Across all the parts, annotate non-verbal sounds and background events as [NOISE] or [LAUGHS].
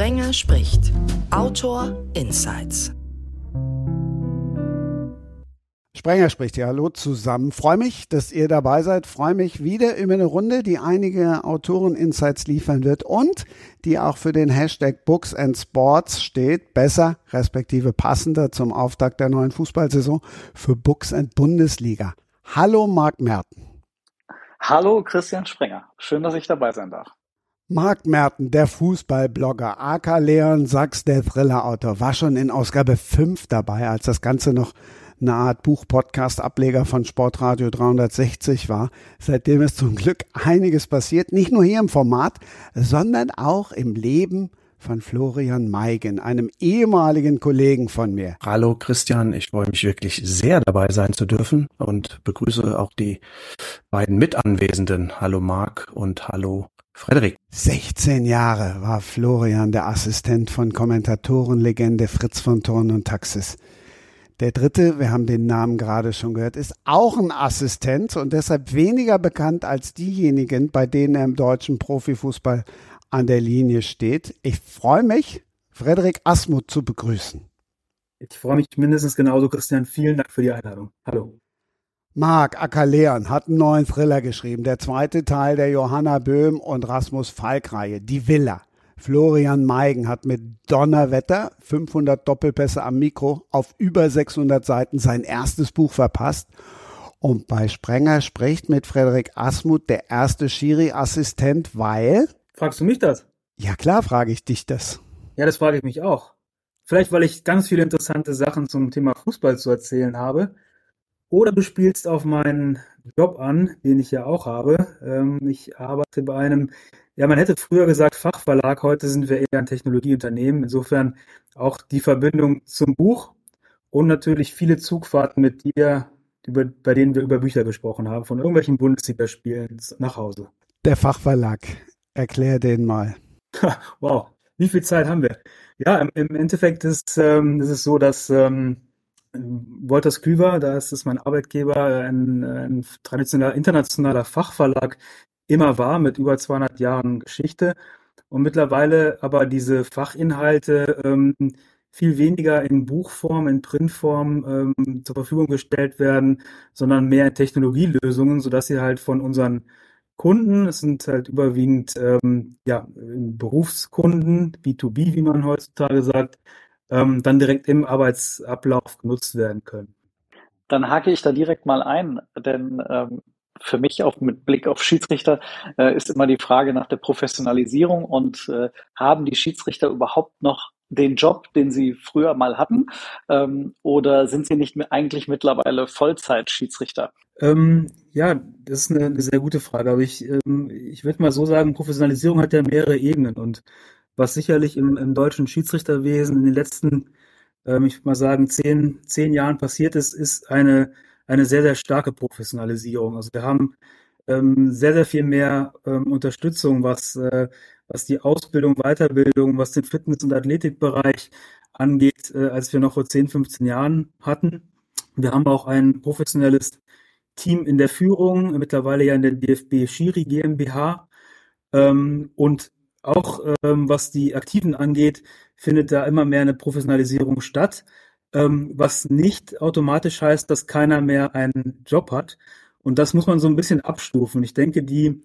Sprenger spricht. Autor Insights. Sprenger spricht ja. Hallo zusammen. Freue mich, dass ihr dabei seid. Freue mich wieder über eine Runde, die einige Autoren-Insights liefern wird und die auch für den Hashtag Books and Sports steht. Besser, respektive passender zum Auftakt der neuen Fußballsaison für Books and Bundesliga. Hallo Marc Merten. Hallo Christian Sprenger. Schön, dass ich dabei sein darf. Marc Merten, der Fußballblogger, AK Leon Sachs, der Thriller-Autor, war schon in Ausgabe 5 dabei, als das Ganze noch eine Art Buch-Podcast-Ableger von Sportradio 360 war. Seitdem ist zum Glück einiges passiert, nicht nur hier im Format, sondern auch im Leben von Florian Meigen, einem ehemaligen Kollegen von mir. Hallo Christian, ich freue mich wirklich sehr dabei sein zu dürfen und begrüße auch die beiden Mitanwesenden. Hallo Marc und hallo Frederik. 16 Jahre war Florian der Assistent von Kommentatorenlegende Fritz von Thorn und Taxis. Der dritte, wir haben den Namen gerade schon gehört, ist auch ein Assistent und deshalb weniger bekannt als diejenigen, bei denen er im deutschen Profifußball an der Linie steht. Ich freue mich, Frederik Asmuth zu begrüßen. Ich freue mich mindestens genauso, Christian. Vielen Dank für die Einladung. Hallo. Marc Ackerleon hat einen neuen Thriller geschrieben, der zweite Teil der Johanna Böhm und Rasmus Falk-Reihe, Die Villa. Florian Meigen hat mit Donnerwetter 500 Doppelpässe am Mikro auf über 600 Seiten sein erstes Buch verpasst. Und bei Sprenger spricht mit Frederik Asmuth der erste Schiri-Assistent, weil... Fragst du mich das? Ja klar, frage ich dich das. Ja, das frage ich mich auch. Vielleicht, weil ich ganz viele interessante Sachen zum Thema Fußball zu erzählen habe. Oder du spielst auf meinen Job an, den ich ja auch habe. Ähm, ich arbeite bei einem ja, man hätte früher gesagt Fachverlag, heute sind wir eher ein Technologieunternehmen. Insofern auch die Verbindung zum Buch und natürlich viele Zugfahrten mit dir, über, bei denen wir über Bücher gesprochen haben, von irgendwelchen Bundesligaspielen nach Hause. Der Fachverlag, erklär den mal. [LAUGHS] wow, wie viel Zeit haben wir? Ja, im, im Endeffekt ist, ähm, ist es so, dass ähm, Wolters Klüver, da ist es mein Arbeitgeber, ein, ein traditioneller internationaler Fachverlag immer war mit über 200 Jahren Geschichte. Und mittlerweile aber diese Fachinhalte ähm, viel weniger in Buchform, in Printform ähm, zur Verfügung gestellt werden, sondern mehr in Technologielösungen, sodass sie halt von unseren Kunden, es sind halt überwiegend ähm, ja, Berufskunden, B2B, wie man heutzutage sagt, ähm, dann direkt im Arbeitsablauf genutzt werden können. Dann hake ich da direkt mal ein, denn ähm, für mich auch mit Blick auf Schiedsrichter äh, ist immer die Frage nach der Professionalisierung und äh, haben die Schiedsrichter überhaupt noch den Job, den sie früher mal hatten, ähm, oder sind sie nicht mehr eigentlich mittlerweile Vollzeit-Schiedsrichter? Ähm, ja, das ist eine, eine, sehr gute Frage. Aber ich, ähm, ich würde mal so sagen, Professionalisierung hat ja mehrere Ebenen und was sicherlich im, im deutschen Schiedsrichterwesen in den letzten, ähm, ich würde mal sagen, zehn, zehn Jahren passiert ist, ist eine eine sehr, sehr starke Professionalisierung. Also wir haben ähm, sehr, sehr viel mehr ähm, Unterstützung, was, äh, was die Ausbildung, Weiterbildung, was den Fitness- und Athletikbereich angeht, äh, als wir noch vor 10, 15 Jahren hatten. Wir haben auch ein professionelles Team in der Führung, mittlerweile ja in der DFB Schiri GmbH. Ähm, und auch ähm, was die Aktiven angeht, findet da immer mehr eine Professionalisierung statt ähm, was nicht automatisch heißt, dass keiner mehr einen Job hat. Und das muss man so ein bisschen abstufen. Ich denke, die,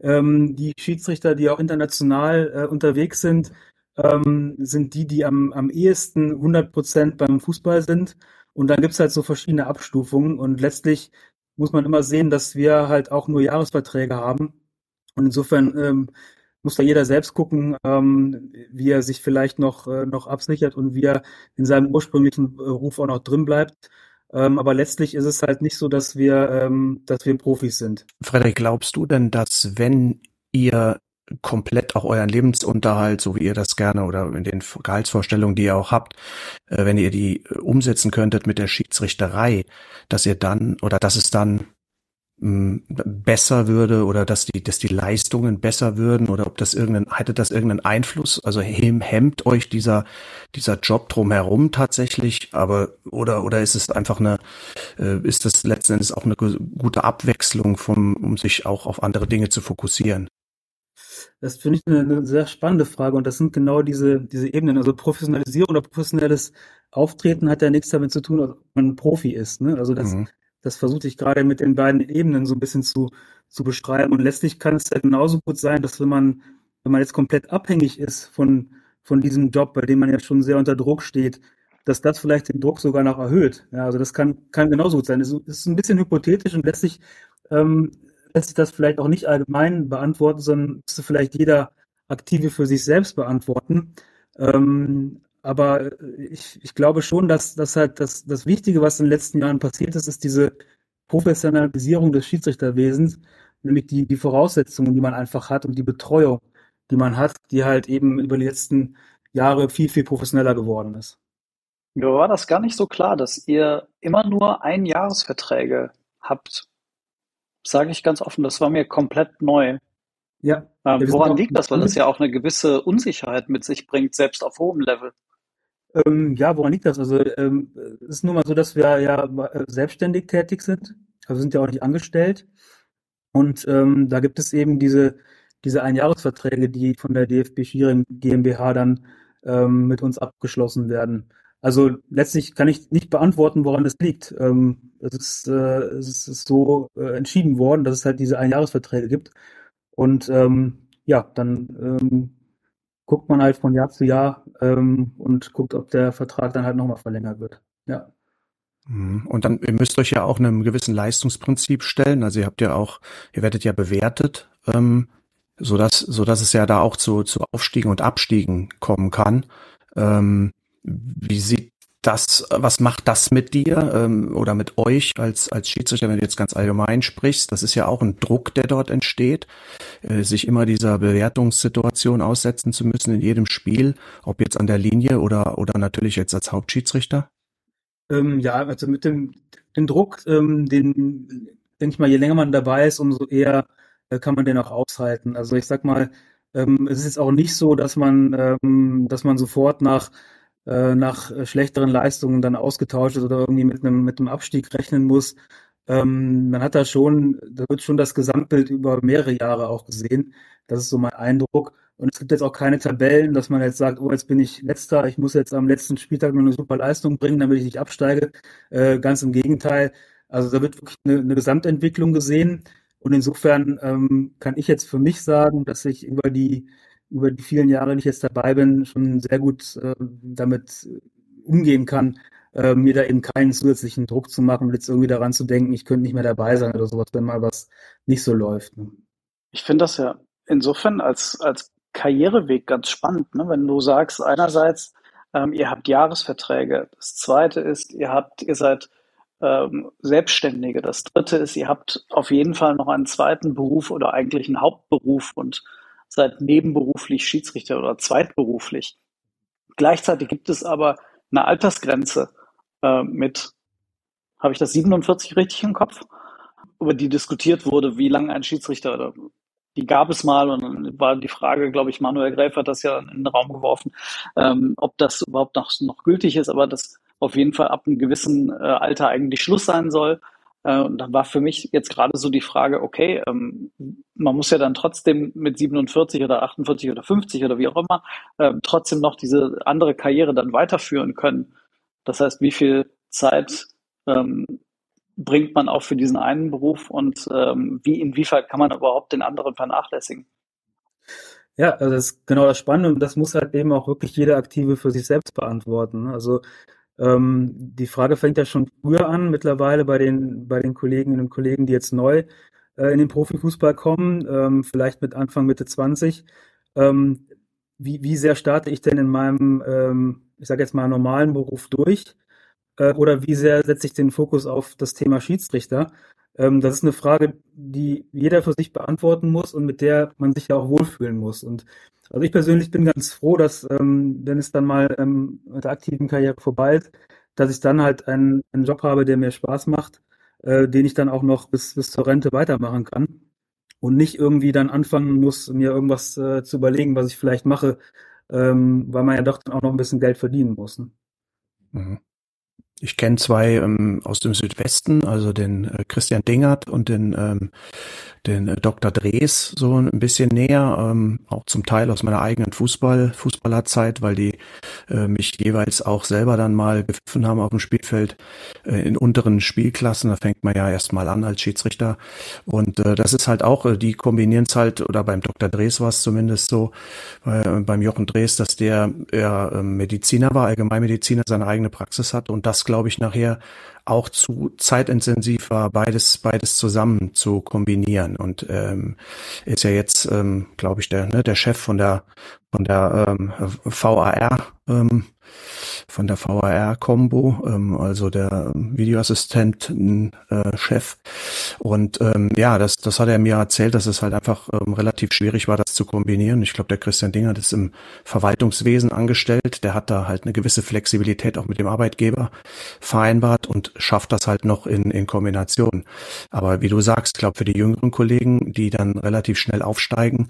ähm, die Schiedsrichter, die auch international äh, unterwegs sind, ähm, sind die, die am, am ehesten 100 Prozent beim Fußball sind. Und dann gibt's halt so verschiedene Abstufungen. Und letztlich muss man immer sehen, dass wir halt auch nur Jahresverträge haben. Und insofern ähm, muss da jeder selbst gucken, ähm, wie er sich vielleicht noch, äh, noch absichert und wie er in seinem ursprünglichen äh, Ruf auch noch drin bleibt. Ähm, aber letztlich ist es halt nicht so, dass wir, ähm, dass wir Profis sind. Frederik, glaubst du denn, dass wenn ihr komplett auch euren Lebensunterhalt, so wie ihr das gerne oder in den Gehaltsvorstellungen, die ihr auch habt, äh, wenn ihr die äh, umsetzen könntet mit der Schiedsrichterei, dass ihr dann oder dass es dann besser würde oder dass die, dass die Leistungen besser würden oder ob das irgendeinen, hätte das irgendeinen Einfluss? Also hemmt euch dieser, dieser Job drumherum tatsächlich, aber, oder, oder ist es einfach eine, äh, ist das letzten Endes auch eine gute Abwechslung vom, um sich auch auf andere Dinge zu fokussieren? Das finde ich eine, eine, sehr spannende Frage und das sind genau diese, diese Ebenen. Also Professionalisierung oder professionelles Auftreten hat ja nichts damit zu tun, ob man ein Profi ist. Ne? Also das, mhm. Das versuche ich gerade mit den beiden Ebenen so ein bisschen zu, zu beschreiben. Und letztlich kann es ja genauso gut sein, dass wenn man, wenn man jetzt komplett abhängig ist von, von diesem Job, bei dem man ja schon sehr unter Druck steht, dass das vielleicht den Druck sogar noch erhöht. Ja, also das kann, kann genauso gut sein. Es ist ein bisschen hypothetisch und letztlich ähm, lässt sich das vielleicht auch nicht allgemein beantworten, sondern müsste vielleicht jeder Aktive für sich selbst beantworten. Ähm, aber ich, ich glaube schon, dass, dass halt das, das Wichtige, was in den letzten Jahren passiert ist, ist diese Professionalisierung des Schiedsrichterwesens, nämlich die, die Voraussetzungen, die man einfach hat und die Betreuung, die man hat, die halt eben über die letzten Jahre viel, viel professioneller geworden ist. Mir war das gar nicht so klar, dass ihr immer nur Einjahresverträge habt sage ich ganz offen, das war mir komplett neu. Ja. Ähm, woran liegt das? Weil das ja auch eine gewisse Unsicherheit mit sich bringt, selbst auf hohem Level. Ähm, ja, woran liegt das? Also ähm, es ist nun mal so, dass wir ja äh, selbstständig tätig sind. Also sind ja auch nicht angestellt. Und ähm, da gibt es eben diese, diese Einjahresverträge, die von der DFB Schiering GmbH dann ähm, mit uns abgeschlossen werden. Also letztlich kann ich nicht beantworten, woran das liegt. Ähm, es, ist, äh, es ist so äh, entschieden worden, dass es halt diese Einjahresverträge gibt. Und ähm, ja, dann ähm, guckt man halt von Jahr zu Jahr ähm, und guckt, ob der Vertrag dann halt nochmal verlängert wird. Ja. Mhm. Und dann, ihr müsst euch ja auch einem gewissen Leistungsprinzip stellen. Also ihr habt ja auch, ihr werdet ja bewertet, ähm, so dass, so dass es ja da auch zu, zu Aufstiegen und Abstiegen kommen kann. Ähm, wie sieht das, was macht das mit dir ähm, oder mit euch als, als Schiedsrichter, wenn du jetzt ganz allgemein sprichst? Das ist ja auch ein Druck, der dort entsteht, äh, sich immer dieser Bewertungssituation aussetzen zu müssen in jedem Spiel, ob jetzt an der Linie oder, oder natürlich jetzt als Hauptschiedsrichter? Ähm, ja, also mit dem, dem Druck, ähm, den, denke ich mal, je länger man dabei ist, umso eher äh, kann man den auch aushalten. Also ich sag mal, ähm, es ist jetzt auch nicht so, dass man, ähm, dass man sofort nach äh, nach schlechteren Leistungen dann ausgetauscht ist oder irgendwie mit einem, mit einem Abstieg rechnen muss. Ähm, man hat da schon, da wird schon das Gesamtbild über mehrere Jahre auch gesehen. Das ist so mein Eindruck. Und es gibt jetzt auch keine Tabellen, dass man jetzt sagt, oh, jetzt bin ich letzter, ich muss jetzt am letzten Spieltag noch eine super Leistung bringen, damit ich nicht absteige. Äh, ganz im Gegenteil. Also da wird wirklich eine, eine Gesamtentwicklung gesehen. Und insofern ähm, kann ich jetzt für mich sagen, dass ich über die über die vielen Jahre, die ich jetzt dabei bin, schon sehr gut äh, damit umgehen kann, äh, mir da eben keinen zusätzlichen Druck zu machen und jetzt irgendwie daran zu denken, ich könnte nicht mehr dabei sein oder sowas, wenn mal was nicht so läuft. Ne? Ich finde das ja insofern als, als Karriereweg ganz spannend, ne? wenn du sagst, einerseits, ähm, ihr habt Jahresverträge, das zweite ist, ihr habt, ihr seid ähm, Selbstständige, das dritte ist, ihr habt auf jeden Fall noch einen zweiten Beruf oder eigentlich einen Hauptberuf und seid nebenberuflich Schiedsrichter oder zweitberuflich. Gleichzeitig gibt es aber eine Altersgrenze äh, mit, habe ich das 47 richtig im Kopf, über die diskutiert wurde, wie lange ein Schiedsrichter oder die gab es mal und dann war die Frage, glaube ich, Manuel Gräf hat das ja in den Raum geworfen, ähm, ob das überhaupt noch, noch gültig ist, aber das auf jeden Fall ab einem gewissen äh, Alter eigentlich Schluss sein soll. Äh, und da war für mich jetzt gerade so die Frage, okay, ähm, man muss ja dann trotzdem mit 47 oder 48 oder 50 oder wie auch immer äh, trotzdem noch diese andere Karriere dann weiterführen können. Das heißt, wie viel Zeit ähm, bringt man auch für diesen einen Beruf und ähm, wie inwiefern kann man überhaupt den anderen vernachlässigen? Ja, also das ist genau das Spannende und das muss halt eben auch wirklich jeder Aktive für sich selbst beantworten. Ne? Also ähm, die Frage fängt ja schon früher an, mittlerweile bei den, bei den Kolleginnen und Kollegen, die jetzt neu äh, in den Profifußball kommen, ähm, vielleicht mit Anfang, Mitte 20. Ähm, wie, wie sehr starte ich denn in meinem, ähm, ich sage jetzt mal, normalen Beruf durch? Äh, oder wie sehr setze ich den Fokus auf das Thema Schiedsrichter? Ähm, das ist eine Frage, die jeder für sich beantworten muss und mit der man sich ja auch wohlfühlen muss. Und also ich persönlich bin ganz froh, dass, ähm, wenn es dann mal ähm, mit der aktiven Karriere vorbei ist, dass ich dann halt einen, einen Job habe, der mir Spaß macht, äh, den ich dann auch noch bis, bis zur Rente weitermachen kann und nicht irgendwie dann anfangen muss, mir irgendwas äh, zu überlegen, was ich vielleicht mache, ähm, weil man ja doch dann auch noch ein bisschen Geld verdienen muss. Ne? Mhm. Ich kenne zwei ähm, aus dem Südwesten, also den äh, Christian Dingert und den ähm, den äh, Dr. Drees so ein bisschen näher, ähm, auch zum Teil aus meiner eigenen Fußball, Fußballerzeit, weil die äh, mich jeweils auch selber dann mal gepfiffen haben auf dem Spielfeld äh, in unteren Spielklassen. Da fängt man ja erstmal an als Schiedsrichter. Und äh, das ist halt auch, äh, die kombinieren es halt, oder beim Dr. Drees war es zumindest so, äh, beim Jochen Drees, dass der ja, äh, Mediziner war, Allgemeinmediziner, seine eigene Praxis hat und das, glaube ich, nachher auch zu zeitintensiv war, beides, beides zusammen zu kombinieren. Und ähm, ist ja jetzt, ähm, glaube ich, der, ne, der Chef von der von der ähm, VAR ähm, von der VAR-Combo, ähm, also der Videoassistenten-Chef. Äh, und ähm, ja, das, das hat er mir erzählt, dass es halt einfach ähm, relativ schwierig war, das zu kombinieren. Ich glaube, der Christian Dinger ist im Verwaltungswesen angestellt. Der hat da halt eine gewisse Flexibilität auch mit dem Arbeitgeber vereinbart und schafft das halt noch in, in Kombination. Aber wie du sagst, glaube für die jüngeren Kollegen, die dann relativ schnell aufsteigen,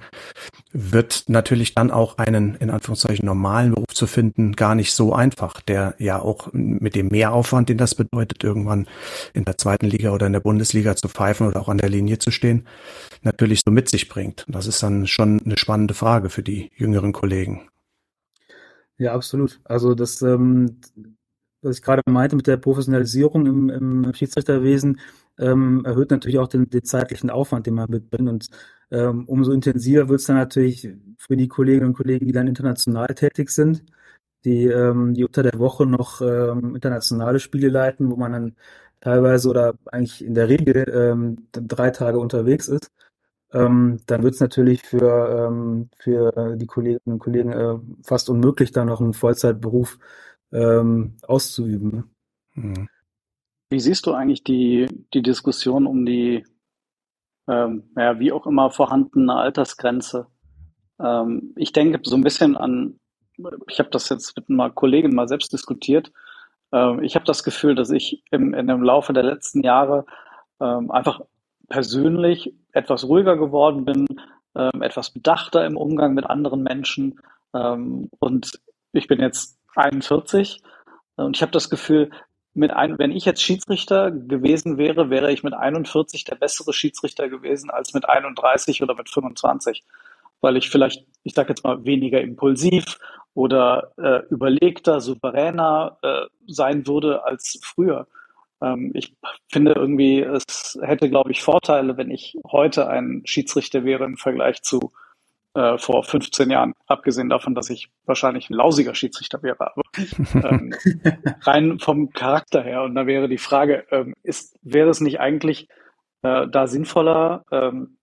wird natürlich dann auch einen in Anführungszeichen normalen Beruf zu finden gar nicht so einfach, der ja auch mit dem Mehraufwand, den das bedeutet, irgendwann in der zweiten Liga oder in der Bundesliga zu pfeifen oder auch an der Linie zu stehen, natürlich so mit sich bringt. Das ist dann schon eine spannende Frage für die jüngeren Kollegen. Ja, absolut. Also das, ähm, was ich gerade meinte mit der Professionalisierung im, im Schiedsrichterwesen, ähm, erhöht natürlich auch den, den zeitlichen Aufwand, den man mitbringt. Und ähm, umso intensiver wird es dann natürlich für die Kolleginnen und Kollegen, die dann international tätig sind, die, ähm, die unter der Woche noch ähm, internationale Spiele leiten, wo man dann teilweise oder eigentlich in der Regel ähm, drei Tage unterwegs ist. Ähm, dann wird es natürlich für, ähm, für die Kolleginnen und Kollegen äh, fast unmöglich, da noch einen Vollzeitberuf ähm, auszuüben. Ne? Mhm. Wie siehst du eigentlich die, die Diskussion um die, ähm, ja, wie auch immer vorhandene Altersgrenze? Ähm, ich denke so ein bisschen an, ich habe das jetzt mit einer Kollegin mal selbst diskutiert. Ähm, ich habe das Gefühl, dass ich im, in dem Laufe der letzten Jahre ähm, einfach persönlich etwas ruhiger geworden bin, ähm, etwas bedachter im Umgang mit anderen Menschen. Ähm, und ich bin jetzt 41 und ich habe das Gefühl, mit ein, wenn ich jetzt Schiedsrichter gewesen wäre, wäre ich mit 41 der bessere Schiedsrichter gewesen als mit 31 oder mit 25, weil ich vielleicht, ich sage jetzt mal, weniger impulsiv oder äh, überlegter, souveräner äh, sein würde als früher. Ähm, ich finde irgendwie, es hätte, glaube ich, Vorteile, wenn ich heute ein Schiedsrichter wäre im Vergleich zu äh, vor 15 Jahren, abgesehen davon, dass ich wahrscheinlich ein lausiger Schiedsrichter wäre, aber [LAUGHS] ähm, rein vom Charakter her. Und da wäre die Frage, ähm, ist, wäre es nicht eigentlich äh, da sinnvoller, ähm,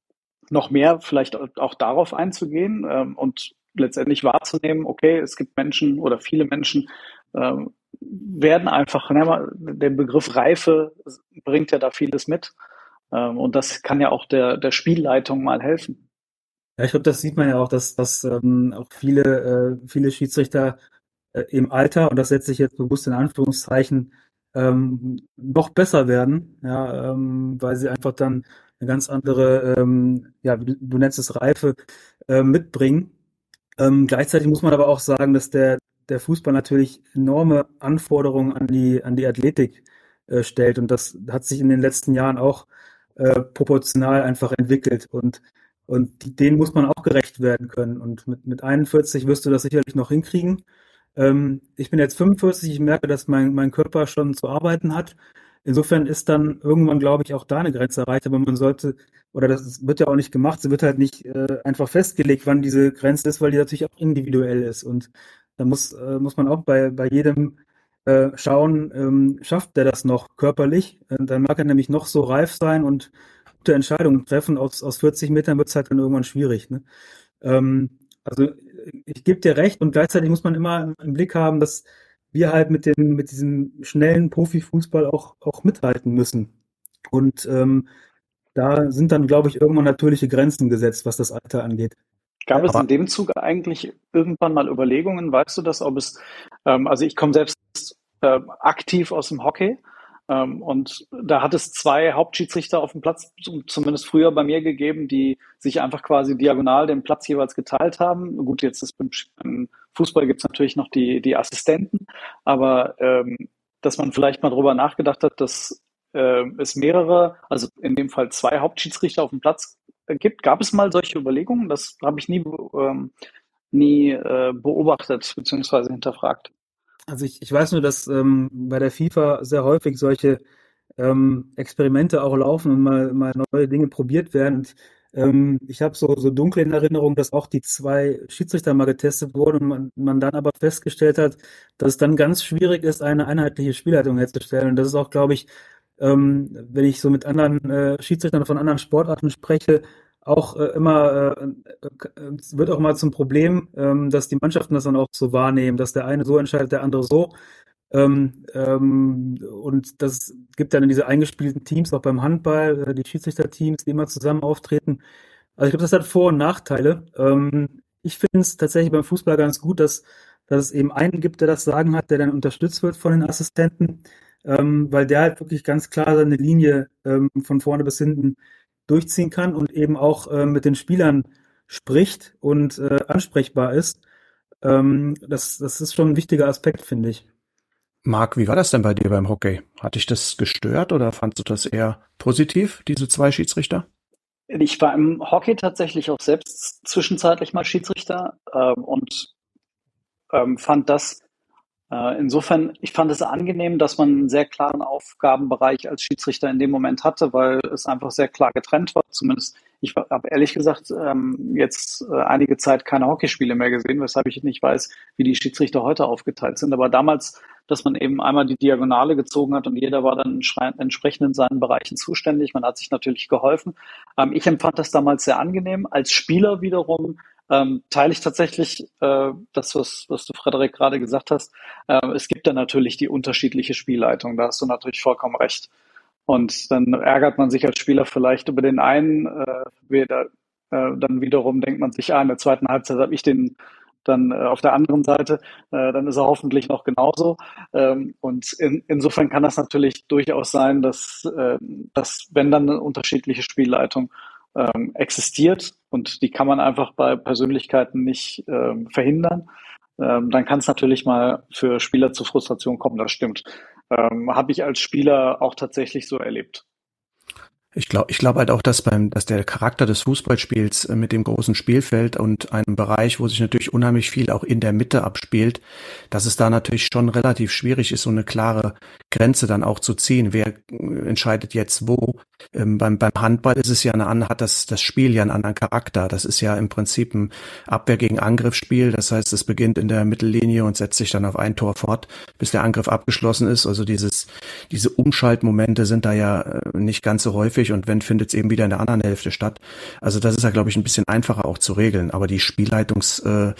noch mehr vielleicht auch darauf einzugehen ähm, und letztendlich wahrzunehmen, okay, es gibt Menschen oder viele Menschen ähm, werden einfach, ne, der Begriff Reife bringt ja da vieles mit. Ähm, und das kann ja auch der, der Spielleitung mal helfen. Ja, ich glaube, das sieht man ja auch, dass, dass ähm, auch viele, äh, viele Schiedsrichter äh, im Alter, und das setze ich jetzt bewusst in Anführungszeichen, ähm, noch besser werden, ja, ähm, weil sie einfach dann eine ganz andere, ähm, ja, du, nennst es Reife, äh, mitbringen. Ähm, gleichzeitig muss man aber auch sagen, dass der, der Fußball natürlich enorme Anforderungen an die, an die Athletik äh, stellt und das hat sich in den letzten Jahren auch äh, proportional einfach entwickelt und und denen muss man auch gerecht werden können. Und mit, mit 41 wirst du das sicherlich noch hinkriegen. Ähm, ich bin jetzt 45, ich merke, dass mein, mein Körper schon zu arbeiten hat. Insofern ist dann irgendwann, glaube ich, auch da eine Grenze erreicht, aber man sollte, oder das wird ja auch nicht gemacht, sie wird halt nicht äh, einfach festgelegt, wann diese Grenze ist, weil die natürlich auch individuell ist. Und da muss, äh, muss man auch bei, bei jedem äh, schauen, ähm, schafft der das noch körperlich? Äh, dann mag er nämlich noch so reif sein und gute Entscheidungen treffen. Aus, aus 40 Metern wird es halt dann irgendwann schwierig. Ne? Ähm, also ich gebe dir recht und gleichzeitig muss man immer im Blick haben, dass wir halt mit dem mit diesem schnellen Profifußball auch auch mithalten müssen. Und ähm, da sind dann, glaube ich, irgendwann natürliche Grenzen gesetzt, was das Alter angeht. Gab es in dem Zuge eigentlich irgendwann mal Überlegungen, weißt du das, ob es, ähm, also ich komme selbst äh, aktiv aus dem Hockey und da hat es zwei Hauptschiedsrichter auf dem Platz, zumindest früher bei mir gegeben, die sich einfach quasi diagonal den Platz jeweils geteilt haben. Gut, jetzt ist beim Fußball gibt es natürlich noch die, die Assistenten, aber ähm, dass man vielleicht mal darüber nachgedacht hat, dass äh, es mehrere, also in dem Fall zwei Hauptschiedsrichter auf dem Platz gibt. Gab es mal solche Überlegungen? Das habe ich nie, ähm, nie äh, beobachtet bzw. hinterfragt. Also ich, ich weiß nur, dass ähm, bei der FIFA sehr häufig solche ähm, Experimente auch laufen und mal, mal neue Dinge probiert werden. Und, ähm, ich habe so, so dunkle in Erinnerung, dass auch die zwei Schiedsrichter mal getestet wurden und man, man dann aber festgestellt hat, dass es dann ganz schwierig ist, eine einheitliche Spielleitung herzustellen. Und das ist auch, glaube ich, ähm, wenn ich so mit anderen äh, Schiedsrichtern von anderen Sportarten spreche, auch äh, immer, äh, äh, wird auch mal zum Problem, ähm, dass die Mannschaften das dann auch so wahrnehmen, dass der eine so entscheidet, der andere so. Ähm, ähm, und das gibt dann diese eingespielten Teams, auch beim Handball, äh, die Schiedsrichterteams, die immer zusammen auftreten. Also ich glaube, das hat Vor- und Nachteile. Ähm, ich finde es tatsächlich beim Fußball ganz gut, dass, dass es eben einen gibt, der das Sagen hat, der dann unterstützt wird von den Assistenten, ähm, weil der halt wirklich ganz klar seine Linie ähm, von vorne bis hinten durchziehen kann und eben auch äh, mit den Spielern spricht und äh, ansprechbar ist. Ähm, das, das ist schon ein wichtiger Aspekt, finde ich. Marc, wie war das denn bei dir beim Hockey? Hat dich das gestört oder fandst du das eher positiv, diese zwei Schiedsrichter? Ich war im Hockey tatsächlich auch selbst zwischenzeitlich mal Schiedsrichter ähm, und ähm, fand das insofern, ich fand es angenehm, dass man einen sehr klaren Aufgabenbereich als Schiedsrichter in dem Moment hatte, weil es einfach sehr klar getrennt war. Zumindest, ich habe ehrlich gesagt ähm, jetzt äh, einige Zeit keine Hockeyspiele mehr gesehen, weshalb ich nicht weiß, wie die Schiedsrichter heute aufgeteilt sind. Aber damals, dass man eben einmal die Diagonale gezogen hat und jeder war dann entsprechend in seinen Bereichen zuständig. Man hat sich natürlich geholfen. Ähm, ich empfand das damals sehr angenehm. Als Spieler wiederum ähm, teile ich tatsächlich äh, das, was, was du, Frederik, gerade gesagt hast. Äh, es gibt da natürlich die unterschiedliche Spielleitung, da hast du natürlich vollkommen recht. Und dann ärgert man sich als Spieler vielleicht über den einen, äh, wieder, äh, dann wiederum denkt man sich, ah, in der zweiten Halbzeit habe ich den dann äh, auf der anderen Seite, äh, dann ist er hoffentlich noch genauso. Ähm, und in, insofern kann das natürlich durchaus sein, dass, äh, dass wenn dann eine unterschiedliche Spielleitung ähm, existiert und die kann man einfach bei Persönlichkeiten nicht ähm, verhindern, ähm, dann kann es natürlich mal für Spieler zu Frustration kommen, das stimmt. Ähm, Habe ich als Spieler auch tatsächlich so erlebt. Ich glaube ich glaube halt auch, dass beim, dass der Charakter des Fußballspiels äh, mit dem großen Spielfeld und einem Bereich, wo sich natürlich unheimlich viel auch in der Mitte abspielt, dass es da natürlich schon relativ schwierig ist, so eine klare Grenze dann auch zu ziehen. Wer äh, entscheidet jetzt wo? Ähm, beim, beim Handball ist es ja eine, hat das, das Spiel ja einen anderen Charakter. Das ist ja im Prinzip ein Abwehr gegen Angriffsspiel. Das heißt, es beginnt in der Mittellinie und setzt sich dann auf ein Tor fort, bis der Angriff abgeschlossen ist. Also dieses, diese Umschaltmomente sind da ja äh, nicht ganz so häufig häufig und wenn findet es eben wieder in der anderen Hälfte statt. Also das ist ja, glaube ich, ein bisschen einfacher auch zu regeln. Aber die Spielleitungs äh,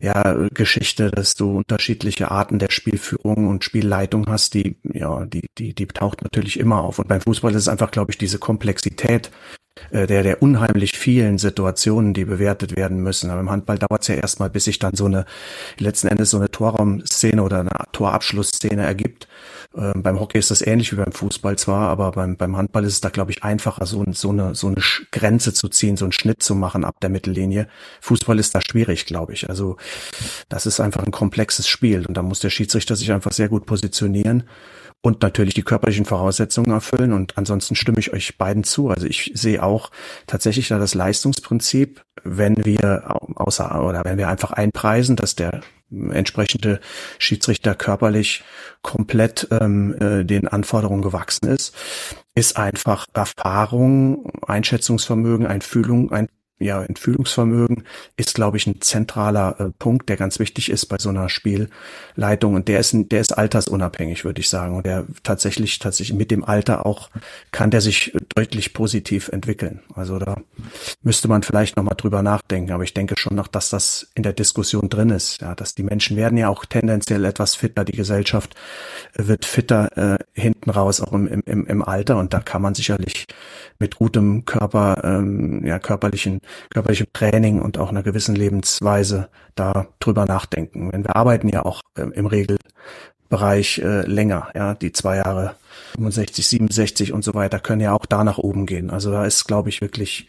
ja, Geschichte, dass du unterschiedliche Arten der Spielführung und Spielleitung hast, die, ja, die, die, die taucht natürlich immer auf. Und beim Fußball ist es einfach, glaube ich, diese Komplexität der, der unheimlich vielen Situationen, die bewertet werden müssen. Aber im Handball dauert es ja erstmal, bis sich dann so eine, letzten Endes so eine Torraumszene oder eine Torabschlussszene ergibt. Ähm, beim Hockey ist das ähnlich wie beim Fußball zwar, aber beim, beim Handball ist es da, glaube ich, einfacher, so, so, eine, so eine Grenze zu ziehen, so einen Schnitt zu machen ab der Mittellinie. Fußball ist da schwierig, glaube ich. Also das ist einfach ein komplexes Spiel und da muss der Schiedsrichter sich einfach sehr gut positionieren und natürlich die körperlichen Voraussetzungen erfüllen. Und ansonsten stimme ich euch beiden zu. Also ich sehe auch tatsächlich da das Leistungsprinzip, wenn wir außer oder wenn wir einfach einpreisen, dass der entsprechende Schiedsrichter körperlich komplett ähm, äh, den Anforderungen gewachsen ist, ist einfach Erfahrung, Einschätzungsvermögen, Einfühlung, ein ja, Entfühlungsvermögen ist, glaube ich, ein zentraler äh, Punkt, der ganz wichtig ist bei so einer Spielleitung. Und der ist, der ist altersunabhängig, würde ich sagen. Und der tatsächlich, tatsächlich mit dem Alter auch kann der sich deutlich positiv entwickeln. Also da müsste man vielleicht nochmal drüber nachdenken. Aber ich denke schon noch, dass das in der Diskussion drin ist. Ja, dass die Menschen werden ja auch tendenziell etwas fitter. Die Gesellschaft wird fitter äh, hinten raus, auch im, im, im Alter. Und da kann man sicherlich mit gutem Körper, ähm, ja, körperlichen körperlichem Training und auch einer gewissen Lebensweise da drüber nachdenken. Wenn wir arbeiten ja auch äh, im Regelbereich äh, länger, ja, die zwei Jahre 65, 67 und so weiter können ja auch da nach oben gehen. Also da ist, glaube ich, wirklich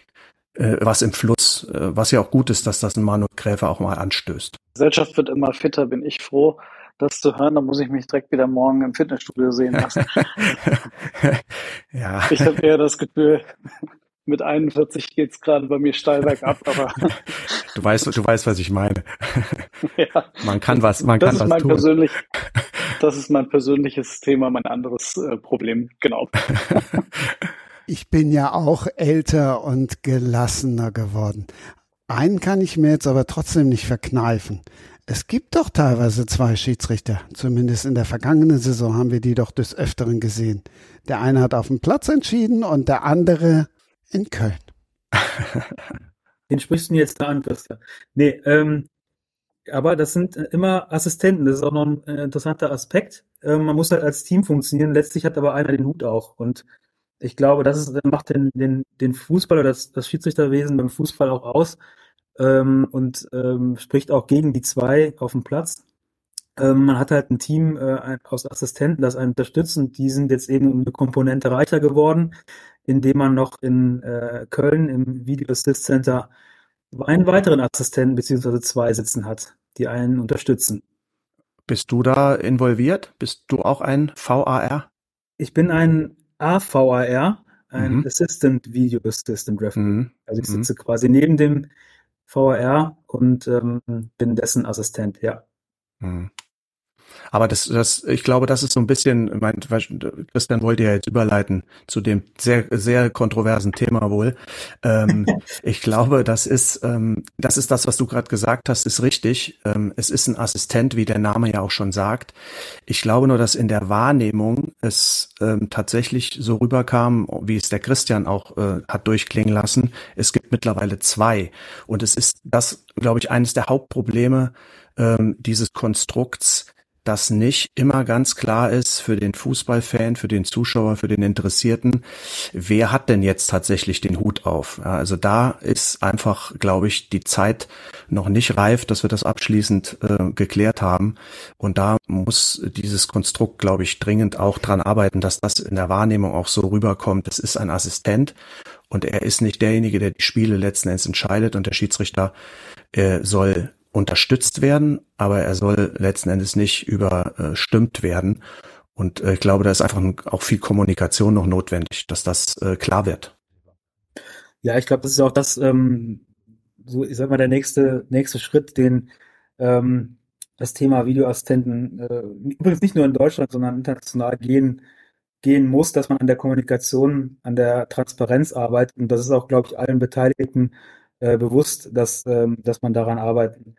äh, was im Fluss, äh, was ja auch gut ist, dass das ein Manuel Gräfer auch mal anstößt. Die Gesellschaft wird immer fitter, bin ich froh. das zu hören, dann muss ich mich direkt wieder morgen im Fitnessstudio sehen lassen. [LAUGHS] ja. Ich habe eher das Gefühl, mit 41 geht's gerade bei mir steil bergab, aber [LAUGHS] du weißt, du weißt, was ich meine. [LAUGHS] ja. Man kann was, man das kann ist was mein tun. Persönlich, [LAUGHS] das ist mein persönliches Thema, mein anderes äh, Problem, genau. Ich bin ja auch älter und gelassener geworden. Einen kann ich mir jetzt aber trotzdem nicht verkneifen. Es gibt doch teilweise zwei Schiedsrichter. Zumindest in der vergangenen Saison haben wir die doch des Öfteren gesehen. Der eine hat auf dem Platz entschieden und der andere in Köln. [LAUGHS] Den sprichst du jetzt da an, Christian. Nee, ähm, aber das sind immer Assistenten. Das ist auch noch ein äh, interessanter Aspekt. Ähm, man muss halt als Team funktionieren. Letztlich hat aber einer den Hut auch. Und ich glaube, das ist, macht den, den, den Fußball oder das, das Schiedsrichterwesen beim Fußball auch aus ähm, und ähm, spricht auch gegen die zwei auf dem Platz. Ähm, man hat halt ein Team äh, aus Assistenten, das einen unterstützt und die sind jetzt eben um eine Komponente reicher geworden, indem man noch in äh, Köln im Video Assist Center einen weiteren Assistenten beziehungsweise zwei sitzen hat, die einen unterstützen. Bist du da involviert? Bist du auch ein VAR? Ich bin ein AVAR, ein mhm. Assistant Video Assistant Referee. Mhm. Also ich mhm. sitze mhm. quasi neben dem VAR und ähm, bin dessen Assistent, ja. Aber das, das, ich glaube, das ist so ein bisschen, mein, Christian wollte ja jetzt überleiten zu dem sehr, sehr kontroversen Thema wohl. Ähm, [LAUGHS] ich glaube, das ist, ähm, das ist das, was du gerade gesagt hast, ist richtig. Ähm, es ist ein Assistent, wie der Name ja auch schon sagt. Ich glaube nur, dass in der Wahrnehmung es ähm, tatsächlich so rüberkam, wie es der Christian auch äh, hat durchklingen lassen. Es gibt mittlerweile zwei. Und es ist das, glaube ich, eines der Hauptprobleme ähm, dieses Konstrukts, dass nicht immer ganz klar ist für den Fußballfan, für den Zuschauer, für den Interessierten, wer hat denn jetzt tatsächlich den Hut auf. Also da ist einfach, glaube ich, die Zeit noch nicht reif, dass wir das abschließend äh, geklärt haben. Und da muss dieses Konstrukt, glaube ich, dringend auch dran arbeiten, dass das in der Wahrnehmung auch so rüberkommt. Es ist ein Assistent und er ist nicht derjenige, der die Spiele letzten Endes entscheidet und der Schiedsrichter äh, soll unterstützt werden, aber er soll letzten Endes nicht überstimmt werden. Und äh, ich glaube, da ist einfach auch viel Kommunikation noch notwendig, dass das äh, klar wird. Ja, ich glaube, das ist auch das, ähm, so ich sag mal, der nächste nächste Schritt, den ähm, das Thema Videoassistenten äh, übrigens nicht nur in Deutschland, sondern international gehen gehen muss, dass man an der Kommunikation, an der Transparenz arbeitet. Und das ist auch, glaube ich, allen Beteiligten äh, bewusst, dass, ähm, dass man daran arbeiten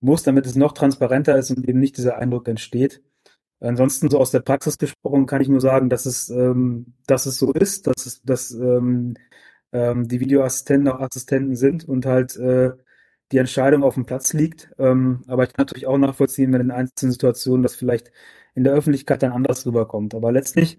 muss, damit es noch transparenter ist und eben nicht dieser Eindruck entsteht. Ansonsten so aus der Praxis gesprochen kann ich nur sagen, dass es, ähm, dass es so ist, dass es, dass ähm, ähm, die Videoassistenten auch Assistenten sind und halt äh, die Entscheidung auf dem Platz liegt. Ähm, aber ich kann natürlich auch nachvollziehen, wenn in einzelnen Situationen das vielleicht in der Öffentlichkeit dann anders rüberkommt. Aber letztlich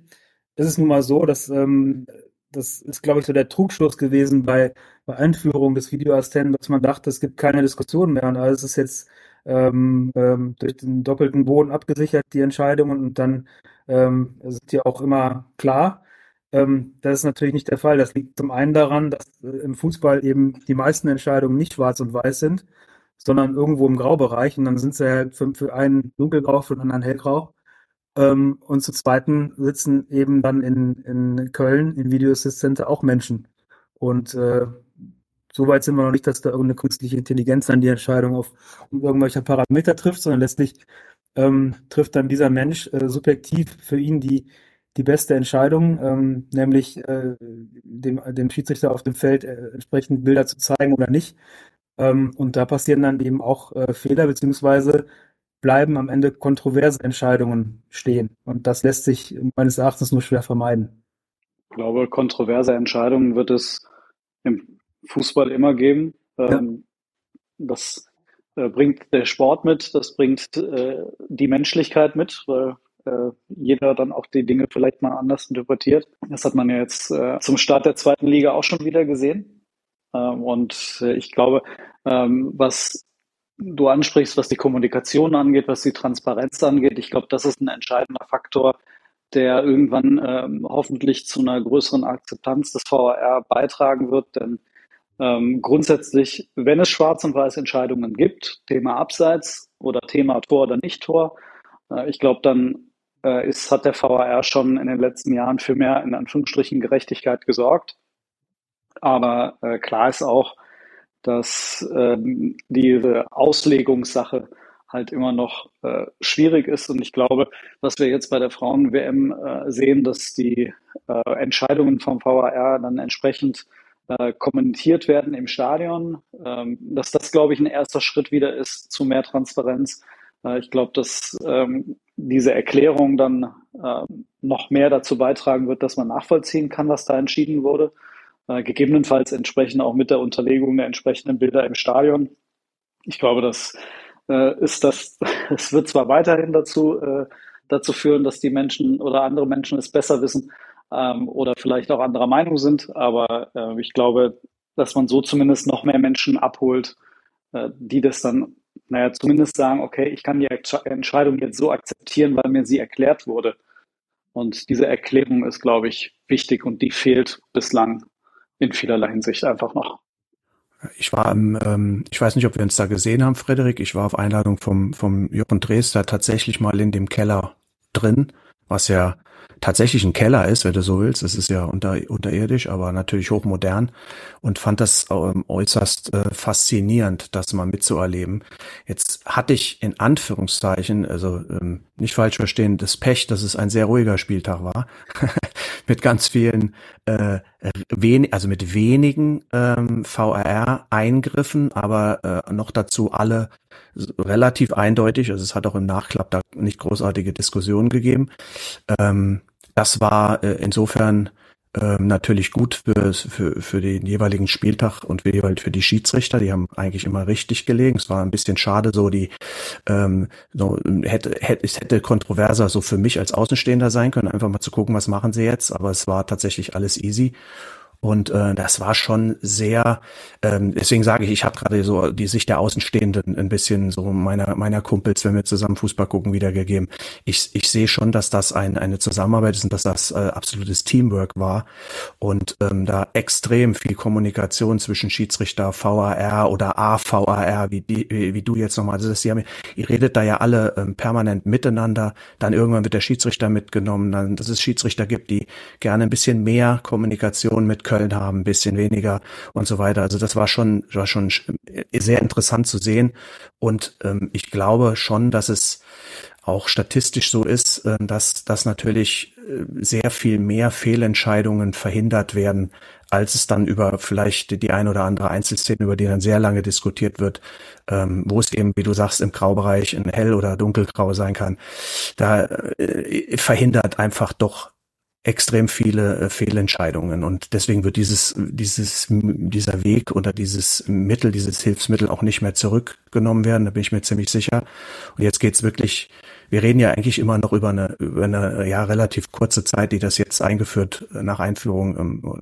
ist es nun mal so, dass ähm, das ist, glaube ich, so der Trugschluss gewesen bei, bei Einführung des Videoassistenten, dass man dachte, es gibt keine Diskussion mehr und alles ist jetzt ähm, ähm, durch den doppelten Boden abgesichert, die Entscheidungen und dann ähm, sind die auch immer klar. Ähm, das ist natürlich nicht der Fall. Das liegt zum einen daran, dass äh, im Fußball eben die meisten Entscheidungen nicht schwarz und weiß sind, sondern irgendwo im Graubereich und dann sind sie halt für, für einen dunkelgrau, für den anderen hellgrau. Ähm, und zu zweiten sitzen eben dann in, in Köln im Video Assist Center auch Menschen. Und äh, so weit sind wir noch nicht, dass da irgendeine künstliche Intelligenz dann die Entscheidung auf irgendwelche Parameter trifft, sondern letztlich ähm, trifft dann dieser Mensch äh, subjektiv für ihn die, die beste Entscheidung, ähm, nämlich äh, dem, dem Schiedsrichter auf dem Feld äh, entsprechend Bilder zu zeigen oder nicht. Ähm, und da passieren dann eben auch äh, Fehler, beziehungsweise bleiben am Ende kontroverse Entscheidungen stehen. Und das lässt sich meines Erachtens nur schwer vermeiden. Ich glaube, kontroverse Entscheidungen wird es im Fußball immer geben. Ja. Ähm, das äh, bringt der Sport mit, das bringt äh, die Menschlichkeit mit, weil äh, jeder dann auch die Dinge vielleicht mal anders interpretiert. Das hat man ja jetzt zum Start der zweiten Liga auch schon wieder gesehen. Ähm, und ich glaube, ähm, was du ansprichst, was die Kommunikation angeht, was die Transparenz angeht. Ich glaube, das ist ein entscheidender Faktor, der irgendwann ähm, hoffentlich zu einer größeren Akzeptanz des VAR beitragen wird. Denn ähm, grundsätzlich, wenn es schwarz und weiß Entscheidungen gibt, Thema Abseits oder Thema Tor oder nicht Tor, Äh, ich glaube, dann äh, ist, hat der VAR schon in den letzten Jahren für mehr, in Anführungsstrichen, Gerechtigkeit gesorgt. Aber äh, klar ist auch, dass ähm, diese Auslegungssache halt immer noch äh, schwierig ist. Und ich glaube, was wir jetzt bei der Frauen-WM äh, sehen, dass die äh, Entscheidungen vom VAR dann entsprechend äh, kommentiert werden im Stadion, ähm, dass das, glaube ich, ein erster Schritt wieder ist zu mehr Transparenz. Äh, ich glaube, dass ähm, diese Erklärung dann äh, noch mehr dazu beitragen wird, dass man nachvollziehen kann, was da entschieden wurde. Äh, gegebenenfalls entsprechend auch mit der Unterlegung der entsprechenden Bilder im Stadion. Ich glaube, das äh, ist das, [LAUGHS] es wird zwar weiterhin dazu, äh, dazu führen, dass die Menschen oder andere Menschen es besser wissen ähm, oder vielleicht auch anderer Meinung sind, aber äh, ich glaube, dass man so zumindest noch mehr Menschen abholt, äh, die das dann, naja, zumindest sagen, okay, ich kann die Entscheidung jetzt so akzeptieren, weil mir sie erklärt wurde. Und diese Erklärung ist, glaube ich, wichtig und die fehlt bislang in vielerlei Hinsicht einfach noch. Ich war im, ähm, ich weiß nicht, ob wir uns da gesehen haben, Frederik. Ich war auf Einladung vom, vom Jochen Dresder tatsächlich mal in dem Keller drin, was ja tatsächlich ein Keller ist, wenn du so willst. Es ist ja unter, unterirdisch, aber natürlich hochmodern und fand das ähm, äußerst äh, faszinierend, das mal mitzuerleben. Jetzt hatte ich in Anführungszeichen, also ähm, nicht falsch verstehen, das Pech, dass es ein sehr ruhiger Spieltag war, [LAUGHS] mit ganz vielen, äh, wen also mit wenigen ähm, VRR-Eingriffen, aber äh, noch dazu alle relativ eindeutig. Also es hat auch im Nachklapp da nicht großartige Diskussionen gegeben. Ähm, das war äh, insofern ähm, natürlich gut für, für, für den jeweiligen Spieltag und für, für die Schiedsrichter. Die haben eigentlich immer richtig gelegen. Es war ein bisschen schade, so die ähm, so, hätte, hätte, es hätte kontroverser so für mich als Außenstehender sein können, einfach mal zu gucken, was machen sie jetzt. Aber es war tatsächlich alles easy. Und äh, das war schon sehr, ähm, deswegen sage ich, ich habe gerade so die Sicht der Außenstehenden ein bisschen so meiner, meiner Kumpels, wenn wir zusammen Fußball gucken, wiedergegeben. Ich, ich sehe schon, dass das ein, eine Zusammenarbeit ist und dass das äh, absolutes Teamwork war. Und ähm, da extrem viel Kommunikation zwischen Schiedsrichter, VAR oder AVAR, wie, die, wie, du jetzt nochmal, also das, die haben, ihr redet da ja alle ähm, permanent miteinander, dann irgendwann wird der Schiedsrichter mitgenommen, dann, dass es Schiedsrichter gibt, die gerne ein bisschen mehr Kommunikation mit Köln haben, ein bisschen weniger und so weiter. Also das war schon, war schon sehr interessant zu sehen. Und ähm, ich glaube schon, dass es auch statistisch so ist, äh, dass, dass natürlich äh, sehr viel mehr Fehlentscheidungen verhindert werden, als es dann über vielleicht die ein oder andere Einzelszene, über die dann sehr lange diskutiert wird, ähm, wo es eben, wie du sagst, im Graubereich in hell oder dunkelgrau sein kann. Da äh, verhindert einfach doch extrem viele äh, Fehlentscheidungen. Und deswegen wird dieses dieses dieser Weg oder dieses Mittel dieses Hilfsmittel auch nicht mehr zurückgenommen werden da bin ich mir ziemlich sicher. Und jetzt geht's wirklich wir reden ja eigentlich immer noch über eine über eine ja relativ kurze Zeit die das jetzt eingeführt nach Einführung ähm,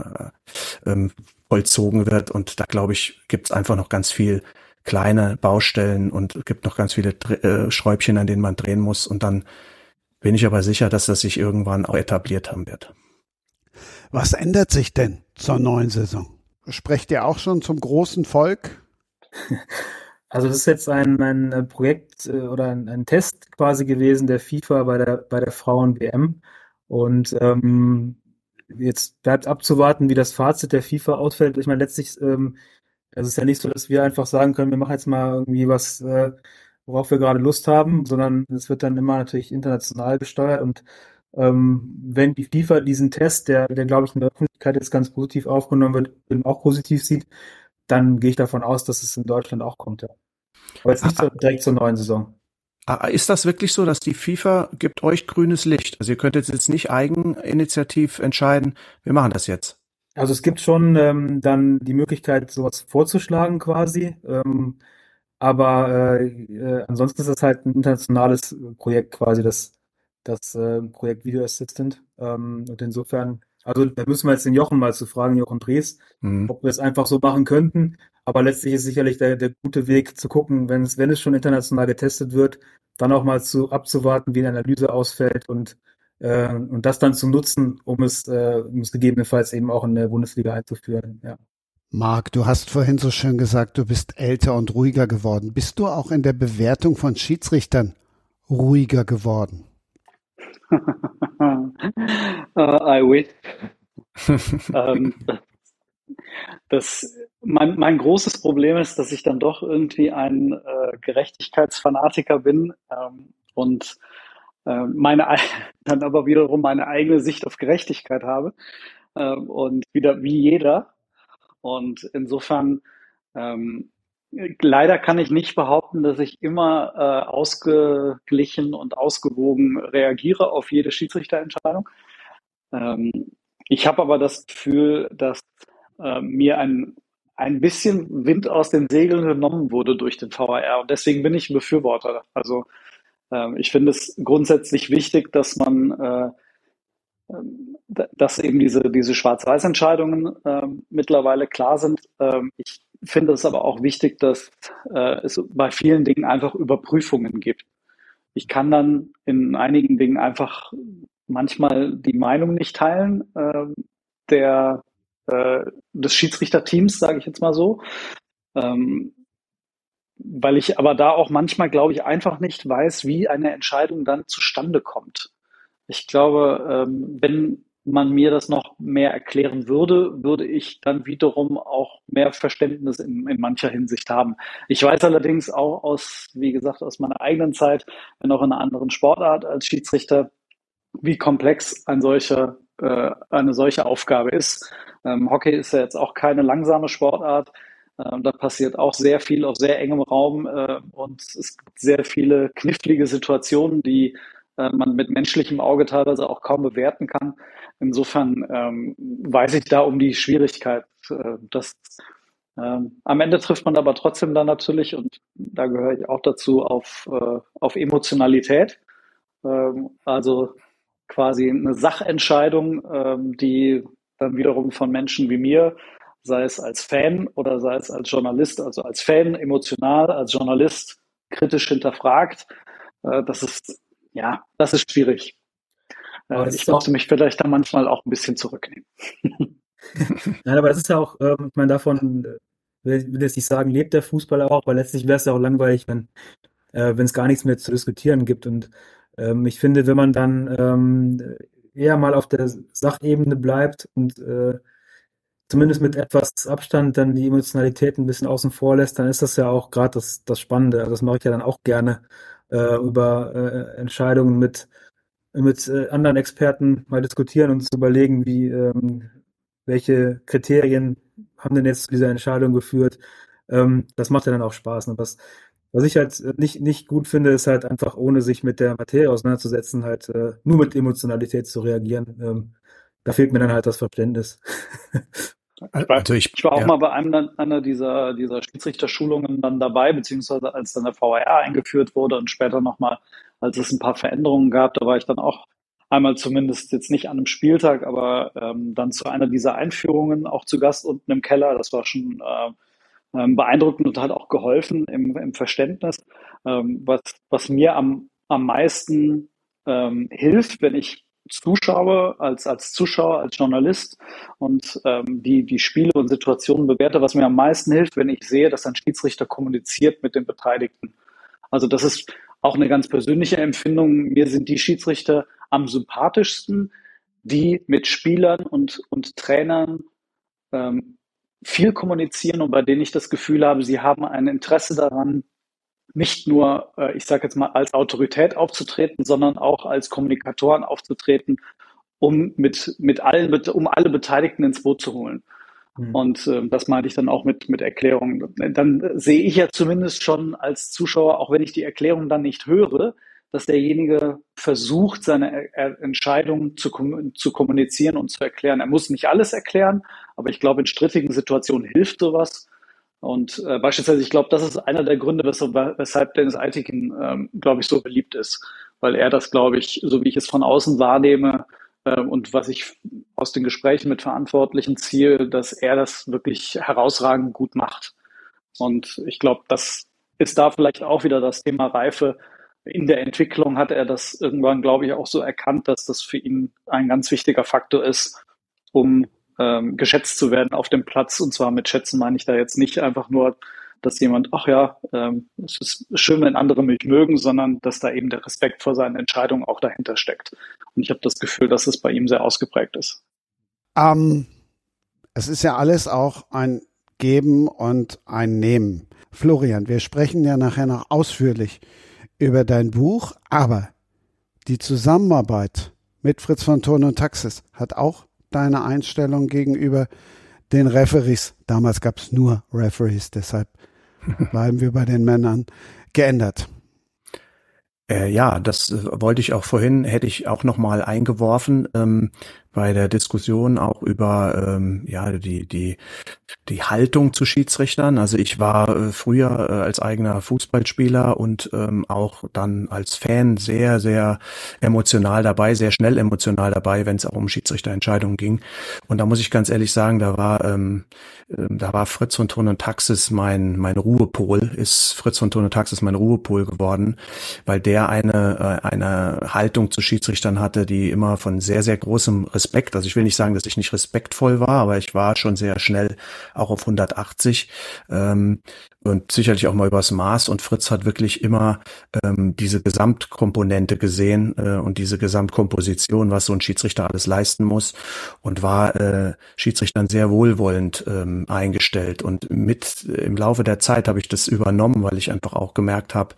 ähm, vollzogen wird. Und da glaube ich gibt's einfach noch ganz viel kleine Baustellen und gibt noch ganz viele äh, Schräubchen an denen man drehen muss. Und dann bin ich aber sicher, dass das sich irgendwann auch etabliert haben wird. Was ändert sich denn zur neuen Saison? Sprecht ihr auch schon zum großen Volk? [LAUGHS] Also das ist jetzt ein, ein Projekt äh, oder ein, ein, Test quasi gewesen der FIFA bei der, bei der Frauen-WM. Und ähm, jetzt bleibt abzuwarten, wie das Fazit der FIFA ausfällt. Ich meine, letztlich, ähm, es ist ja nicht so, dass wir einfach sagen können, wir machen jetzt mal irgendwie was äh, worauf wir gerade Lust haben, sondern es wird dann immer natürlich international gesteuert und ähm, wenn die FIFA diesen Test, der, der glaube ich in der Öffentlichkeit jetzt ganz positiv aufgenommen wird, auch positiv sieht, dann gehe ich davon aus, dass es in Deutschland auch kommt. Ja. Aber jetzt nicht so direkt zur neuen Saison. Ah, ist das wirklich so, dass die FIFA gibt euch grünes Licht? Also ihr könnt jetzt nicht eigeninitiativ entscheiden, wir machen das jetzt. Also es gibt schon ähm, dann die Möglichkeit, sowas vorzuschlagen quasi. Ähm, aber äh, äh, ansonsten ist das halt ein internationales Projekt quasi, das, das äh, Projekt Video Assistant. Ähm, und insofern, also da müssen wir jetzt den Jochen mal zu fragen, Jochen Dres, mhm. ob wir es einfach so machen könnten. Aber letztlich ist sicherlich der, der gute Weg zu gucken, wenn es, wenn es schon international getestet wird, dann auch mal zu abzuwarten, wie eine Analyse ausfällt und äh, und das dann zu nutzen, um es, äh, um es gegebenenfalls eben auch in der Bundesliga einzuführen. Ja. Marc, du hast vorhin so schön gesagt, du bist älter und ruhiger geworden. Bist du auch in der Bewertung von Schiedsrichtern ruhiger geworden? [LAUGHS] uh, I wish. [LAUGHS] ähm, das, mein, mein großes Problem ist, dass ich dann doch irgendwie ein äh, Gerechtigkeitsfanatiker bin ähm, und äh, meine [LAUGHS] dann aber wiederum meine eigene Sicht auf Gerechtigkeit habe äh, und wieder wie jeder. Und insofern ähm, leider kann ich nicht behaupten, dass ich immer äh, ausgeglichen und ausgewogen reagiere auf jede Schiedsrichterentscheidung. Ähm, ich habe aber das Gefühl, dass äh, mir ein, ein bisschen Wind aus den Segeln genommen wurde durch den VAR und deswegen bin ich ein Befürworter. Also äh, ich finde es grundsätzlich wichtig, dass man äh, dass eben diese, diese Schwarz-Weiß-Entscheidungen äh, mittlerweile klar sind. Ähm, ich finde es aber auch wichtig, dass äh, es bei vielen Dingen einfach Überprüfungen gibt. Ich kann dann in einigen Dingen einfach manchmal die Meinung nicht teilen äh, der, äh, des Schiedsrichterteams, sage ich jetzt mal so. Ähm, weil ich aber da auch manchmal, glaube ich, einfach nicht weiß, wie eine Entscheidung dann zustande kommt. Ich glaube, ähm, wenn man mir das noch mehr erklären würde, würde ich dann wiederum auch mehr Verständnis in, in mancher Hinsicht haben. Ich weiß allerdings auch aus, wie gesagt, aus meiner eigenen Zeit, wenn auch in einer anderen Sportart als Schiedsrichter, wie komplex ein solcher, äh, eine solche Aufgabe ist. Ähm, Hockey ist ja jetzt auch keine langsame Sportart. Ähm, da passiert auch sehr viel auf sehr engem Raum äh, und es gibt sehr viele knifflige Situationen, die äh, man mit menschlichem Auge teilweise auch kaum bewerten kann. Insofern ähm, weiß ich da um die Schwierigkeit. Äh, dass, ähm, am Ende trifft man aber trotzdem dann natürlich, und da gehöre ich auch dazu, auf, äh, auf Emotionalität. Ähm, also quasi eine Sachentscheidung, ähm, die dann wiederum von Menschen wie mir, sei es als Fan oder sei es als Journalist, also als Fan emotional, als Journalist kritisch hinterfragt. Äh, das ist ja, das ist schwierig. Äh, ich musste mich vielleicht da manchmal auch ein bisschen zurücknehmen. [LAUGHS] [LAUGHS] Nein, aber das ist ja auch, ähm, ich meine, davon äh, will, will jetzt nicht sagen, lebt der Fußball auch, weil letztlich wäre es ja auch langweilig, wenn äh, es gar nichts mehr zu diskutieren gibt. Und ähm, ich finde, wenn man dann ähm, eher mal auf der Sachebene bleibt und äh, zumindest mit etwas Abstand dann die Emotionalität ein bisschen außen vor lässt, dann ist das ja auch gerade das, das Spannende. Also das mache ich ja dann auch gerne, äh, über äh, Entscheidungen mit, mit äh, anderen Experten mal diskutieren und zu überlegen, wie, ähm, welche Kriterien haben denn jetzt zu dieser Entscheidung geführt. Ähm, das macht ja dann auch Spaß. Und was, was ich halt nicht, nicht gut finde, ist halt einfach, ohne sich mit der Materie auseinanderzusetzen, halt äh, nur mit Emotionalität zu reagieren. Ähm, da fehlt mir dann halt das Verständnis. [LAUGHS] Ich war, also ich, ich war auch ja. mal bei einem einer dieser, dieser Schiedsrichterschulungen dann dabei, beziehungsweise als dann der VAR eingeführt wurde und später nochmal, als es ein paar Veränderungen gab, da war ich dann auch einmal zumindest jetzt nicht an einem Spieltag, aber ähm, dann zu einer dieser Einführungen auch zu Gast unten im Keller. Das war schon äh, ähm, beeindruckend und hat auch geholfen im, im Verständnis. Ähm, was, was mir am, am meisten ähm, hilft, wenn ich zuschaue, als, als Zuschauer, als Journalist und ähm, die, die Spiele und Situationen bewerte, was mir am meisten hilft, wenn ich sehe, dass ein Schiedsrichter kommuniziert mit den Beteiligten. Also das ist auch eine ganz persönliche Empfindung. Mir sind die Schiedsrichter am sympathischsten, die mit Spielern und, und Trainern ähm, viel kommunizieren und bei denen ich das Gefühl habe, sie haben ein Interesse daran, nicht nur, äh, ich sage jetzt mal, als Autorität aufzutreten, sondern auch als Kommunikatoren aufzutreten, um mit, mit allen, um alle Beteiligten ins Boot zu holen. Mhm. Und äh, das meinte ich dann auch mit, mit Erklärungen. Dann sehe ich ja zumindest schon als Zuschauer, auch wenn ich die Erklärung dann nicht höre, dass derjenige versucht, seine er Entscheidung zu, zu kommunizieren und zu erklären. Er muss nicht alles erklären, aber ich glaube, in strittigen Situationen hilft sowas. Und äh, beispielsweise, ich glaube, das ist einer der Gründe, weshalb, Dennis Eitikin, ähm, glaube ich, so beliebt ist, weil er das, glaube ich, so wie ich es von außen wahrnehme äh, und was ich aus den Gesprächen mit Verantwortlichen ziehe, dass er das wirklich herausragend gut macht. Und ich glaube, das ist da vielleicht auch wieder das Thema Reife. In der Entwicklung hat er das irgendwann, glaube ich, auch so erkannt, dass das für ihn ein ganz wichtiger Faktor ist, um ähm, geschätzt zu werden auf dem Platz. Und zwar mit schätzen meine ich da jetzt nicht einfach nur dass jemand, ach ja, ähm, es ist schön, wenn andere mich mögen, sondern dass da eben der Respekt vor seinen Entscheidungen auch dahinter steckt. Und ich habe das Gefühl, dass es bei ihm sehr ausgeprägt ist. Ähm, es ist ja alles auch ein Geben und ein Nehmen. Florian, wir sprechen ja nachher noch ausführlich über dein Buch, aber die Zusammenarbeit mit Fritz von Thurn und Taxis hat auch deine Einstellung gegenüber den Referees, damals gab es nur Referees, deshalb [LAUGHS] bleiben wir bei den Männern, geändert. Äh, ja, das äh, wollte ich auch vorhin, hätte ich auch noch mal eingeworfen. Ähm, bei der Diskussion auch über ähm, ja die die die Haltung zu Schiedsrichtern. Also ich war äh, früher äh, als eigener Fußballspieler und ähm, auch dann als Fan sehr sehr emotional dabei, sehr schnell emotional dabei, wenn es auch um Schiedsrichterentscheidungen ging. Und da muss ich ganz ehrlich sagen, da war ähm, äh, da war Fritz von Ton und Taxis mein mein Ruhepol. Ist Fritz von Ton und Taxis mein Ruhepol geworden, weil der eine äh, eine Haltung zu Schiedsrichtern hatte, die immer von sehr sehr großem Respekt Respekt. Also ich will nicht sagen, dass ich nicht respektvoll war, aber ich war schon sehr schnell auch auf 180 ähm, und sicherlich auch mal übers Maß. Und Fritz hat wirklich immer ähm, diese Gesamtkomponente gesehen äh, und diese Gesamtkomposition, was so ein Schiedsrichter alles leisten muss und war äh, Schiedsrichtern sehr wohlwollend ähm, eingestellt. Und mit im Laufe der Zeit habe ich das übernommen, weil ich einfach auch gemerkt habe,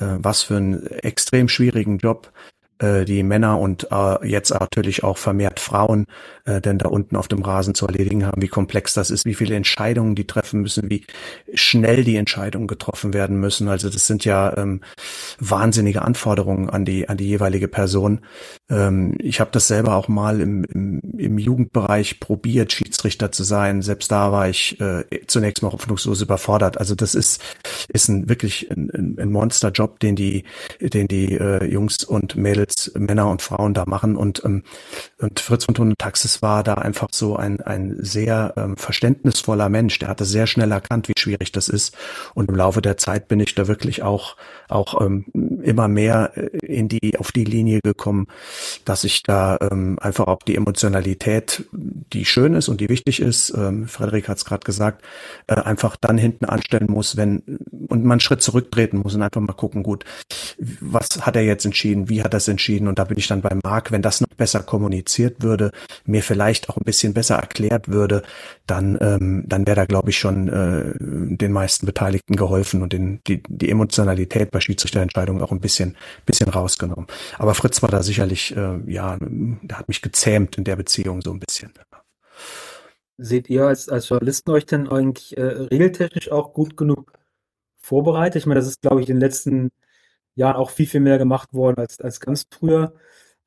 äh, was für einen extrem schwierigen Job äh, die Männer und äh, jetzt natürlich auch vermehrt Frauen, äh, denn da unten auf dem Rasen zu erledigen haben, wie komplex das ist, wie viele Entscheidungen die treffen müssen, wie schnell die Entscheidungen getroffen werden müssen. Also das sind ja ähm, wahnsinnige Anforderungen an die an die jeweilige Person. Ähm, ich habe das selber auch mal im, im, im Jugendbereich probiert, Schiedsrichter zu sein. Selbst da war ich äh, zunächst mal hoffnungslos überfordert. Also das ist ist ein wirklich ein, ein Monsterjob, den die den die äh, Jungs und Mädels jetzt Männer und Frauen da machen. Und, ähm, und Fritz von Thun Taxis war da einfach so ein, ein sehr ähm, verständnisvoller Mensch. Der hatte sehr schnell erkannt, wie schwierig das ist. Und im Laufe der Zeit bin ich da wirklich auch, auch ähm, immer mehr äh, in die, auf die Linie gekommen, dass ich da ähm, einfach auch die Emotionalität, die schön ist und die wichtig ist, ähm, Frederik hat es gerade gesagt, äh, einfach dann hinten anstellen muss, wenn und man einen Schritt zurücktreten muss und einfach mal gucken, gut, was hat er jetzt entschieden, wie hat er es entschieden, und da bin ich dann bei Marc, wenn das noch besser kommuniziert würde, mir vielleicht auch ein bisschen besser erklärt würde, dann, ähm, dann wäre da, glaube ich, schon äh, den meisten Beteiligten geholfen und den, die, die Emotionalität bei Schiedsrichterentscheidungen auch ein bisschen, bisschen rausgenommen. Aber Fritz war da sicherlich, äh, ja, der hat mich gezähmt in der Beziehung so ein bisschen. Seht ihr als, als Journalisten euch denn eigentlich äh, regeltechnisch auch gut genug vorbereitet? Ich meine, das ist, glaube ich, in den letzten Jahren auch viel, viel mehr gemacht worden als, als ganz früher.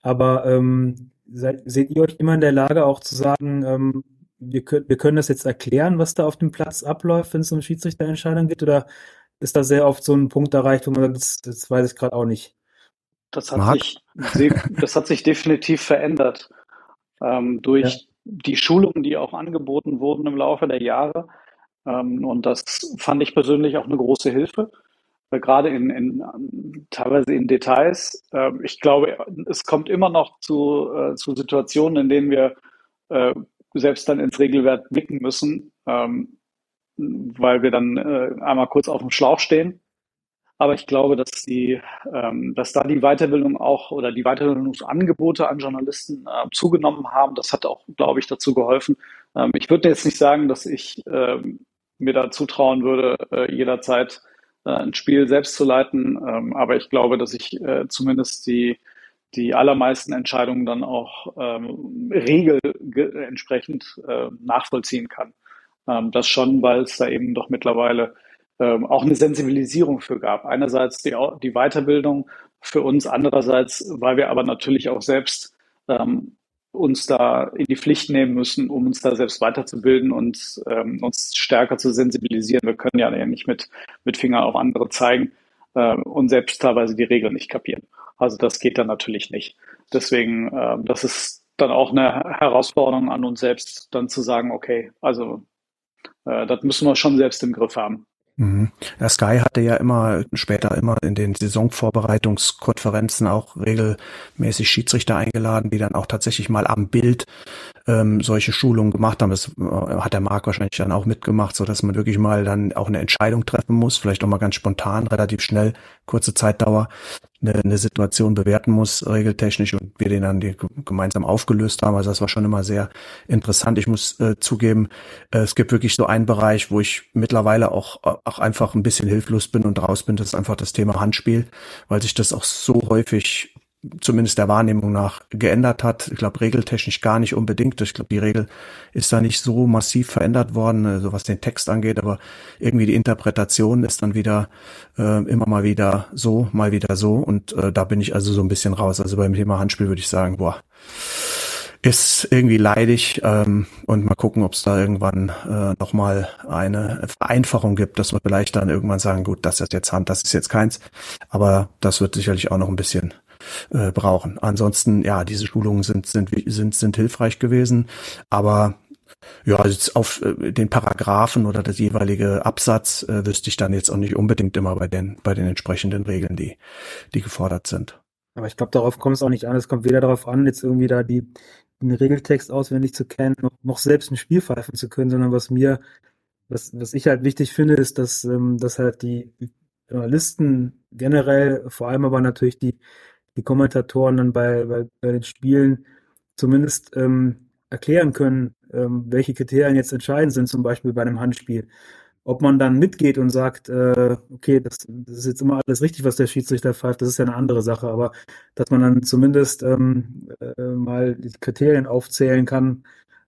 Aber ähm, seid, seht ihr euch immer in der Lage, auch zu sagen, ähm, wir, können, wir können das jetzt erklären, was da auf dem Platz abläuft, wenn es um Schiedsrichterentscheidungen geht? Oder ist da sehr oft so ein Punkt erreicht, wo man sagt, das, das weiß ich gerade auch nicht? Das hat, sich, das hat sich definitiv verändert. Ähm, durch ja. die Schulungen, die auch angeboten wurden im Laufe der Jahre. Ähm, und das fand ich persönlich auch eine große Hilfe gerade in, in teilweise in Details. Ähm, ich glaube, es kommt immer noch zu, äh, zu Situationen, in denen wir äh, selbst dann ins Regelwerk blicken müssen, ähm, weil wir dann äh, einmal kurz auf dem Schlauch stehen. Aber ich glaube, dass die, ähm, dass da die Weiterbildung auch oder die Weiterbildungsangebote an Journalisten äh, zugenommen haben. Das hat auch, glaube ich, dazu geholfen. Ähm, ich würde jetzt nicht sagen, dass ich ähm, mir da zutrauen würde, äh, jederzeit äh, ein Spiel selbst zu leiten. Ähm, aber ich glaube, dass ich äh, zumindest die, die allermeisten Entscheidungen dann auch ähm, regel entsprechend äh, nachvollziehen kann. Ähm, das schon, weil es da eben doch mittlerweile ähm, auch eine Sensibilisierung für gab. Einerseits die, die Weiterbildung für uns, andererseits, weil wir aber natürlich auch selbst ähm, uns da in die Pflicht nehmen müssen, um uns da selbst weiterzubilden und ähm, uns stärker zu sensibilisieren. Wir können ja nicht mit, mit Finger auf andere zeigen äh, und selbst teilweise die Regeln nicht kapieren. Also das geht dann natürlich nicht. Deswegen, äh, das ist dann auch eine Herausforderung an uns selbst, dann zu sagen, okay, also äh, das müssen wir schon selbst im Griff haben. Mhm. Ja, Sky hatte ja immer später immer in den Saisonvorbereitungskonferenzen auch regelmäßig Schiedsrichter eingeladen, die dann auch tatsächlich mal am Bild ähm, solche Schulungen gemacht haben. Das äh, hat der Marc wahrscheinlich dann auch mitgemacht, so dass man wirklich mal dann auch eine Entscheidung treffen muss, vielleicht auch mal ganz spontan, relativ schnell, kurze Zeitdauer, eine, eine Situation bewerten muss, regeltechnisch und wir den dann die gemeinsam aufgelöst haben. Also das war schon immer sehr interessant. Ich muss äh, zugeben, äh, es gibt wirklich so einen Bereich, wo ich mittlerweile auch, auch einfach ein bisschen hilflos bin und raus bin. Das ist einfach das Thema Handspiel, weil sich das auch so häufig zumindest der Wahrnehmung nach geändert hat. Ich glaube, regeltechnisch gar nicht unbedingt. Ich glaube, die Regel ist da nicht so massiv verändert worden, also was den Text angeht, aber irgendwie die Interpretation ist dann wieder äh, immer mal wieder so, mal wieder so. Und äh, da bin ich also so ein bisschen raus. Also beim Thema Handspiel würde ich sagen, boah, ist irgendwie leidig ähm, und mal gucken, ob es da irgendwann äh, nochmal eine Vereinfachung gibt, dass wir vielleicht dann irgendwann sagen, gut, das ist jetzt Hand, das ist jetzt keins. Aber das wird sicherlich auch noch ein bisschen äh, brauchen. Ansonsten, ja, diese Schulungen sind, sind, sind, sind hilfreich gewesen, aber ja, jetzt auf äh, den Paragraphen oder das jeweilige Absatz äh, wüsste ich dann jetzt auch nicht unbedingt immer bei den, bei den entsprechenden Regeln, die, die gefordert sind. Aber ich glaube, darauf kommt es auch nicht an. Es kommt weder darauf an, jetzt irgendwie da die, den Regeltext auswendig zu kennen, noch, noch selbst ein Spiel pfeifen zu können, sondern was mir, was, was ich halt wichtig finde, ist, dass, ähm, dass halt die Journalisten generell, vor allem aber natürlich die, die Kommentatoren dann bei, bei, bei den Spielen zumindest ähm, erklären können, ähm, welche Kriterien jetzt entscheidend sind, zum Beispiel bei einem Handspiel. Ob man dann mitgeht und sagt, äh, okay, das, das ist jetzt immer alles richtig, was der Schiedsrichter pfeift, das ist ja eine andere Sache, aber dass man dann zumindest ähm, äh, mal die Kriterien aufzählen kann,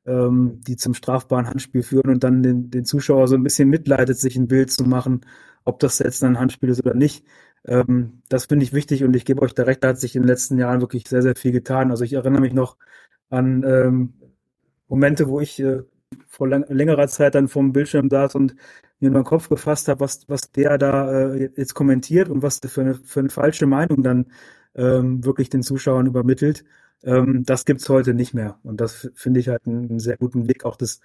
ähm, die zum strafbaren Handspiel führen und dann den, den Zuschauer so ein bisschen mitleidet, sich ein Bild zu machen, ob das jetzt ein Handspiel ist oder nicht. Ähm, das finde ich wichtig und ich gebe euch da recht, da hat sich in den letzten Jahren wirklich sehr, sehr viel getan. Also ich erinnere mich noch an ähm, Momente, wo ich äh, vor lang längerer Zeit dann vom Bildschirm saß und mir in meinen Kopf gefasst habe, was, was der da äh, jetzt kommentiert und was der für eine, für eine falsche Meinung dann ähm, wirklich den Zuschauern übermittelt. Ähm, das gibt's heute nicht mehr. Und das finde ich halt einen, einen, sehr guten Weg auch des,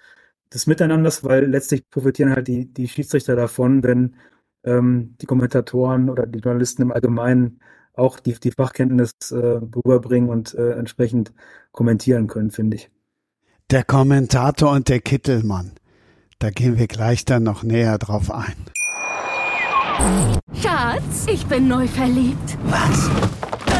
des Miteinanders, weil letztlich profitieren halt die, die Schiedsrichter davon, wenn ähm, die Kommentatoren oder die Journalisten im Allgemeinen auch die, die Fachkenntnis äh, rüberbringen und äh, entsprechend kommentieren können, finde ich. Der Kommentator und der Kittelmann. Da gehen wir gleich dann noch näher drauf ein. Schatz, ich bin neu verliebt. Was?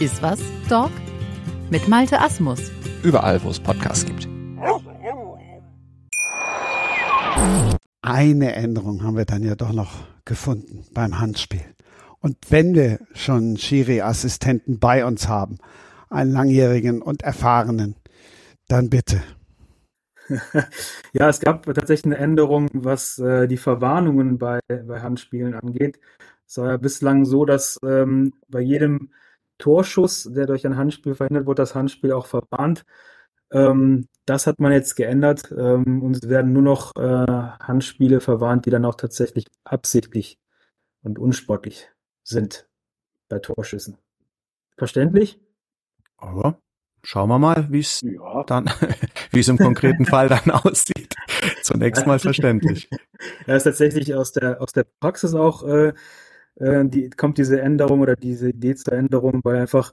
Iswas Dog mit Malte Asmus. Überall, wo es Podcasts gibt. Eine Änderung haben wir dann ja doch noch gefunden beim Handspiel. Und wenn wir schon Schiri-Assistenten bei uns haben, einen langjährigen und erfahrenen, dann bitte [LAUGHS] ja, es gab tatsächlich eine Änderung, was äh, die Verwarnungen bei, bei Handspielen angeht. Es war ja bislang so, dass ähm, bei jedem Torschuss, der durch ein Handspiel verhindert wurde, das Handspiel auch verwarnt. Ähm, das hat man jetzt geändert ähm, und es werden nur noch äh, Handspiele verwarnt, die dann auch tatsächlich absichtlich und unsportlich sind bei Torschüssen. Verständlich? Aber schauen wir mal, wie es ja. dann, [LAUGHS] wie es im konkreten Fall dann [LAUGHS] aussieht. Zunächst mal [LAUGHS] verständlich. Ja, ist tatsächlich aus der aus der Praxis auch äh, äh, die kommt diese Änderung oder diese Idee zur Änderung, weil einfach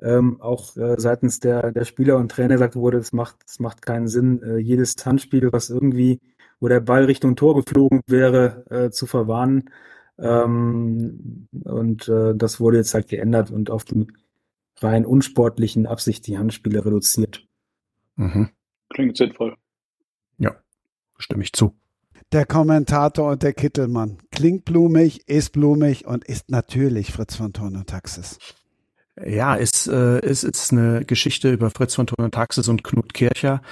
ähm, auch äh, seitens der der Spieler und Trainer gesagt wurde, es macht es macht keinen Sinn, äh, jedes Handspiel, was irgendwie wo der Ball Richtung Tor geflogen wäre, äh, zu verwarnen. Ähm, und äh, das wurde jetzt halt geändert und auf die rein unsportlichen Absicht die Handspiele reduziert. Mhm. Klingt sinnvoll. Ja, stimme ich zu. Der Kommentator und der Kittelmann. Klingt blumig, ist blumig und ist natürlich Fritz von Ton und Taxis. Ja, ist, äh, ist, ist eine Geschichte über Fritz von Thun und Taxis und Knut Kircher,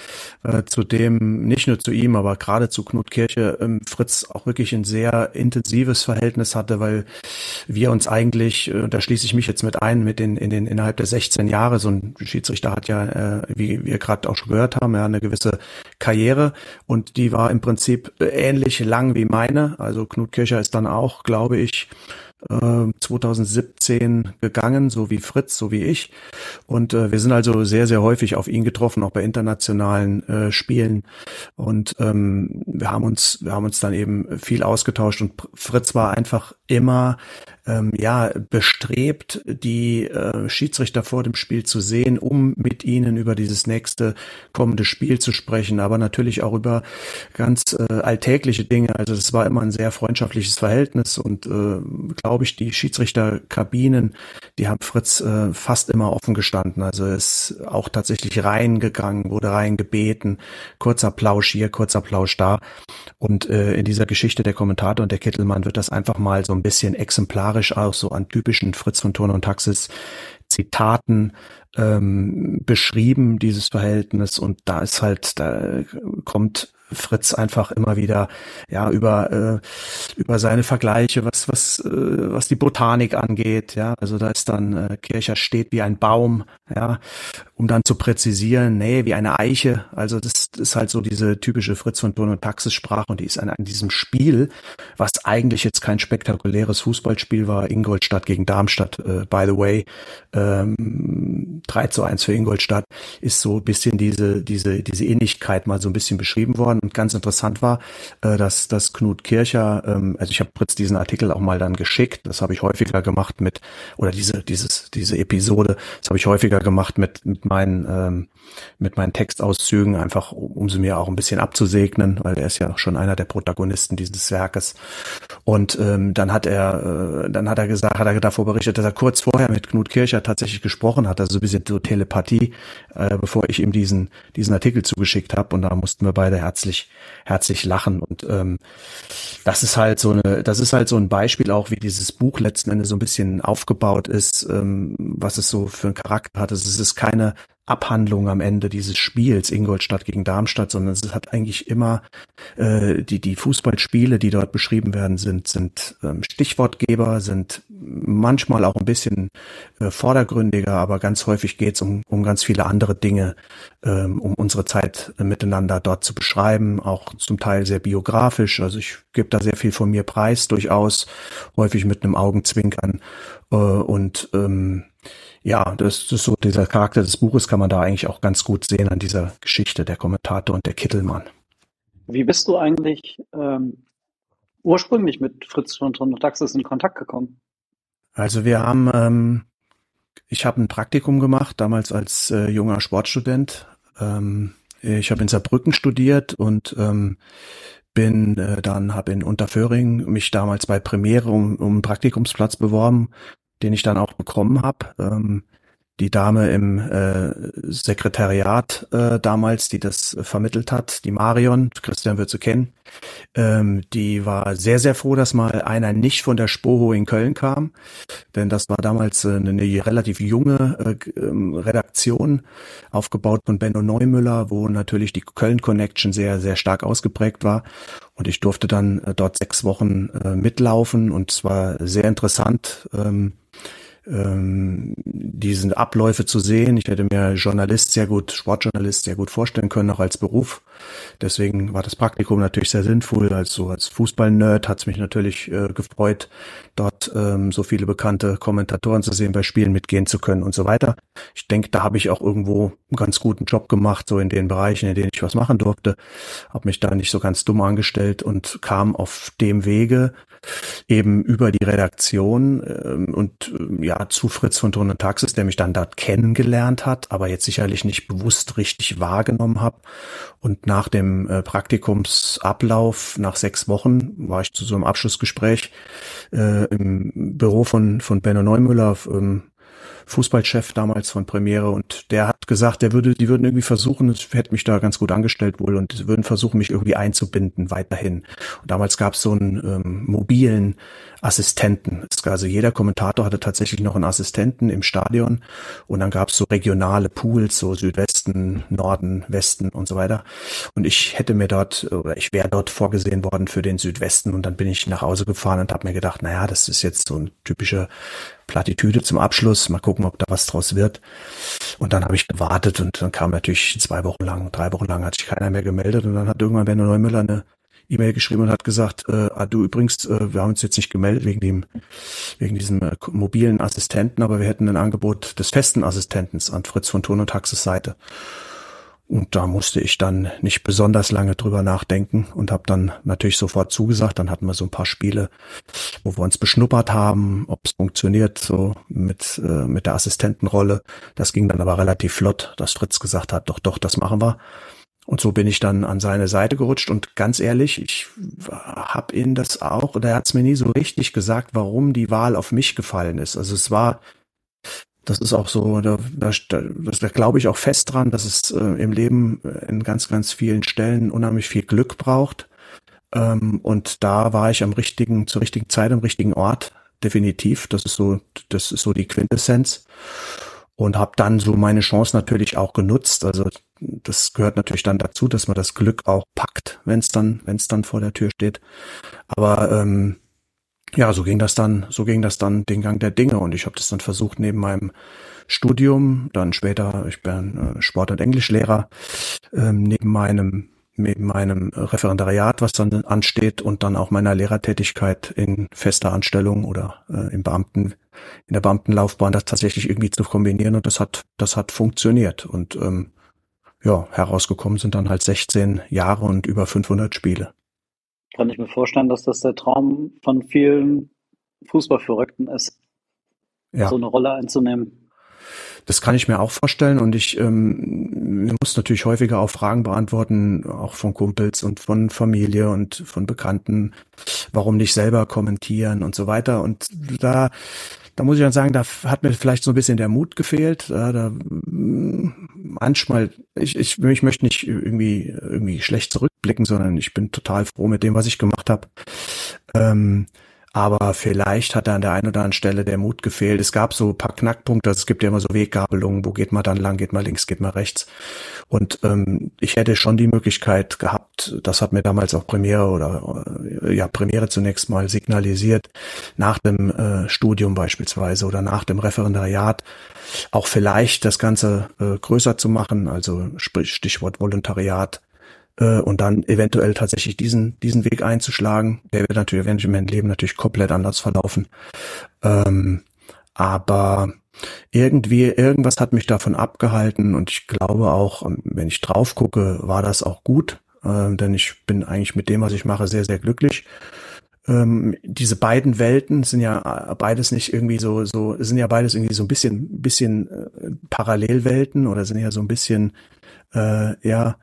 äh, zu dem, nicht nur zu ihm, aber gerade zu Knut Kirche, ähm, Fritz auch wirklich ein sehr intensives Verhältnis hatte, weil wir uns eigentlich, äh, da schließe ich mich jetzt mit ein, mit den, in den, innerhalb der 16 Jahre, so ein Schiedsrichter hat ja, äh, wie wir gerade auch schon gehört haben, ja, eine gewisse Karriere und die war im Prinzip ähnlich lang wie meine. Also Knut Kircher ist dann auch, glaube ich, 2017 ähm, gegangen, so wie Fritz, so wie ich. Und äh, wir sind also sehr, sehr häufig auf ihn getroffen, auch bei internationalen äh, Spielen. Und ähm, wir haben uns, wir haben uns dann eben viel ausgetauscht und Fritz war einfach immer ähm, ja bestrebt, die äh, Schiedsrichter vor dem Spiel zu sehen, um mit ihnen über dieses nächste kommende Spiel zu sprechen, aber natürlich auch über ganz äh, alltägliche Dinge. Also es war immer ein sehr freundschaftliches Verhältnis und äh, glaube ich, die Schiedsrichterkabinen, die haben Fritz äh, fast immer offen gestanden. Also ist auch tatsächlich reingegangen, wurde reingebeten, kurzer Plausch hier, kurzer Plausch da. Und äh, in dieser Geschichte der Kommentator und der Kittelmann wird das einfach mal so ein bisschen exemplarisch auch so an typischen Fritz von Turner und Taxis Zitaten ähm, beschrieben, dieses Verhältnis. Und da ist halt, da kommt Fritz einfach immer wieder ja über äh, über seine Vergleiche, was was äh, was die Botanik angeht, ja, also da ist dann äh, Kircher steht wie ein Baum, ja, um dann zu präzisieren, nee, wie eine Eiche, also das ist halt so diese typische Fritz von Turn und Taxis Sprache und die ist an, an diesem Spiel, was eigentlich jetzt kein spektakuläres Fußballspiel war, Ingolstadt gegen Darmstadt, äh, by the way, ähm, 3 zu 1 für Ingolstadt, ist so ein bisschen diese diese diese Ähnlichkeit mal so ein bisschen beschrieben worden. Und ganz interessant war, äh, dass, dass Knut Kircher, ähm, also ich habe Fritz diesen Artikel auch mal dann geschickt, das habe ich häufiger gemacht mit, oder diese, dieses, diese Episode, das habe ich häufiger gemacht mit, mit meinen, ähm, mit meinen Textauszügen, einfach um sie mir auch ein bisschen abzusegnen, weil er ist ja schon einer der Protagonisten dieses Werkes. Und ähm, dann hat er, äh, dann hat er gesagt, hat er davor berichtet, dass er kurz vorher mit Knut Kircher tatsächlich gesprochen hat, also so ein bisschen so Telepathie, äh, bevor ich ihm diesen, diesen Artikel zugeschickt habe. Und da mussten wir beide herzlich, herzlich lachen. Und ähm, das ist halt so eine, das ist halt so ein Beispiel auch, wie dieses Buch letzten Endes so ein bisschen aufgebaut ist, ähm, was es so für einen Charakter hat. Also es ist keine Abhandlung am Ende dieses Spiels Ingolstadt gegen Darmstadt, sondern es hat eigentlich immer äh, die die Fußballspiele, die dort beschrieben werden, sind sind ähm, Stichwortgeber, sind manchmal auch ein bisschen äh, vordergründiger, aber ganz häufig geht es um um ganz viele andere Dinge, ähm, um unsere Zeit äh, miteinander dort zu beschreiben, auch zum Teil sehr biografisch. Also ich gebe da sehr viel von mir preis, durchaus häufig mit einem Augenzwinkern äh, und ähm, ja, das, ist so dieser Charakter des Buches kann man da eigentlich auch ganz gut sehen an dieser Geschichte, der Kommentator und der Kittelmann. Wie bist du eigentlich ähm, ursprünglich mit Fritz von Taxis in Kontakt gekommen? Also wir haben, ähm, ich habe ein Praktikum gemacht, damals als äh, junger Sportstudent. Ähm, ich habe in Saarbrücken studiert und ähm, bin äh, dann habe in Unterföhring mich damals bei Premiere um, um einen Praktikumsplatz beworben den ich dann auch bekommen habe. Ähm, die Dame im äh, Sekretariat äh, damals, die das vermittelt hat, die Marion, Christian wird sie kennen, ähm, die war sehr, sehr froh, dass mal einer nicht von der Spoho in Köln kam, denn das war damals äh, eine relativ junge äh, ähm, Redaktion, aufgebaut von Benno Neumüller, wo natürlich die Köln-Connection sehr, sehr stark ausgeprägt war. Und ich durfte dann äh, dort sechs Wochen äh, mitlaufen und es war sehr interessant. Ähm, ähm, diese Abläufe zu sehen. Ich hätte mir Journalist sehr gut, Sportjournalist sehr gut vorstellen können, auch als Beruf. Deswegen war das Praktikum natürlich sehr sinnvoll. Also als Fußball-Nerd hat es mich natürlich äh, gefreut, dort ähm, so viele bekannte Kommentatoren zu sehen, bei Spielen mitgehen zu können und so weiter. Ich denke, da habe ich auch irgendwo einen ganz guten Job gemacht, so in den Bereichen, in denen ich was machen durfte. Habe mich da nicht so ganz dumm angestellt und kam auf dem Wege eben über die Redaktion ähm, und äh, ja zu Fritz von Ton und Taxis, der mich dann dort kennengelernt hat, aber jetzt sicherlich nicht bewusst richtig wahrgenommen habe. Und nach dem äh, Praktikumsablauf, nach sechs Wochen, war ich zu so einem Abschlussgespräch äh, im Büro von von Benno Neumüller, ähm, Fußballchef damals von Premiere und der hat gesagt, der würde, die würden irgendwie versuchen, es hätte mich da ganz gut angestellt wohl und würden versuchen, mich irgendwie einzubinden weiterhin. Und damals gab es so einen ähm, mobilen Assistenten. Also jeder Kommentator hatte tatsächlich noch einen Assistenten im Stadion und dann gab es so regionale Pools, so Südwesten, Norden, Westen und so weiter. Und ich hätte mir dort oder ich wäre dort vorgesehen worden für den Südwesten und dann bin ich nach Hause gefahren und habe mir gedacht, naja, das ist jetzt so ein typischer Plattitüde zum Abschluss. Mal gucken, ob da was draus wird. Und dann habe ich gewartet und dann kam natürlich zwei Wochen lang, drei Wochen lang hat sich keiner mehr gemeldet und dann hat irgendwann Benno Neumüller eine E-Mail geschrieben und hat gesagt, äh, ah, du übrigens, äh, wir haben uns jetzt nicht gemeldet wegen dem, wegen diesem äh, mobilen Assistenten, aber wir hätten ein Angebot des festen Assistentens an Fritz von Thun und Taxes Seite. Und da musste ich dann nicht besonders lange drüber nachdenken und habe dann natürlich sofort zugesagt. Dann hatten wir so ein paar Spiele, wo wir uns beschnuppert haben, ob es funktioniert, so mit, äh, mit der Assistentenrolle. Das ging dann aber relativ flott, dass Fritz gesagt hat, doch, doch, das machen wir. Und so bin ich dann an seine Seite gerutscht und ganz ehrlich, ich habe ihn das auch, oder er hat es mir nie so richtig gesagt, warum die Wahl auf mich gefallen ist. Also es war das ist auch so, da, da, da glaube ich auch fest dran, dass es äh, im Leben in ganz, ganz vielen Stellen unheimlich viel Glück braucht. Ähm, und da war ich am richtigen, zur richtigen Zeit am richtigen Ort, definitiv. Das ist so, das ist so die Quintessenz. Und habe dann so meine Chance natürlich auch genutzt. Also das gehört natürlich dann dazu, dass man das Glück auch packt, wenn es dann, wenn es dann vor der Tür steht. Aber ähm, ja, so ging das dann, so ging das dann den Gang der Dinge und ich habe das dann versucht neben meinem Studium, dann später, ich bin äh, Sport- und Englischlehrer, ähm, neben meinem neben meinem Referendariat, was dann ansteht und dann auch meiner Lehrertätigkeit in fester Anstellung oder äh, im Beamten in der Beamtenlaufbahn das tatsächlich irgendwie zu kombinieren und das hat das hat funktioniert und ähm, ja herausgekommen sind dann halt 16 Jahre und über 500 Spiele kann ich mir vorstellen, dass das der Traum von vielen Fußballverrückten ist, ja. so eine Rolle einzunehmen. Das kann ich mir auch vorstellen und ich ähm, muss natürlich häufiger auch Fragen beantworten, auch von Kumpels und von Familie und von Bekannten, warum nicht selber kommentieren und so weiter. Und da da muss ich dann sagen, da hat mir vielleicht so ein bisschen der Mut gefehlt. Da, da manchmal, ich, ich, ich möchte nicht irgendwie irgendwie schlecht zurückblicken, sondern ich bin total froh mit dem, was ich gemacht habe. Ähm, aber vielleicht hat da an der einen oder anderen Stelle der Mut gefehlt. Es gab so ein paar Knackpunkte, es gibt ja immer so Weggabelungen, wo geht man dann lang, geht man links, geht man rechts. Und ähm, ich hätte schon die Möglichkeit gehabt, das hat mir damals auch Premiere oder äh, ja Premiere zunächst mal signalisiert, nach dem äh, Studium beispielsweise oder nach dem Referendariat auch vielleicht das Ganze äh, größer zu machen, also sprich Stichwort Volontariat, äh, und dann eventuell tatsächlich diesen, diesen Weg einzuschlagen. Der wird natürlich eventuell in meinem Leben natürlich komplett anders verlaufen. Ähm, aber irgendwie, irgendwas hat mich davon abgehalten und ich glaube auch, wenn ich drauf gucke, war das auch gut, äh, denn ich bin eigentlich mit dem, was ich mache, sehr, sehr glücklich. Ähm, diese beiden Welten sind ja beides nicht irgendwie so, so, sind ja beides irgendwie so ein bisschen, bisschen äh, Parallelwelten oder sind ja so ein bisschen, äh, ja,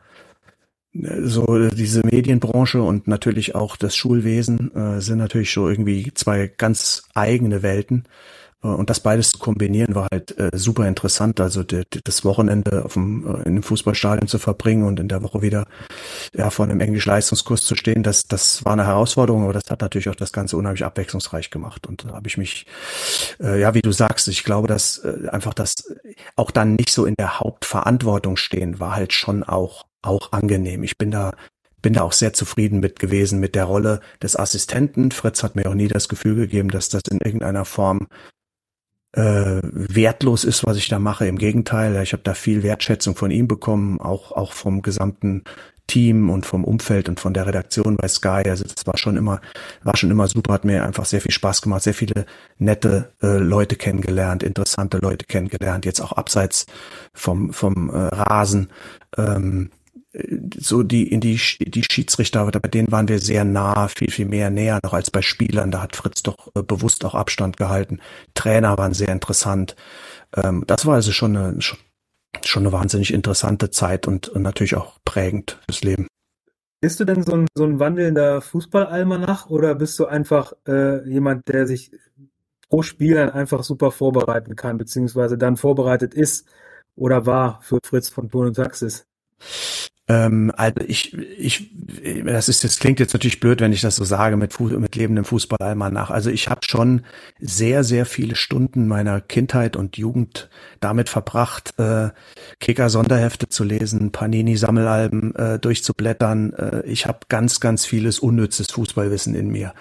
so diese Medienbranche und natürlich auch das Schulwesen äh, sind natürlich so irgendwie zwei ganz eigene Welten. Äh, und das beides zu kombinieren war halt äh, super interessant. Also de, de, das Wochenende auf dem, äh, in einem Fußballstadion zu verbringen und in der Woche wieder ja, vor einem Englisch-Leistungskurs zu stehen, das, das war eine Herausforderung, aber das hat natürlich auch das Ganze unheimlich abwechslungsreich gemacht. Und da habe ich mich, äh, ja, wie du sagst, ich glaube, dass äh, einfach das auch dann nicht so in der Hauptverantwortung stehen, war halt schon auch auch angenehm. Ich bin da bin da auch sehr zufrieden mit gewesen mit der Rolle des Assistenten. Fritz hat mir auch nie das Gefühl gegeben, dass das in irgendeiner Form äh, wertlos ist, was ich da mache. Im Gegenteil, ich habe da viel Wertschätzung von ihm bekommen, auch auch vom gesamten Team und vom Umfeld und von der Redaktion bei Sky. Also das war schon immer, war schon immer super, hat mir einfach sehr viel Spaß gemacht, sehr viele nette äh, Leute kennengelernt, interessante Leute kennengelernt, jetzt auch abseits vom, vom äh, Rasen. Ähm, so die in die die Schiedsrichter, bei denen waren wir sehr nah, viel viel mehr näher noch als bei Spielern. Da hat Fritz doch äh, bewusst auch Abstand gehalten. Trainer waren sehr interessant. Ähm, das war also schon eine schon, eine wahnsinnig interessante Zeit und, und natürlich auch prägend fürs Leben. Bist du denn so ein, so ein wandelnder Fußballalmanach oder bist du einfach äh, jemand, der sich pro Spiel dann einfach super vorbereiten kann, beziehungsweise dann vorbereitet ist oder war für Fritz von Ton Taxis? Ähm, also ich, ich, das ist, das klingt jetzt natürlich blöd, wenn ich das so sage mit, Fuß, mit lebendem Fußballalmanach. Also ich habe schon sehr, sehr viele Stunden meiner Kindheit und Jugend damit verbracht, äh, Kicker-Sonderhefte zu lesen, Panini-Sammelalben äh, durchzublättern. Äh, ich habe ganz, ganz vieles unnützes Fußballwissen in mir.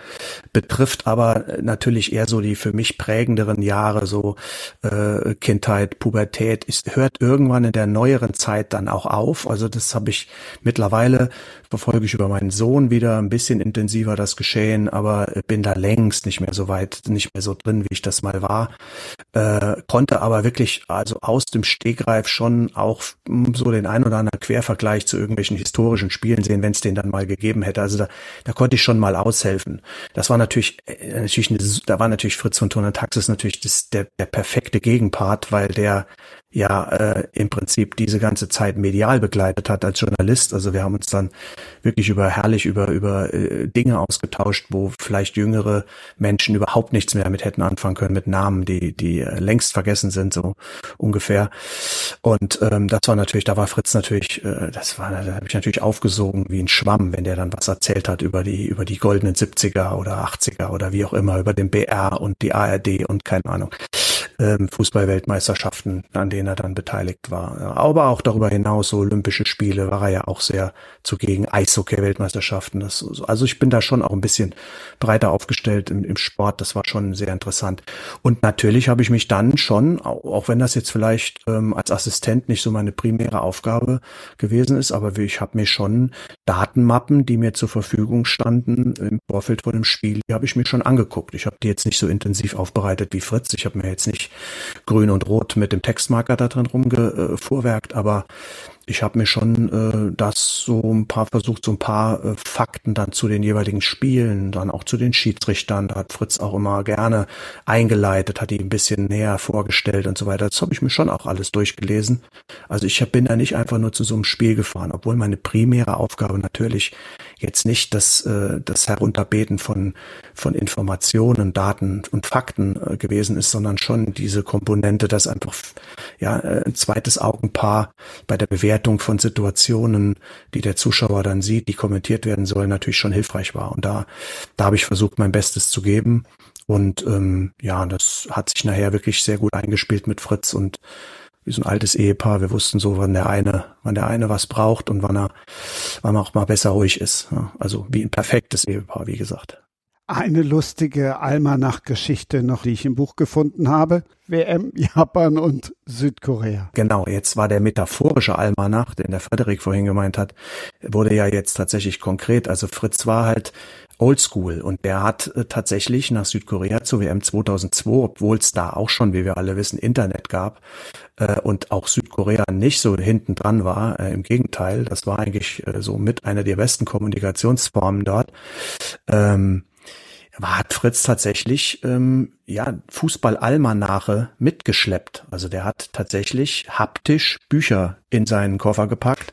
Betrifft aber natürlich eher so die für mich prägenderen Jahre, so äh, Kindheit, Pubertät. Es hört irgendwann in der neueren Zeit dann auch auf. Also das habe ich ich mittlerweile verfolge ich über meinen Sohn wieder ein bisschen intensiver das Geschehen, aber bin da längst nicht mehr so weit, nicht mehr so drin, wie ich das mal war. Äh, konnte aber wirklich also aus dem Stegreif schon auch so den ein oder anderen Quervergleich zu irgendwelchen historischen Spielen sehen, wenn es den dann mal gegeben hätte. Also da, da konnte ich schon mal aushelfen. Das war natürlich, äh, natürlich eine, da war natürlich Fritz von Turner Taxis natürlich das, der, der perfekte Gegenpart, weil der ja äh, im Prinzip diese ganze Zeit medial begleitet hat als Journalist. Also wir haben uns dann wirklich über herrlich über über äh, Dinge ausgetauscht, wo vielleicht jüngere Menschen überhaupt nichts mehr damit hätten anfangen können mit Namen, die die äh, längst vergessen sind so ungefähr. Und ähm, das war natürlich, da war Fritz natürlich, äh, das war, da habe ich natürlich aufgesogen wie ein Schwamm, wenn der dann was erzählt hat über die über die goldenen 70er oder 80er oder wie auch immer über den BR und die ARD und keine Ahnung ähm, Fußballweltmeisterschaften, an denen er dann beteiligt war. Aber auch darüber hinaus so Olympische Spiele war er ja auch sehr zugegen, Eishockey-Weltmeisterschaften. Also ich bin da schon auch ein bisschen breiter aufgestellt im, im Sport. Das war schon sehr interessant. Und natürlich habe ich mich dann schon, auch wenn das jetzt vielleicht ähm, als Assistent nicht so meine primäre Aufgabe gewesen ist, aber ich habe mir schon Datenmappen, die mir zur Verfügung standen im Vorfeld von dem Spiel, die habe ich mir schon angeguckt. Ich habe die jetzt nicht so intensiv aufbereitet wie Fritz. Ich habe mir jetzt nicht grün und rot mit dem Textmarker da drin rumgefuhrwerkt, aber ich habe mir schon äh, das so ein paar versucht, so ein paar äh, Fakten dann zu den jeweiligen Spielen, dann auch zu den Schiedsrichtern. Da hat Fritz auch immer gerne eingeleitet, hat die ein bisschen näher vorgestellt und so weiter. Das habe ich mir schon auch alles durchgelesen. Also ich bin da nicht einfach nur zu so einem Spiel gefahren, obwohl meine primäre Aufgabe natürlich jetzt nicht das, äh, das Herunterbeten von, von Informationen, Daten und Fakten äh, gewesen ist, sondern schon diese Komponente, dass einfach ja äh, ein zweites Augenpaar bei der Bewertung von Situationen, die der Zuschauer dann sieht, die kommentiert werden sollen, natürlich schon hilfreich war. Und da, da habe ich versucht, mein Bestes zu geben. Und ähm, ja, das hat sich nachher wirklich sehr gut eingespielt mit Fritz und wie so ein altes Ehepaar. Wir wussten so, wann der eine, wann der eine was braucht und wann er, wann er auch mal besser ruhig ist. Also wie ein perfektes Ehepaar, wie gesagt. Eine lustige Almanach-Geschichte noch, die ich im Buch gefunden habe. WM, Japan und Südkorea. Genau, jetzt war der metaphorische Almanach, den der Frederik vorhin gemeint hat, wurde ja jetzt tatsächlich konkret. Also Fritz war halt oldschool und der hat äh, tatsächlich nach Südkorea zur WM 2002, obwohl es da auch schon, wie wir alle wissen, Internet gab äh, und auch Südkorea nicht so hinten dran war, äh, im Gegenteil, das war eigentlich äh, so mit einer der besten Kommunikationsformen dort. Ähm, hat Fritz tatsächlich ähm, ja Fußball-Almanache mitgeschleppt. Also der hat tatsächlich haptisch Bücher in seinen Koffer gepackt.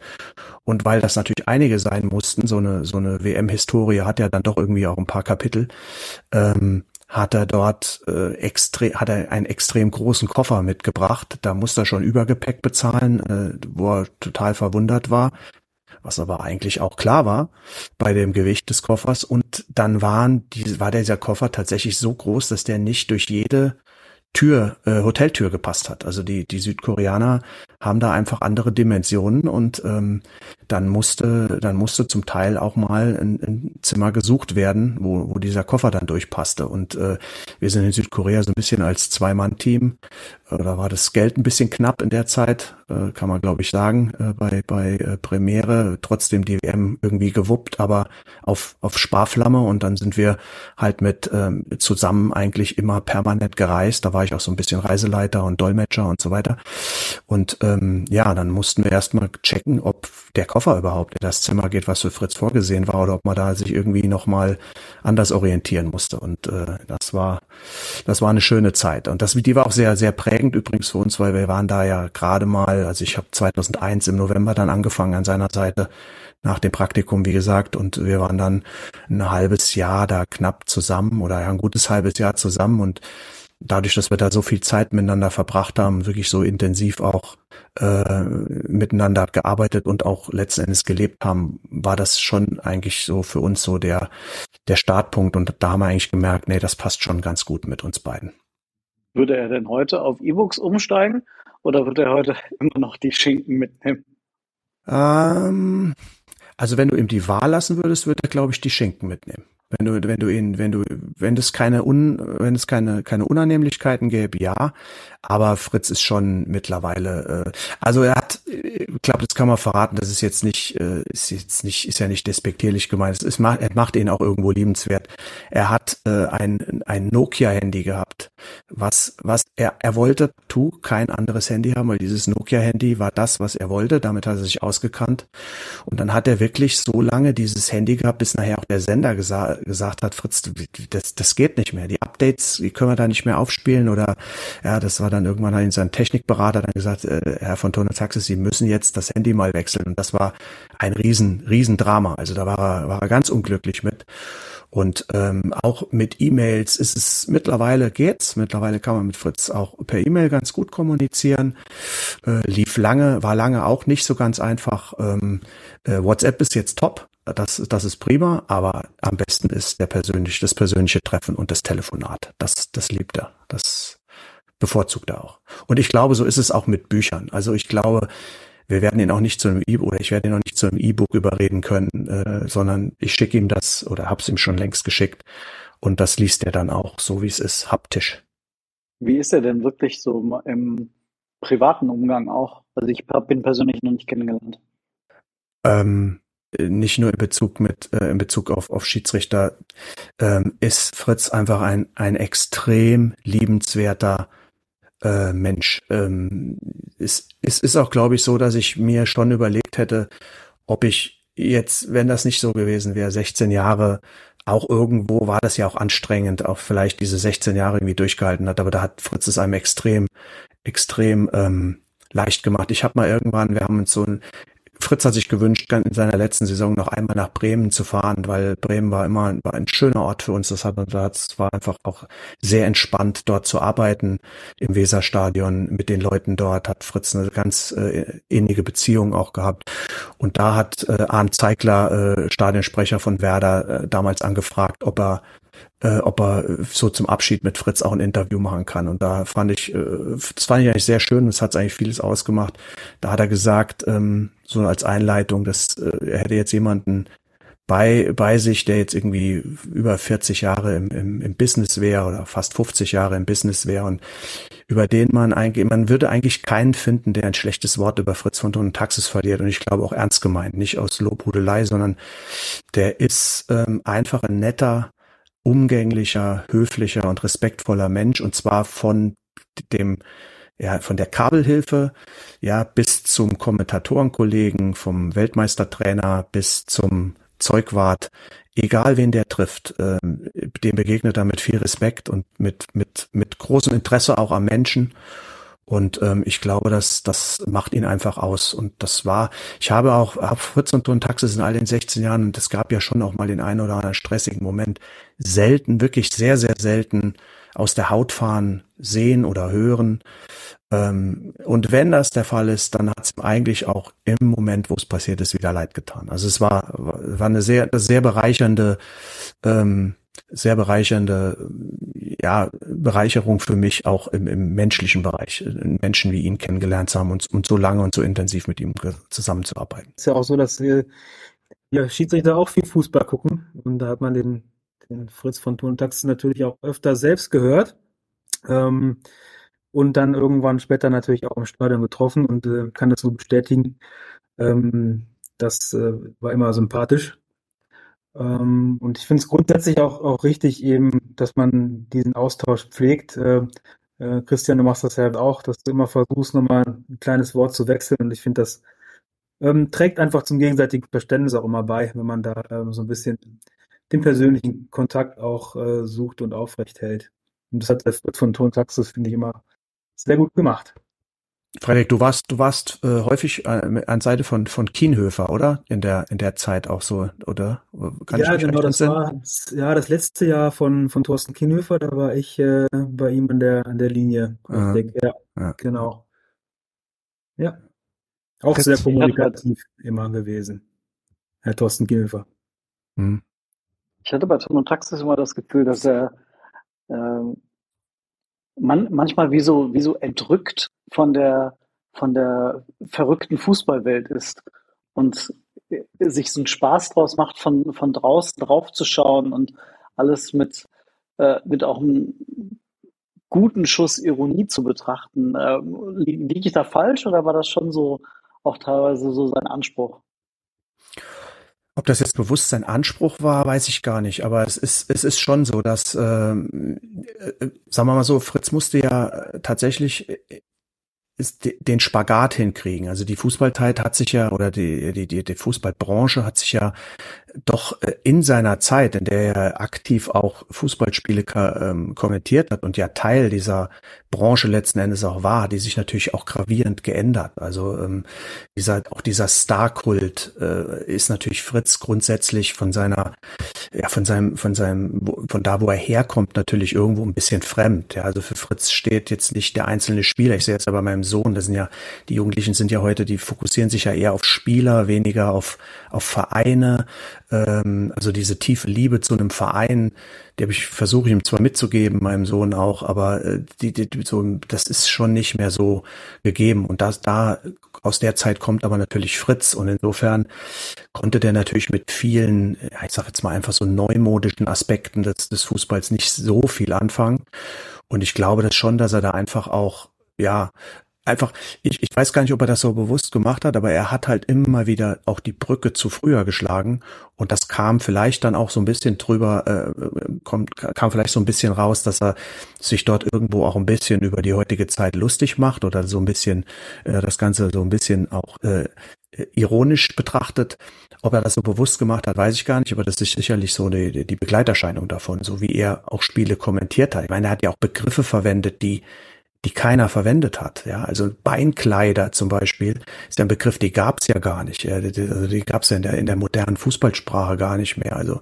Und weil das natürlich einige sein mussten, so eine so eine WM-Historie hat ja dann doch irgendwie auch ein paar Kapitel. Ähm, hat er dort äh, extrem, hat er einen extrem großen Koffer mitgebracht. Da musste er schon Übergepäck bezahlen, äh, wo er total verwundert war was aber eigentlich auch klar war bei dem Gewicht des Koffers. Und dann waren die, war dieser Koffer tatsächlich so groß, dass der nicht durch jede Tür, äh, Hoteltür gepasst hat. Also die, die Südkoreaner haben da einfach andere Dimensionen und ähm, dann musste, dann musste zum Teil auch mal ein, ein Zimmer gesucht werden, wo, wo dieser Koffer dann durchpasste. Und äh, wir sind in Südkorea so ein bisschen als Zwei-Mann-Team. Da war das Geld ein bisschen knapp in der Zeit, äh, kann man glaube ich sagen, äh, bei, bei äh, Premiere. Trotzdem die WM irgendwie gewuppt, aber auf, auf Sparflamme. Und dann sind wir halt mit ähm, zusammen eigentlich immer permanent gereist. Da war ich auch so ein bisschen Reiseleiter und Dolmetscher und so weiter. Und ähm, ja, dann mussten wir erstmal checken, ob der Koffer Koffer überhaupt in das Zimmer geht, was für Fritz vorgesehen war, oder ob man da sich irgendwie nochmal anders orientieren musste. Und äh, das war, das war eine schöne Zeit. Und das, die war auch sehr, sehr prägend übrigens für uns, weil wir waren da ja gerade mal, also ich habe 2001 im November dann angefangen an seiner Seite nach dem Praktikum, wie gesagt, und wir waren dann ein halbes Jahr da knapp zusammen oder ein gutes halbes Jahr zusammen und dadurch, dass wir da so viel Zeit miteinander verbracht haben, wirklich so intensiv auch äh, miteinander gearbeitet und auch letzten Endes gelebt haben, war das schon eigentlich so für uns so der, der Startpunkt. Und da haben wir eigentlich gemerkt, nee, das passt schon ganz gut mit uns beiden. Würde er denn heute auf E-Books umsteigen oder würde er heute [LAUGHS] immer noch die Schinken mitnehmen? Ähm, also wenn du ihm die Wahl lassen würdest, würde er, glaube ich, die Schinken mitnehmen. Wenn du, wenn du ihn, wenn du, wenn es keine Un, wenn es keine, keine Unannehmlichkeiten gäbe, ja. Aber Fritz ist schon mittlerweile, äh, also er hat, ich glaube, das kann man verraten, das ist jetzt nicht, äh, ist jetzt nicht, ist ja nicht despektierlich gemeint. Es ist, er macht ihn auch irgendwo liebenswert. Er hat äh, ein, ein Nokia-Handy gehabt, was, was er, er wollte, tu kein anderes Handy haben, weil dieses Nokia-Handy war das, was er wollte. Damit hat er sich ausgekannt. Und dann hat er wirklich so lange dieses Handy gehabt, bis nachher auch der Sender gesagt gesagt hat, Fritz, das, das geht nicht mehr. Die Updates, die können wir da nicht mehr aufspielen oder ja, das war dann irgendwann hat sein Technikberater dann gesagt, äh, Herr von Ton Taxis, Sie müssen jetzt das Handy mal wechseln. Und das war ein riesen, riesen Drama. Also da war er, war er ganz unglücklich mit. Und ähm, auch mit E-Mails ist es mittlerweile geht's. Mittlerweile kann man mit Fritz auch per E-Mail ganz gut kommunizieren. Äh, lief lange, war lange auch nicht so ganz einfach. Ähm, äh, WhatsApp ist jetzt top. Das, das ist prima, aber am besten ist der persönliche, das persönliche Treffen und das Telefonat. Das, das liebt er. Das bevorzugt er auch. Und ich glaube, so ist es auch mit Büchern. Also ich glaube, wir werden ihn auch nicht zu einem E-Book oder ich werde ihn auch nicht zu einem E-Book überreden können, äh, sondern ich schicke ihm das oder hab's ihm schon längst geschickt und das liest er dann auch, so wie es ist, haptisch. Wie ist er denn wirklich so im privaten Umgang auch? Also ich bin persönlich noch nicht kennengelernt. Ähm, nicht nur in Bezug mit äh, in Bezug auf auf Schiedsrichter ähm, ist Fritz einfach ein ein extrem liebenswerter äh, Mensch. Ähm, es, es ist auch, glaube ich, so, dass ich mir schon überlegt hätte, ob ich jetzt, wenn das nicht so gewesen wäre, 16 Jahre auch irgendwo war das ja auch anstrengend, auch vielleicht diese 16 Jahre irgendwie durchgehalten hat, aber da hat Fritz es einem extrem, extrem ähm, leicht gemacht. Ich habe mal irgendwann, wir haben uns so ein, Fritz hat sich gewünscht, in seiner letzten Saison noch einmal nach Bremen zu fahren, weil Bremen war immer war ein schöner Ort für uns. Das war einfach auch sehr entspannt, dort zu arbeiten im Weserstadion mit den Leuten dort. Hat Fritz eine ganz äh, innige Beziehung auch gehabt. Und da hat äh, Arndt Zeigler, äh, Stadionsprecher von Werder, äh, damals angefragt, ob er äh, ob er so zum Abschied mit Fritz auch ein Interview machen kann. Und da fand ich, äh, das fand ich eigentlich sehr schön, das hat eigentlich vieles ausgemacht. Da hat er gesagt, ähm, so als Einleitung, dass äh, er hätte jetzt jemanden bei, bei sich, der jetzt irgendwie über 40 Jahre im, im, im Business wäre oder fast 50 Jahre im Business wäre und über den man eigentlich, man würde eigentlich keinen finden, der ein schlechtes Wort über Fritz von Thun und Taxis verliert und ich glaube auch ernst gemeint, nicht aus Lobhudelei, sondern der ist ähm, einfach ein netter, umgänglicher, höflicher und respektvoller Mensch und zwar von dem ja, von der Kabelhilfe, ja, bis zum Kommentatorenkollegen, vom Weltmeistertrainer bis zum Zeugwart, egal wen der trifft, ähm, dem begegnet er mit viel Respekt und mit, mit, mit großem Interesse auch am Menschen. Und ähm, ich glaube, dass das macht ihn einfach aus. Und das war, ich habe auch hab Fritz und Ton Taxis in all den 16 Jahren, und es gab ja schon auch mal den einen oder anderen stressigen Moment, selten, wirklich sehr, sehr selten aus der Haut fahren, sehen oder hören. Ähm, und wenn das der Fall ist, dann hat es eigentlich auch im Moment, wo es passiert ist, wieder leid getan. Also es war, war eine sehr, sehr bereichernde ähm, sehr bereichernde ja, Bereicherung für mich auch im, im menschlichen Bereich, Menschen wie ihn kennengelernt zu haben und, und so lange und so intensiv mit ihm zusammenzuarbeiten. Ist ja auch so, dass wir ja, Schiedsrichter auch viel Fußball gucken und da hat man den, den Fritz von Thun Tax natürlich auch öfter selbst gehört ähm, und dann irgendwann später natürlich auch im Stadion getroffen und äh, kann das so bestätigen. Ähm, das äh, war immer sympathisch und ich finde es grundsätzlich auch, auch richtig eben, dass man diesen Austausch pflegt. Äh, äh, Christian, du machst das ja auch, dass du immer versuchst, nochmal ein kleines Wort zu wechseln. Und ich finde, das ähm, trägt einfach zum gegenseitigen Verständnis auch immer bei, wenn man da ähm, so ein bisschen den persönlichen Kontakt auch äh, sucht und aufrecht hält. Und das hat der Fritz von Ton Taxis, finde ich, immer sehr gut gemacht. Frederik, du warst, du warst äh, häufig äh, an Seite von von Kienhöfer, oder? In der in der Zeit auch so, oder? Kann ja, genau, das war ja das letzte Jahr von von Thorsten Kienhöfer. Da war ich äh, bei ihm an der an der Linie. Ah, ja, ja, genau. Ja, auch sehr kommunikativ immer gewesen, Herr Thorsten Kienhöfer. Hm. Ich hatte bei Tom und Taxis immer das Gefühl, dass er äh, man, manchmal wie so, wie so entrückt von der, von der verrückten Fußballwelt ist und sich so einen Spaß draus macht, von, von draußen drauf zu schauen und alles mit, äh, mit auch einem guten Schuss Ironie zu betrachten. Äh, liege ich da falsch oder war das schon so auch teilweise so sein Anspruch? Ob das jetzt bewusst sein Anspruch war, weiß ich gar nicht. Aber es ist, es ist schon so, dass, ähm, äh, sagen wir mal so, Fritz musste ja tatsächlich ist den Spagat hinkriegen. Also die Fußballzeit hat sich ja oder die, die, die, die Fußballbranche hat sich ja doch äh, in seiner Zeit, in der er aktiv auch Fußballspiele ähm, kommentiert hat und ja Teil dieser Branche letzten Endes auch war, die sich natürlich auch gravierend geändert. Also ähm, dieser auch dieser Starkult äh, ist natürlich Fritz grundsätzlich von seiner ja von seinem von seinem von da wo er herkommt natürlich irgendwo ein bisschen fremd. Ja, also für Fritz steht jetzt nicht der einzelne Spieler. Ich sehe jetzt aber meinem Sohn, das sind ja die Jugendlichen sind ja heute, die fokussieren sich ja eher auf Spieler, weniger auf auf Vereine ähm, also diese tiefe Liebe zu einem Verein, die habe ich versuche ihm zwar mitzugeben, meinem Sohn auch, aber äh, die, die, so, das ist schon nicht mehr so gegeben. Und das da aus der Zeit kommt aber natürlich Fritz und insofern konnte der natürlich mit vielen, ich sage jetzt mal einfach so neumodischen Aspekten des, des Fußballs nicht so viel anfangen. Und ich glaube das schon, dass er da einfach auch ja einfach, ich, ich weiß gar nicht, ob er das so bewusst gemacht hat, aber er hat halt immer wieder auch die Brücke zu früher geschlagen und das kam vielleicht dann auch so ein bisschen drüber, äh, kommt, kam vielleicht so ein bisschen raus, dass er sich dort irgendwo auch ein bisschen über die heutige Zeit lustig macht oder so ein bisschen äh, das Ganze so ein bisschen auch äh, ironisch betrachtet. Ob er das so bewusst gemacht hat, weiß ich gar nicht, aber das ist sicherlich so die, die Begleiterscheinung davon, so wie er auch Spiele kommentiert hat. Ich meine, er hat ja auch Begriffe verwendet, die die keiner verwendet hat. Ja, also Beinkleider zum Beispiel ist ein Begriff, die gab es ja gar nicht. Ja, die, also die gab es ja in der, in der modernen Fußballsprache gar nicht mehr. Also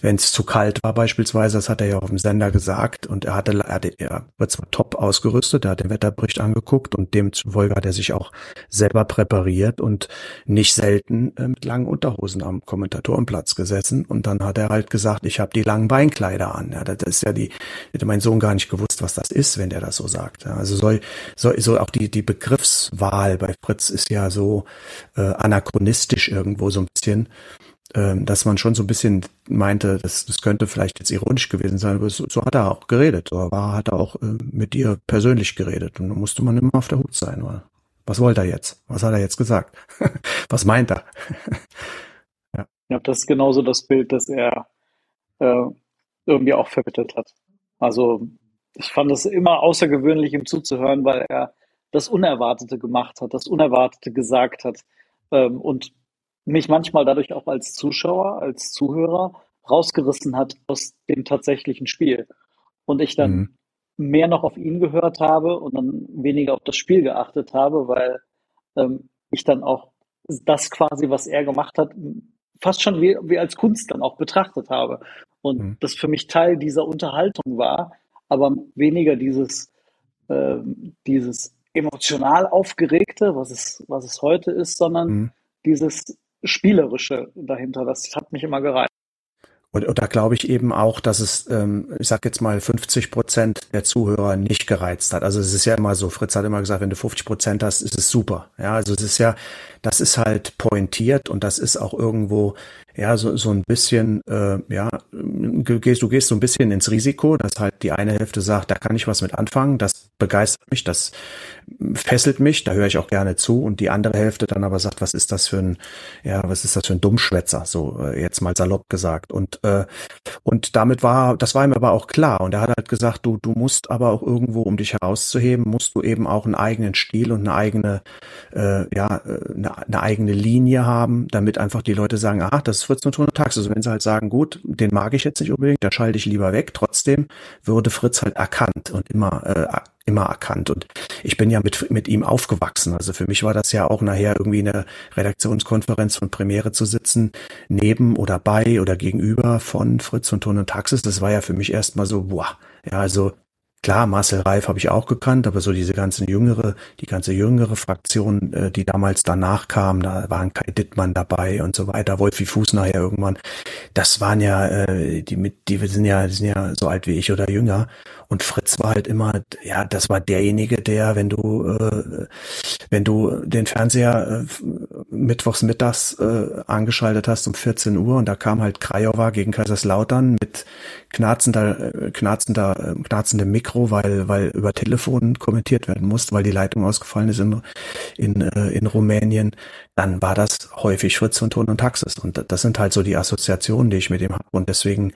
wenn es zu kalt war beispielsweise, das hat er ja auf dem Sender gesagt und er hatte, er, hatte, er war zwar top ausgerüstet, er hat den Wetterbericht angeguckt und demzufolge hat er sich auch selber präpariert und nicht selten äh, mit langen Unterhosen am Kommentatorenplatz gesessen und dann hat er halt gesagt, ich habe die langen Beinkleider an. Ja, das ist ja die, hätte mein Sohn gar nicht gewusst, was das ist, wenn der das so sagt gesagt. Also soll, soll, so auch die, die Begriffswahl bei Fritz ist ja so äh, anachronistisch irgendwo so ein bisschen, äh, dass man schon so ein bisschen meinte, das, das könnte vielleicht jetzt ironisch gewesen sein, aber so, so hat er auch geredet. So war, hat er auch äh, mit dir persönlich geredet und da musste man immer auf der Hut sein. Oder? Was wollte er jetzt? Was hat er jetzt gesagt? [LAUGHS] Was meint er? [LAUGHS] ja. ja, das ist genauso das Bild, das er äh, irgendwie auch vermittelt hat. Also ich fand es immer außergewöhnlich, ihm zuzuhören, weil er das Unerwartete gemacht hat, das Unerwartete gesagt hat ähm, und mich manchmal dadurch auch als Zuschauer, als Zuhörer rausgerissen hat aus dem tatsächlichen Spiel. Und ich dann mhm. mehr noch auf ihn gehört habe und dann weniger auf das Spiel geachtet habe, weil ähm, ich dann auch das quasi, was er gemacht hat, fast schon wie, wie als Kunst dann auch betrachtet habe. Und mhm. das für mich Teil dieser Unterhaltung war, aber weniger dieses, äh, dieses emotional aufgeregte, was es, was es heute ist, sondern mhm. dieses spielerische dahinter. Das hat mich immer gereizt. Und, und da glaube ich eben auch, dass es, ähm, ich sag jetzt mal, 50 Prozent der Zuhörer nicht gereizt hat. Also es ist ja immer so, Fritz hat immer gesagt, wenn du 50 Prozent hast, ist es super. Ja, also es ist ja, das ist halt pointiert und das ist auch irgendwo ja, so, so ein bisschen, äh, ja, du gehst, du gehst so ein bisschen ins Risiko, dass halt die eine Hälfte sagt, da kann ich was mit anfangen, das begeistert mich, das fesselt mich, da höre ich auch gerne zu. Und die andere Hälfte dann aber sagt, was ist das für ein, ja, was ist das für ein Dummschwätzer, so äh, jetzt mal salopp gesagt. Und äh, und damit war, das war ihm aber auch klar. Und er hat halt gesagt, du du musst aber auch irgendwo, um dich herauszuheben, musst du eben auch einen eigenen Stil und eine eigene, äh, ja, äh, eine, eine eigene Linie haben, damit einfach die Leute sagen, ah, das ist Fritz und Ton und Tax. Also wenn sie halt sagen, gut, den mag ich jetzt nicht unbedingt, da schalte ich lieber weg. Trotzdem würde Fritz halt erkannt und immer äh, immer erkannt. Und ich bin ja mit, mit ihm aufgewachsen. Also für mich war das ja auch nachher irgendwie eine Redaktionskonferenz von Premiere zu sitzen, neben oder bei oder gegenüber von Fritz und Ton und Taxis. Das war ja für mich erstmal so, boah, ja, also Klar, Marcel Reif habe ich auch gekannt, aber so diese ganze jüngere, die ganze jüngere Fraktion, äh, die damals danach kam, da waren Kai Dittmann dabei und so weiter, Wolfi Fuß nachher irgendwann. Das waren ja, äh, die mit, die sind ja, die sind ja so alt wie ich oder jünger. Und Fritz war halt immer, ja, das war derjenige, der, wenn du, äh, wenn du den Fernseher äh, mittwochs mittags äh, angeschaltet hast um 14 Uhr und da kam halt Krajova gegen Kaiserslautern mit knarzender, äh, knarzender, äh, knarzendem Mikro, weil, weil über Telefon kommentiert werden musste, weil die Leitung ausgefallen ist in, in, äh, in Rumänien, dann war das häufig Fritz von Ton und Taxis. Und das sind halt so die Assoziationen, die ich mit ihm habe. Und deswegen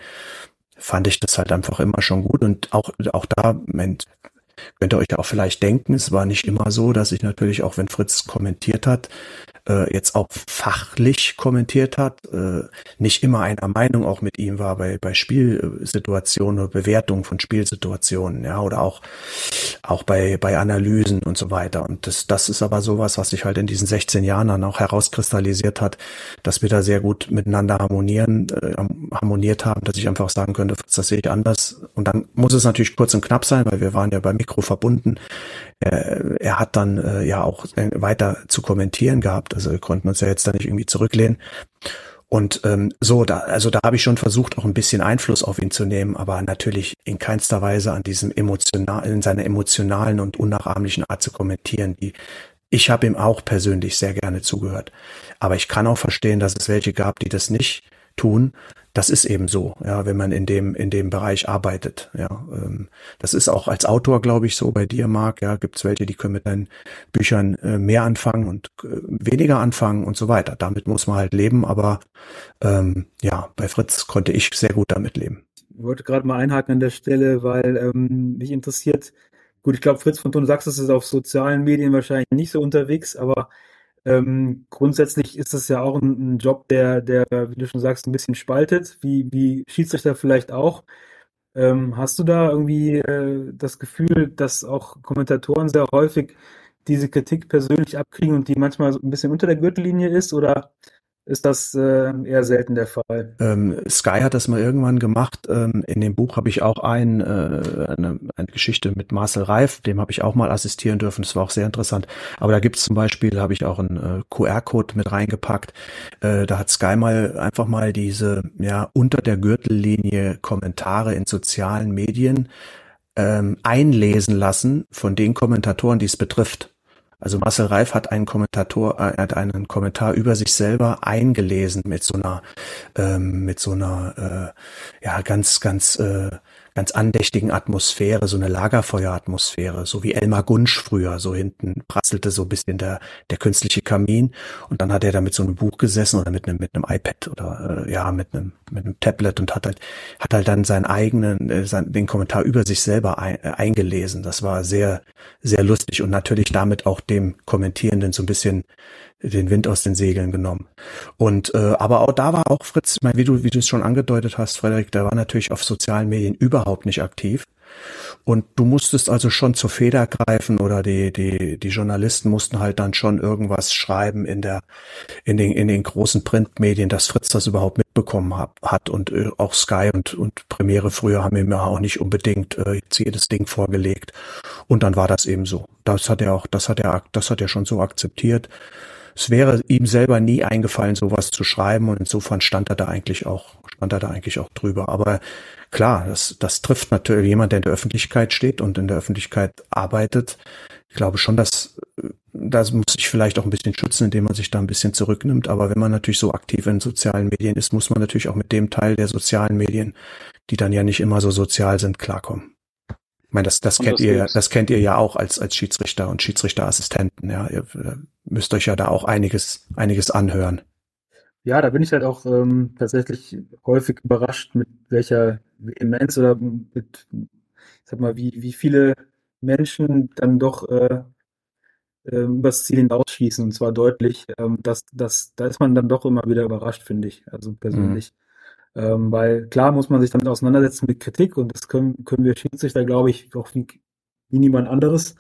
fand ich das halt einfach immer schon gut. Und auch, auch da, Moment, könnt ihr euch auch vielleicht denken, es war nicht immer so, dass ich natürlich auch, wenn Fritz kommentiert hat, äh, jetzt auch fachlich kommentiert hat, äh, nicht immer einer Meinung auch mit ihm war bei, bei Spielsituationen oder Bewertungen von Spielsituationen, ja, oder auch, auch bei, bei Analysen und so weiter. Und das, das ist aber sowas, was sich halt in diesen 16 Jahren dann auch herauskristallisiert hat, dass wir da sehr gut miteinander harmonieren, äh, harmoniert haben, dass ich einfach sagen könnte, das sehe ich anders. Und dann muss es natürlich kurz und knapp sein, weil wir waren ja beim Mikro verbunden. Äh, er hat dann äh, ja auch äh, weiter zu kommentieren gehabt. Also wir konnten uns ja jetzt da nicht irgendwie zurücklehnen. Und ähm, so, da, also da habe ich schon versucht, auch ein bisschen Einfluss auf ihn zu nehmen, aber natürlich in keinster Weise an diesem emotional, in seiner emotionalen und unnachahmlichen Art zu kommentieren. Die, ich habe ihm auch persönlich sehr gerne zugehört. Aber ich kann auch verstehen, dass es welche gab, die das nicht tun das ist eben so, ja, wenn man in dem in dem Bereich arbeitet. Ja, ähm, das ist auch als Autor, glaube ich, so bei dir, Marc. Ja, gibt es welche, die können mit deinen Büchern äh, mehr anfangen und äh, weniger anfangen und so weiter. Damit muss man halt leben. Aber ähm, ja, bei Fritz konnte ich sehr gut damit leben. Ich wollte gerade mal einhaken an der Stelle, weil ähm, mich interessiert. Gut, ich glaube, Fritz von Ton Sachs ist auf sozialen Medien wahrscheinlich nicht so unterwegs, aber ähm, grundsätzlich ist es ja auch ein, ein, Job, der, der, wie du schon sagst, ein bisschen spaltet, wie, wie Schiedsrichter vielleicht auch. Ähm, hast du da irgendwie äh, das Gefühl, dass auch Kommentatoren sehr häufig diese Kritik persönlich abkriegen und die manchmal so ein bisschen unter der Gürtellinie ist? Oder ist das äh, eher selten der Fall. Ähm, Sky hat das mal irgendwann gemacht. Ähm, in dem Buch habe ich auch ein, äh, eine, eine Geschichte mit Marcel Reif, dem habe ich auch mal assistieren dürfen. Das war auch sehr interessant. Aber da gibt es zum Beispiel, habe ich auch einen äh, QR-Code mit reingepackt. Äh, da hat Sky mal einfach mal diese ja unter der Gürtellinie Kommentare in sozialen Medien ähm, einlesen lassen von den Kommentatoren, die es betrifft. Also Marcel Reif hat einen Kommentator, äh, hat einen Kommentar über sich selber eingelesen mit so einer, ähm, mit so einer, äh, ja ganz, ganz äh, ganz andächtigen Atmosphäre, so eine Lagerfeueratmosphäre, so wie Elmar Gunsch früher, so hinten prasselte so ein bisschen der, der künstliche Kamin und dann hat er da mit so einem Buch gesessen oder mit einem, mit einem iPad oder äh, ja, mit einem, mit einem Tablet und hat halt, hat halt dann seinen eigenen, äh, sein, den Kommentar über sich selber ein, äh, eingelesen. Das war sehr, sehr lustig und natürlich damit auch dem Kommentierenden so ein bisschen den Wind aus den Segeln genommen. Und äh, aber auch da war auch Fritz, ich meine, wie du wie du es schon angedeutet hast, Frederik, der war natürlich auf sozialen Medien überhaupt nicht aktiv. Und du musstest also schon zur Feder greifen oder die, die, die Journalisten mussten halt dann schon irgendwas schreiben in der, in den, in den großen Printmedien, dass Fritz das überhaupt mitbekommen hat, hat und äh, auch Sky und, und Premiere früher haben ihm ja auch nicht unbedingt äh, jedes Ding vorgelegt. Und dann war das eben so. Das hat er auch, das hat er, das hat er schon so akzeptiert es wäre ihm selber nie eingefallen, sowas zu schreiben und insofern stand er da eigentlich auch, stand er da eigentlich auch drüber. Aber klar, das, das trifft natürlich jemand, der in der Öffentlichkeit steht und in der Öffentlichkeit arbeitet. Ich glaube schon, dass das muss sich vielleicht auch ein bisschen schützen, indem man sich da ein bisschen zurücknimmt. Aber wenn man natürlich so aktiv in sozialen Medien ist, muss man natürlich auch mit dem Teil der sozialen Medien, die dann ja nicht immer so sozial sind, klarkommen. Ich meine, das, das kennt das ihr, das kennt ihr ja auch als, als Schiedsrichter und Schiedsrichterassistenten, ja. Ihr müsst euch ja da auch einiges, einiges anhören. Ja, da bin ich halt auch ähm, tatsächlich häufig überrascht, mit welcher Vehemenz oder mit, ich sag mal, wie, wie viele Menschen dann doch äh, ähm, übers Ziel hinausschießen und zwar deutlich. Ähm, das, das, da ist man dann doch immer wieder überrascht, finde ich, also persönlich. Mhm. Ähm, weil klar muss man sich damit auseinandersetzen mit Kritik und das können, können wir Schiedsrichter, glaube ich, auch wie, wie niemand anderes.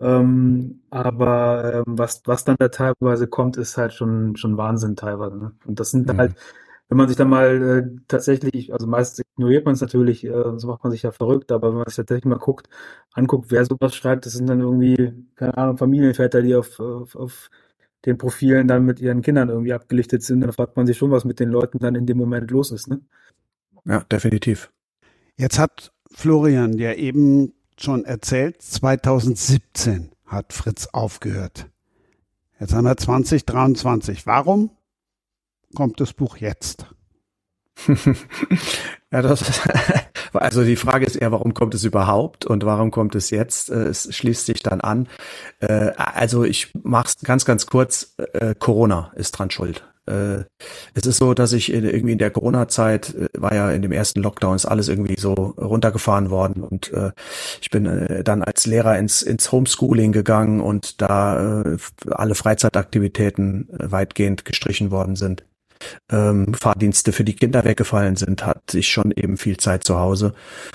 Ähm, aber ähm, was, was dann da teilweise kommt, ist halt schon, schon Wahnsinn teilweise. Ne? Und das sind mhm. halt, wenn man sich dann mal äh, tatsächlich, also meistens ignoriert man es natürlich, äh, so macht man sich ja verrückt, aber wenn man sich tatsächlich mal guckt, anguckt, wer sowas schreibt, das sind dann irgendwie, keine Ahnung, Familienväter, die auf, auf, auf den Profilen dann mit ihren Kindern irgendwie abgelichtet sind, dann fragt man sich schon, was mit den Leuten dann in dem Moment los ist. Ne? Ja, definitiv. Jetzt hat Florian ja eben schon erzählt, 2017 hat Fritz aufgehört. Jetzt haben wir 2023. Warum kommt das Buch jetzt? [LAUGHS] ja, das, [LAUGHS] also die Frage ist eher, warum kommt es überhaupt und warum kommt es jetzt? Äh, es schließt sich dann an. Äh, also ich mach's ganz, ganz kurz. Äh, Corona ist dran schuld. Äh, es ist so, dass ich in, irgendwie in der Corona-Zeit äh, war ja in dem ersten Lockdown ist alles irgendwie so runtergefahren worden und äh, ich bin äh, dann als Lehrer ins, ins Homeschooling gegangen und da äh, alle Freizeitaktivitäten äh, weitgehend gestrichen worden sind ähm, Fahrdienste für die Kinder weggefallen sind, hatte ich schon eben viel Zeit zu Hause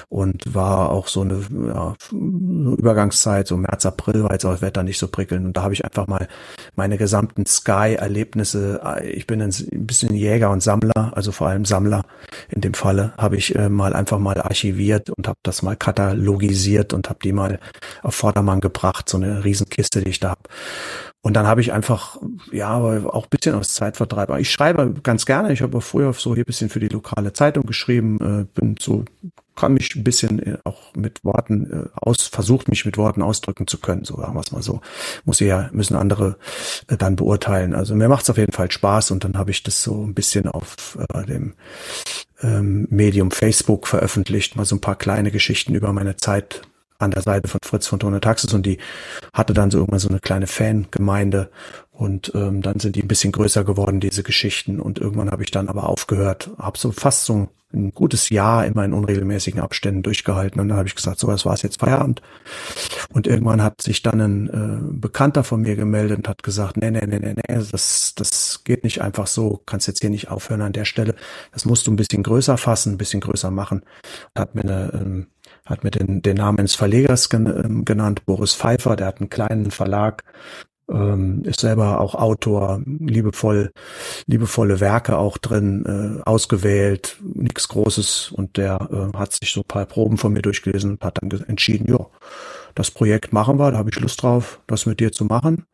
und war auch so eine ja, Übergangszeit, so März, April war jetzt auch das Wetter nicht so prickelnd und da habe ich einfach mal meine gesamten Sky-Erlebnisse, äh, ich bin ein bisschen Jäger und Sammler, also vor allem Sammler in dem Falle, habe ich äh, mal einfach mal archiviert und habe das mal katalogisiert und habe die mal auf Vordermann gebracht, so eine Riesenkiste, die ich da habe. Und dann habe ich einfach, ja, auch bisschen aus Zeitvertreib. Ich schreibe ganz gerne. Ich habe früher so hier bisschen für die lokale Zeitung geschrieben, äh, bin so, kann mich ein bisschen äh, auch mit Worten äh, aus, versucht mich mit Worten ausdrücken zu können, so sagen wir es mal so. Muss ja, müssen andere dann beurteilen. Also mir macht es auf jeden Fall Spaß und dann habe ich das so ein bisschen auf äh, dem ähm, Medium Facebook veröffentlicht, mal so ein paar kleine Geschichten über meine Zeit an der Seite von Fritz von Tone Taxis und die hatte dann so irgendwann so eine kleine Fangemeinde und ähm, dann sind die ein bisschen größer geworden, diese Geschichten. Und irgendwann habe ich dann aber aufgehört, habe so fast so ein gutes Jahr immer in unregelmäßigen Abständen durchgehalten. Und dann habe ich gesagt, so, das war jetzt Feierabend. Und irgendwann hat sich dann ein äh, Bekannter von mir gemeldet und hat gesagt, nee, nee, nee, nee, nee, das, das geht nicht einfach so, kannst jetzt hier nicht aufhören an der Stelle, das musst du ein bisschen größer fassen, ein bisschen größer machen. Und hat mir eine ähm, hat mir den, den Namen ins Verlegers gen, ähm, genannt, Boris Pfeiffer, der hat einen kleinen Verlag, ähm, ist selber auch Autor, liebevoll, liebevolle Werke auch drin, äh, ausgewählt, nichts Großes und der äh, hat sich so ein paar Proben von mir durchgelesen und hat dann entschieden, ja, das Projekt machen wir, da habe ich Lust drauf, das mit dir zu machen.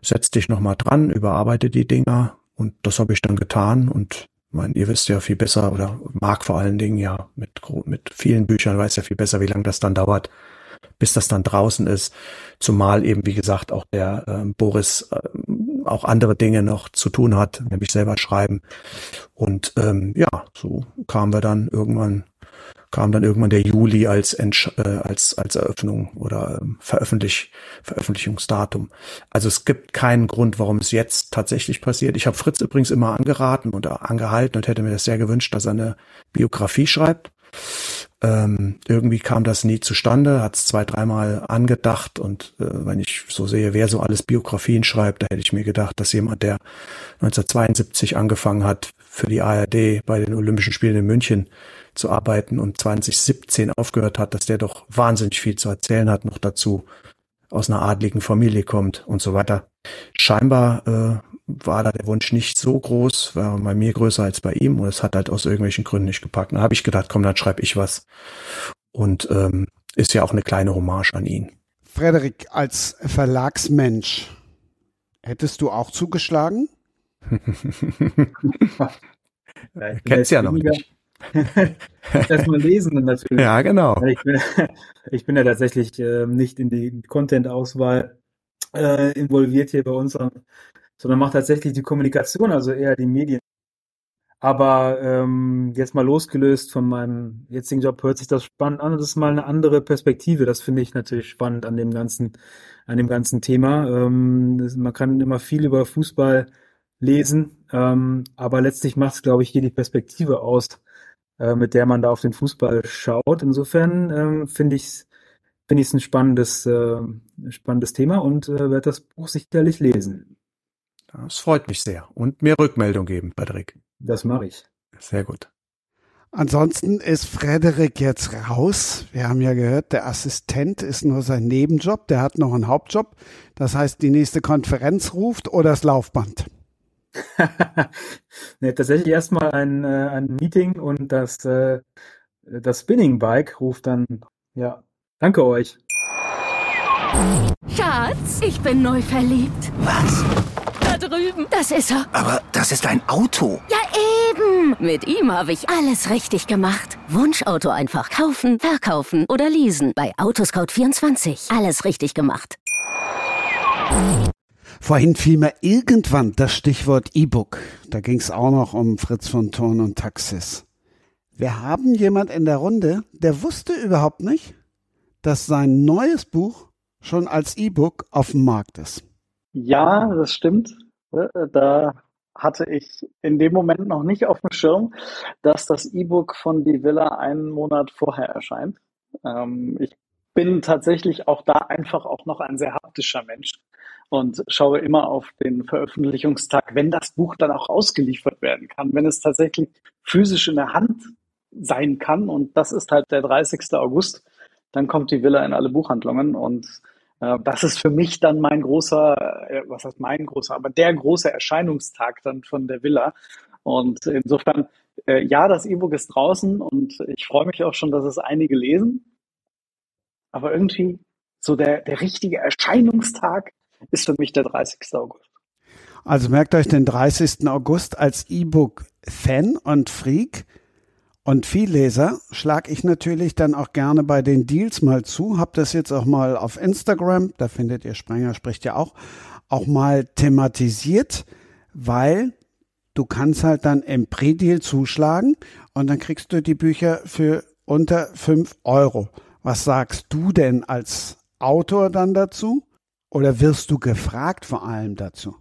Setz dich nochmal dran, überarbeite die Dinger und das habe ich dann getan und meine, ihr wisst ja viel besser oder mag vor allen Dingen ja mit, mit vielen Büchern weiß ja viel besser, wie lange das dann dauert, bis das dann draußen ist. Zumal eben, wie gesagt, auch der äh, Boris äh, auch andere Dinge noch zu tun hat, nämlich selber schreiben. Und ähm, ja, so kamen wir dann irgendwann kam dann irgendwann der Juli als, Entsch äh, als, als Eröffnung oder ähm, Veröffentlich Veröffentlichungsdatum. Also es gibt keinen Grund, warum es jetzt tatsächlich passiert. Ich habe Fritz übrigens immer angeraten oder angehalten und hätte mir das sehr gewünscht, dass er eine Biografie schreibt. Ähm, irgendwie kam das nie zustande, hat es zwei, dreimal angedacht und äh, wenn ich so sehe, wer so alles Biografien schreibt, da hätte ich mir gedacht, dass jemand, der 1972 angefangen hat für die ARD bei den Olympischen Spielen in München, zu arbeiten und 2017 aufgehört hat, dass der doch wahnsinnig viel zu erzählen hat, noch dazu aus einer adligen Familie kommt und so weiter. Scheinbar äh, war da der Wunsch nicht so groß, war bei mir größer als bei ihm und es hat halt aus irgendwelchen Gründen nicht gepackt. Da habe ich gedacht, komm, dann schreibe ich was. Und ähm, ist ja auch eine kleine Hommage an ihn. Frederik, als Verlagsmensch, hättest du auch zugeschlagen? [LAUGHS] ja, Kennst ja noch nicht. [LAUGHS] Erstmal lesen natürlich. Ja, genau. Ich bin, [LAUGHS] ich bin ja tatsächlich äh, nicht in die Content-Auswahl äh, involviert hier bei uns, sondern mache tatsächlich die Kommunikation, also eher die Medien. Aber ähm, jetzt mal losgelöst von meinem jetzigen Job hört sich das spannend an. Das ist mal eine andere Perspektive. Das finde ich natürlich spannend an dem ganzen, an dem ganzen Thema. Ähm, man kann immer viel über Fußball lesen, ähm, aber letztlich macht es, glaube ich, hier die Perspektive aus, äh, mit der man da auf den Fußball schaut. Insofern ähm, finde ich es finde ich es ein spannendes, äh, spannendes Thema und äh, werde das Buch sicherlich lesen. Das freut mich sehr. Und mir Rückmeldung geben, Patrick. Das mache ich. Sehr gut. Ansonsten ist Frederik jetzt raus. Wir haben ja gehört, der Assistent ist nur sein Nebenjob. Der hat noch einen Hauptjob. Das heißt, die nächste Konferenz ruft oder das Laufband. [LAUGHS] nee, tatsächlich erstmal ein, äh, ein Meeting und das, äh, das Spinning Bike ruft dann, ja, danke euch. Schatz, ich bin neu verliebt. Was? Da drüben. Das ist er. Aber das ist ein Auto. Ja, eben. Mit ihm habe ich alles richtig gemacht. Wunschauto einfach kaufen, verkaufen oder leasen. Bei Autoscout24. Alles richtig gemacht. Vorhin fiel mir irgendwann das Stichwort E-Book. Da ging es auch noch um Fritz von Thurn und Taxis. Wir haben jemand in der Runde, der wusste überhaupt nicht, dass sein neues Buch schon als E-Book auf dem Markt ist. Ja, das stimmt. Da hatte ich in dem Moment noch nicht auf dem Schirm, dass das E-Book von Die Villa einen Monat vorher erscheint. Ähm, ich bin tatsächlich auch da einfach auch noch ein sehr haptischer Mensch und schaue immer auf den Veröffentlichungstag, wenn das Buch dann auch ausgeliefert werden kann, wenn es tatsächlich physisch in der Hand sein kann. Und das ist halt der 30. August. Dann kommt die Villa in alle Buchhandlungen und äh, das ist für mich dann mein großer, äh, was heißt mein großer, aber der große Erscheinungstag dann von der Villa. Und insofern, äh, ja, das E-Book ist draußen und ich freue mich auch schon, dass es einige lesen. Aber irgendwie so der, der richtige Erscheinungstag ist für mich der 30. August. Also merkt euch den 30. August als E-Book-Fan und Freak und Vielleser schlage ich natürlich dann auch gerne bei den Deals mal zu. Hab das jetzt auch mal auf Instagram, da findet ihr Sprenger spricht ja auch, auch mal thematisiert, weil du kannst halt dann im Pre-Deal zuschlagen und dann kriegst du die Bücher für unter fünf Euro. Was sagst du denn als Autor dann dazu? Oder wirst du gefragt vor allem dazu?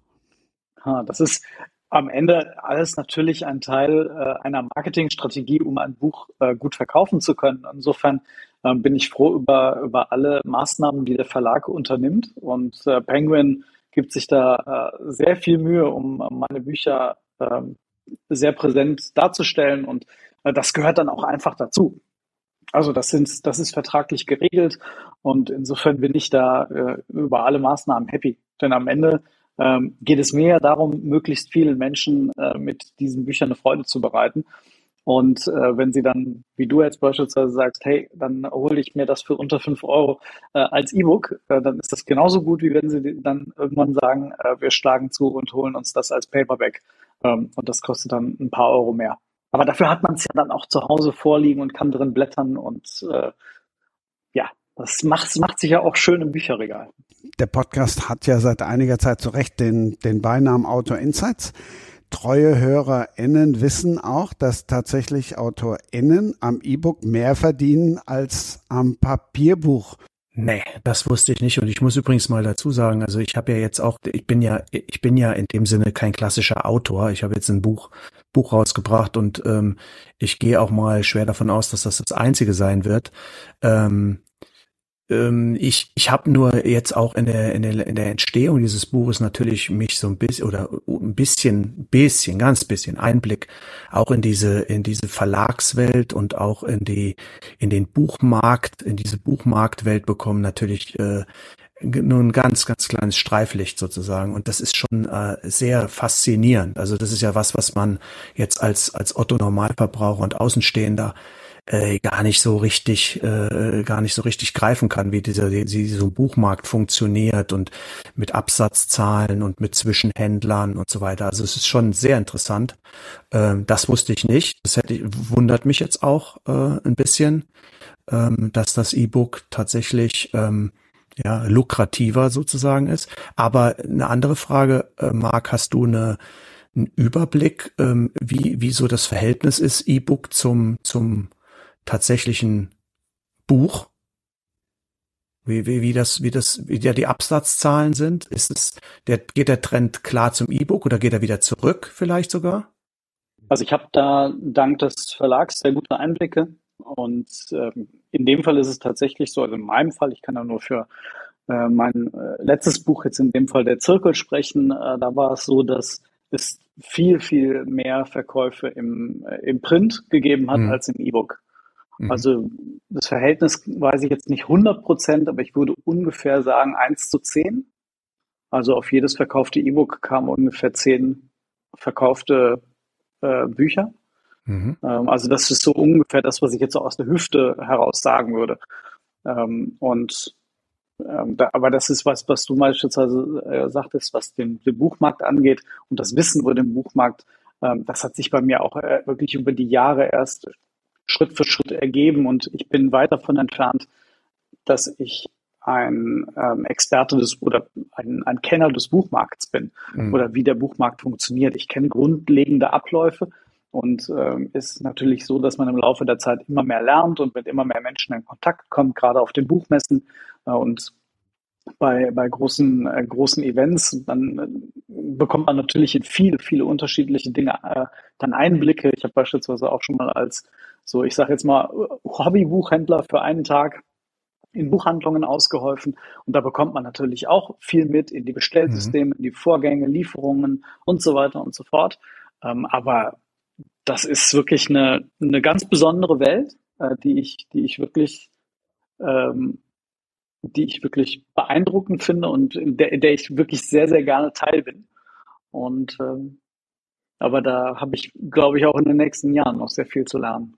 Ha, das ist am Ende alles natürlich ein Teil äh, einer Marketingstrategie, um ein Buch äh, gut verkaufen zu können. Insofern äh, bin ich froh über, über alle Maßnahmen, die der Verlag unternimmt. Und äh, Penguin gibt sich da äh, sehr viel Mühe, um meine Bücher ähm, sehr präsent darzustellen. Und äh, das gehört dann auch einfach dazu. Also das sind, das ist vertraglich geregelt und insofern bin ich da äh, über alle Maßnahmen happy. Denn am Ende ähm, geht es mir ja darum, möglichst vielen Menschen äh, mit diesen Büchern eine Freude zu bereiten. Und äh, wenn sie dann, wie du jetzt beispielsweise sagst, hey, dann hole ich mir das für unter fünf Euro äh, als E-Book, äh, dann ist das genauso gut, wie wenn sie dann irgendwann sagen, äh, wir schlagen zu und holen uns das als Paperback. Ähm, und das kostet dann ein paar Euro mehr. Aber dafür hat man es ja dann auch zu Hause vorliegen und kann drin blättern und äh, ja, das macht, macht sich ja auch schön im Bücherregal. Der Podcast hat ja seit einiger Zeit zu Recht den, den Beinamen Autor Insights. Treue HörerInnen wissen auch, dass tatsächlich AutorInnen am E-Book mehr verdienen als am Papierbuch. Nee, das wusste ich nicht. Und ich muss übrigens mal dazu sagen, also ich habe ja jetzt auch, ich bin ja, ich bin ja in dem Sinne kein klassischer Autor. Ich habe jetzt ein Buch, Buch rausgebracht und ähm, ich gehe auch mal schwer davon aus, dass das das einzige sein wird. Ähm, ich ich habe nur jetzt auch in der, in, der, in der Entstehung dieses Buches natürlich mich so ein bisschen oder ein bisschen, bisschen, ganz bisschen Einblick auch in diese, in diese Verlagswelt und auch in die, in den Buchmarkt, in diese Buchmarktwelt bekommen, natürlich äh, nur ein ganz, ganz kleines Streiflicht sozusagen. Und das ist schon äh, sehr faszinierend. Also das ist ja was, was man jetzt als, als Otto Normalverbraucher und Außenstehender äh, gar nicht so richtig, äh, gar nicht so richtig greifen kann, wie dieser, wie so ein Buchmarkt funktioniert und mit Absatzzahlen und mit Zwischenhändlern und so weiter. Also es ist schon sehr interessant. Ähm, das wusste ich nicht. Das hätte, wundert mich jetzt auch äh, ein bisschen, ähm, dass das E-Book tatsächlich ähm, ja, lukrativer sozusagen ist. Aber eine andere Frage, äh, Marc, hast du eine, einen Überblick, ähm, wie, wie so das Verhältnis ist, E-Book zum, zum tatsächlichen Buch? Wie, wie, wie das, wie das, wie ja die Absatzzahlen sind? Ist es, der, geht der Trend klar zum E-Book oder geht er wieder zurück vielleicht sogar? Also ich habe da dank des Verlags sehr gute Einblicke. Und ähm, in dem Fall ist es tatsächlich so, also in meinem Fall, ich kann ja nur für äh, mein äh, letztes Buch jetzt in dem Fall der Zirkel sprechen, äh, da war es so, dass es viel, viel mehr Verkäufe im, äh, im Print gegeben hat mhm. als im E-Book. Mhm. Also das Verhältnis weiß ich jetzt nicht 100 Prozent, aber ich würde ungefähr sagen 1 zu 10. Also auf jedes verkaufte E-Book kamen ungefähr 10 verkaufte äh, Bücher. Mhm. Ähm, also das ist so ungefähr das, was ich jetzt so aus der Hüfte heraus sagen würde. Ähm, und ähm, da, aber das ist was, was du beispielsweise äh, sagtest, was den, den, Buchmarkt angeht und das Wissen über den Buchmarkt, ähm, das hat sich bei mir auch äh, wirklich über die Jahre erst Schritt für Schritt ergeben und ich bin weit davon entfernt, dass ich ein ähm, Experte des oder ein, ein Kenner des Buchmarkts bin mhm. oder wie der Buchmarkt funktioniert. Ich kenne grundlegende Abläufe und ähm, ist natürlich so, dass man im Laufe der Zeit immer mehr lernt und mit immer mehr Menschen in Kontakt kommt, gerade auf den Buchmessen äh, und bei, bei großen, äh, großen Events, dann äh, bekommt man natürlich in viele, viele unterschiedliche Dinge äh, dann Einblicke. Ich habe beispielsweise auch schon mal als so, ich sage jetzt mal, Hobbybuchhändler für einen Tag in Buchhandlungen ausgeholfen. Und da bekommt man natürlich auch viel mit in die Bestellsysteme, mhm. in die Vorgänge, Lieferungen und so weiter und so fort. Ähm, aber das ist wirklich eine, eine ganz besondere Welt, äh, die ich, die ich wirklich, ähm, die ich wirklich beeindruckend finde und in der, in der ich wirklich sehr, sehr gerne Teil bin. Und ähm, aber da habe ich, glaube ich, auch in den nächsten Jahren noch sehr viel zu lernen.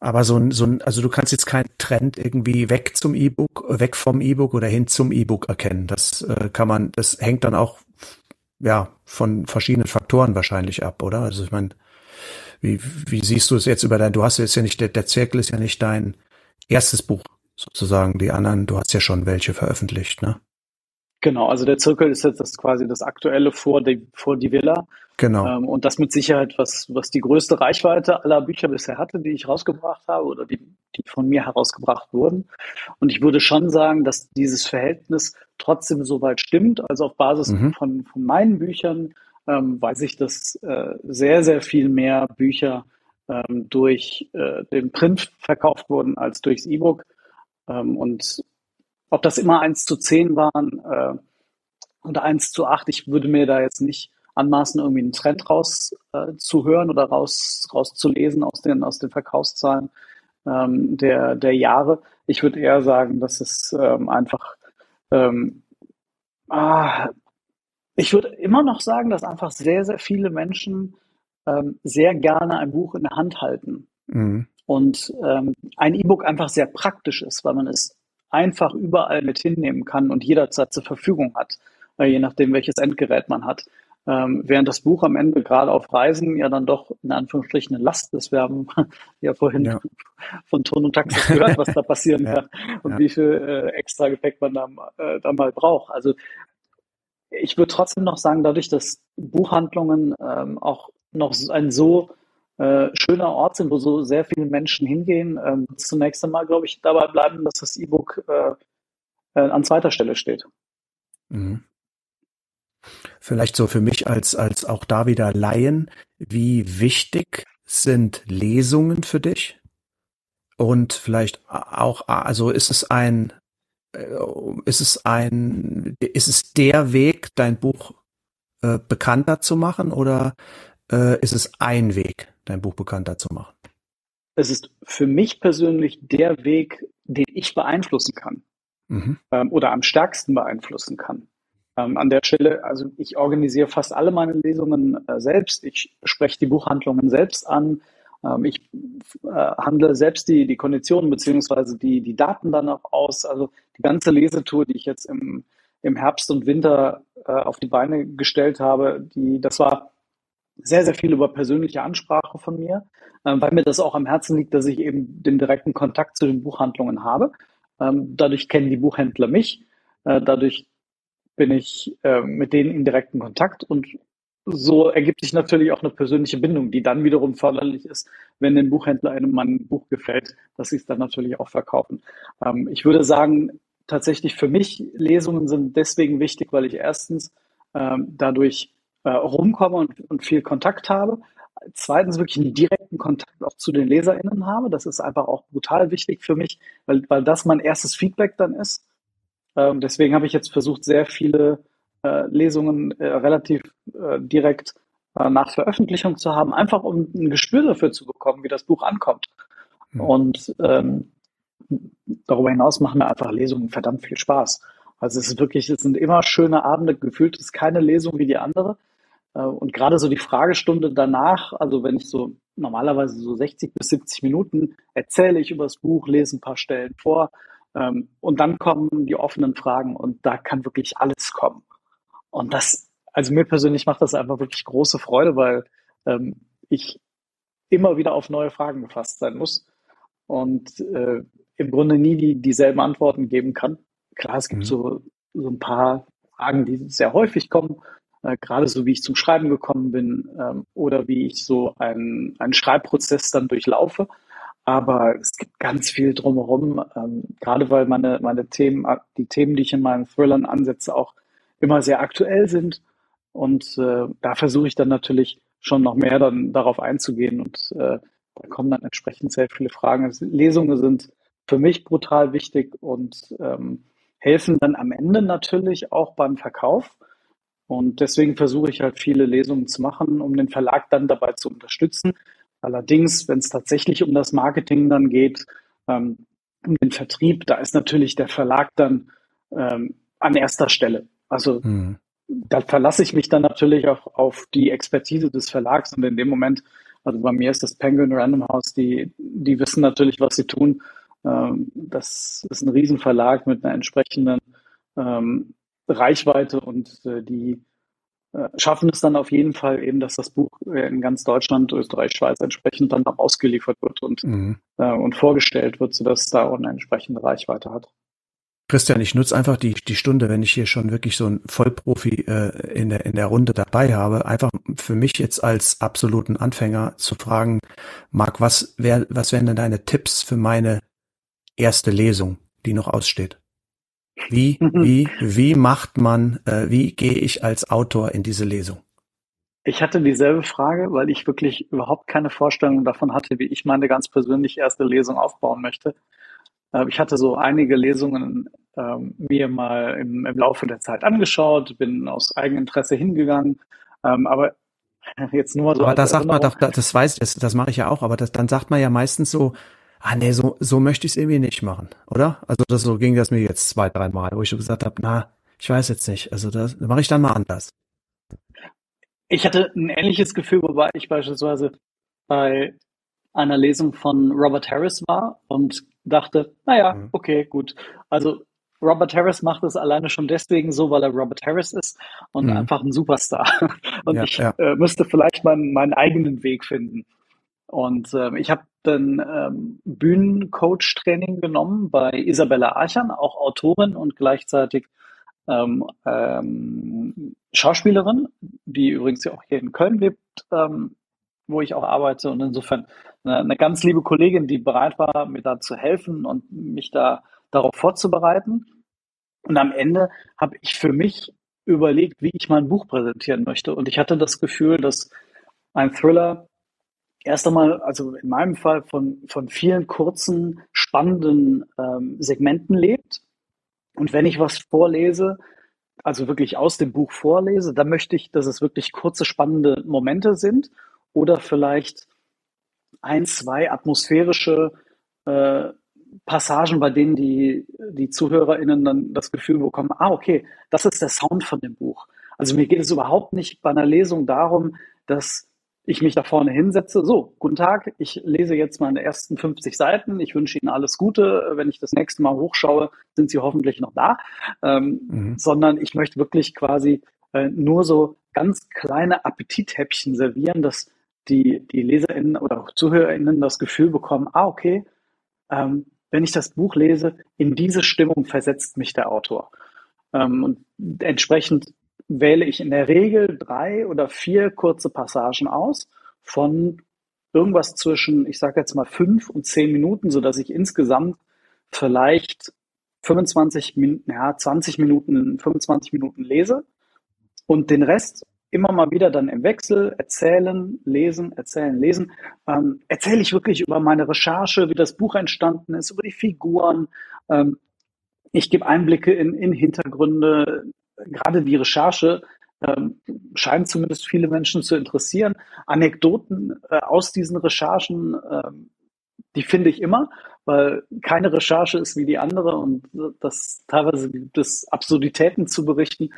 Aber so ein, so ein, also du kannst jetzt keinen Trend irgendwie weg zum E-Book, weg vom E-Book oder hin zum E-Book erkennen. Das äh, kann man, das hängt dann auch ja von verschiedenen Faktoren wahrscheinlich ab, oder? Also ich meine, wie, wie siehst du es jetzt über dein, du hast jetzt ja nicht, der, der Zirkel ist ja nicht dein erstes Buch sozusagen, die anderen, du hast ja schon welche veröffentlicht, ne? Genau, also der Zirkel ist jetzt das quasi das aktuelle vor die, vor die Villa. Genau. Ähm, und das mit Sicherheit, was, was die größte Reichweite aller Bücher bisher hatte, die ich rausgebracht habe oder die, die von mir herausgebracht wurden. Und ich würde schon sagen, dass dieses Verhältnis trotzdem soweit stimmt. Also auf Basis mhm. von, von meinen Büchern ähm, weiß ich, dass äh, sehr, sehr viel mehr Bücher ähm, durch äh, den Print verkauft wurden als durchs E-Book. Ähm, und ob das immer eins zu zehn waren äh, oder eins zu acht, ich würde mir da jetzt nicht anmaßen, irgendwie einen Trend raus äh, zu hören oder raus, rauszulesen aus den, aus den Verkaufszahlen ähm, der, der Jahre. Ich würde eher sagen, dass es ähm, einfach, ähm, ah, ich würde immer noch sagen, dass einfach sehr, sehr viele Menschen ähm, sehr gerne ein Buch in der Hand halten. Mhm. Und ähm, ein E-Book einfach sehr praktisch ist, weil man es einfach überall mit hinnehmen kann und jederzeit zur Verfügung hat, äh, je nachdem, welches Endgerät man hat. Ähm, während das Buch am Ende gerade auf Reisen ja dann doch in Anführungsstrichen eine Last ist. Wir haben [LAUGHS] ja vorhin ja. von Ton und Taxis gehört, was da passieren [LAUGHS] ja. kann und ja. wie viel äh, extra Gepäck man da, äh, da mal braucht. Also ich würde trotzdem noch sagen, dadurch, dass Buchhandlungen ähm, auch noch ein so äh, schöner Ort sind, wo so sehr viele Menschen hingehen, ähm, zunächst einmal, glaube ich, dabei bleiben, dass das E-Book äh, äh, an zweiter Stelle steht. Mhm. Vielleicht so für mich als, als auch da wieder Laien, wie wichtig sind Lesungen für dich? Und vielleicht auch, also ist es ein, äh, ist es ein, ist es der Weg, dein Buch äh, bekannter zu machen oder äh, ist es ein Weg, dein Buch bekannter zu machen? Es ist für mich persönlich der Weg, den ich beeinflussen kann mhm. ähm, oder am stärksten beeinflussen kann. Ähm, an der Stelle, also ich organisiere fast alle meine Lesungen äh, selbst. Ich spreche die Buchhandlungen selbst an. Ähm, ich äh, handle selbst die, die Konditionen beziehungsweise die, die Daten dann auch aus. Also die ganze Lesetour, die ich jetzt im, im Herbst und Winter äh, auf die Beine gestellt habe, die, das war sehr, sehr viel über persönliche Ansprache von mir, äh, weil mir das auch am Herzen liegt, dass ich eben den direkten Kontakt zu den Buchhandlungen habe. Ähm, dadurch kennen die Buchhändler mich. Äh, dadurch bin ich äh, mit denen in direkten Kontakt und so ergibt sich natürlich auch eine persönliche Bindung, die dann wiederum förderlich ist, wenn dem Buchhändler einem mein Buch gefällt, dass sie es dann natürlich auch verkaufen. Ähm, ich würde sagen, tatsächlich für mich Lesungen sind deswegen wichtig, weil ich erstens ähm, dadurch äh, rumkomme und, und viel Kontakt habe, zweitens wirklich einen direkten Kontakt auch zu den LeserInnen habe. Das ist einfach auch brutal wichtig für mich, weil, weil das mein erstes Feedback dann ist. Ähm, deswegen habe ich jetzt versucht, sehr viele äh, Lesungen äh, relativ äh, direkt äh, nach Veröffentlichung zu haben, einfach um ein Gespür dafür zu bekommen, wie das Buch ankommt. Mhm. Und ähm, darüber hinaus machen mir einfach Lesungen verdammt viel Spaß. Also es ist wirklich, es sind immer schöne Abende, gefühlt ist keine Lesung wie die andere. Äh, und gerade so die Fragestunde danach, also wenn ich so normalerweise so 60 bis 70 Minuten erzähle ich über das Buch, lese ein paar Stellen vor ähm, und dann kommen die offenen Fragen und da kann wirklich alles kommen. Und das, also mir persönlich macht das einfach wirklich große Freude, weil ähm, ich immer wieder auf neue Fragen gefasst sein muss und äh, im Grunde nie die, dieselben Antworten geben kann. Klar, es gibt mhm. so, so ein paar Fragen, die sehr häufig kommen, äh, gerade so wie ich zum Schreiben gekommen bin ähm, oder wie ich so einen, einen Schreibprozess dann durchlaufe. Aber es gibt ganz viel drumherum, ähm, gerade weil meine, meine Themen, die Themen, die ich in meinen Thrillern ansetze, auch immer sehr aktuell sind. Und äh, da versuche ich dann natürlich schon noch mehr dann darauf einzugehen und äh, da kommen dann entsprechend sehr viele Fragen. Also Lesungen sind für mich brutal wichtig und ähm, helfen dann am Ende natürlich auch beim Verkauf. Und deswegen versuche ich halt viele Lesungen zu machen, um den Verlag dann dabei zu unterstützen. Allerdings, wenn es tatsächlich um das Marketing dann geht, ähm, um den Vertrieb, da ist natürlich der Verlag dann ähm, an erster Stelle. Also mhm. da verlasse ich mich dann natürlich auch auf die Expertise des Verlags und in dem Moment, also bei mir ist das Penguin Random House, die, die wissen natürlich, was sie tun. Ähm, das ist ein Riesenverlag mit einer entsprechenden ähm, Reichweite und äh, die äh, schaffen es dann auf jeden Fall eben, dass das Buch in ganz Deutschland, Österreich, Schweiz entsprechend dann auch ausgeliefert wird und, mhm. äh, und vorgestellt wird, sodass es da auch eine entsprechende Reichweite hat. Christian, ich nutze einfach die, die Stunde, wenn ich hier schon wirklich so einen Vollprofi äh, in, der, in der Runde dabei habe, einfach für mich jetzt als absoluten Anfänger zu fragen, Marc, was, wär, was wären denn deine Tipps für meine erste Lesung, die noch aussteht? Wie, [LAUGHS] wie, wie macht man, äh, wie gehe ich als Autor in diese Lesung? Ich hatte dieselbe Frage, weil ich wirklich überhaupt keine Vorstellung davon hatte, wie ich meine ganz persönlich erste Lesung aufbauen möchte. Äh, ich hatte so einige Lesungen ähm, mir mal im, im, Laufe der Zeit angeschaut, bin aus Eigeninteresse hingegangen, ähm, aber [LAUGHS] jetzt nur so. Aber das sagt man doch, das weiß ich, das, das mache ich ja auch, aber das, dann sagt man ja meistens so, ah nee, so, so möchte ich es irgendwie nicht machen, oder? Also das so ging das mir jetzt zwei, drei Mal, wo ich so gesagt habe, na, ich weiß jetzt nicht, also das mache ich dann mal anders. Ich hatte ein ähnliches Gefühl, wobei ich beispielsweise bei einer Lesung von Robert Harris war und dachte, naja, mhm. okay, gut. Also Robert Harris macht es alleine schon deswegen so, weil er Robert Harris ist und mhm. einfach ein Superstar. [LAUGHS] Und ja, ich ja. Äh, müsste vielleicht meinen, meinen eigenen Weg finden. Und ähm, ich habe dann ähm, Bühnencoach-Training genommen bei Isabella Archan, auch Autorin und gleichzeitig ähm, ähm, Schauspielerin, die übrigens ja auch hier in Köln lebt, ähm, wo ich auch arbeite. Und insofern eine, eine ganz liebe Kollegin, die bereit war, mir da zu helfen und mich da darauf vorzubereiten. Und am Ende habe ich für mich überlegt, wie ich mein Buch präsentieren möchte. Und ich hatte das Gefühl, dass ein Thriller erst einmal, also in meinem Fall von, von vielen kurzen, spannenden ähm, Segmenten lebt. Und wenn ich was vorlese, also wirklich aus dem Buch vorlese, dann möchte ich, dass es wirklich kurze, spannende Momente sind oder vielleicht ein, zwei atmosphärische äh, Passagen, bei denen die, die ZuhörerInnen dann das Gefühl bekommen, ah, okay, das ist der Sound von dem Buch. Also mir geht es überhaupt nicht bei einer Lesung darum, dass ich mich da vorne hinsetze. So, guten Tag, ich lese jetzt meine ersten 50 Seiten. Ich wünsche Ihnen alles Gute. Wenn ich das nächste Mal hochschaue, sind Sie hoffentlich noch da. Ähm, mhm. Sondern ich möchte wirklich quasi äh, nur so ganz kleine Appetithäppchen servieren, dass die, die LeserInnen oder auch ZuhörerInnen das Gefühl bekommen, ah, okay, ähm, wenn ich das Buch lese, in diese Stimmung versetzt mich der Autor. Ähm, und entsprechend wähle ich in der Regel drei oder vier kurze Passagen aus von irgendwas zwischen, ich sage jetzt mal fünf und zehn Minuten, so dass ich insgesamt vielleicht 25 Minuten, ja, 20 Minuten, 25 Minuten lese und den Rest immer mal wieder dann im Wechsel erzählen, lesen, erzählen, lesen. Ähm, erzähle ich wirklich über meine Recherche, wie das Buch entstanden ist, über die Figuren. Ähm, ich gebe Einblicke in, in Hintergründe. Gerade die Recherche ähm, scheint zumindest viele Menschen zu interessieren. Anekdoten äh, aus diesen Recherchen, ähm, die finde ich immer, weil keine Recherche ist wie die andere und das teilweise gibt es Absurditäten zu berichten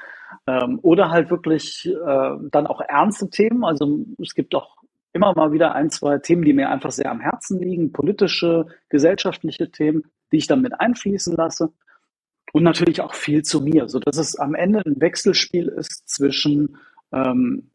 ähm, oder halt wirklich äh, dann auch ernste Themen. Also es gibt auch immer mal wieder ein, zwei Themen, die mir einfach sehr am Herzen liegen, politische, gesellschaftliche Themen, die ich dann mit einfließen lasse und natürlich auch viel zu mir, so dass es am Ende ein Wechselspiel ist zwischen ähm,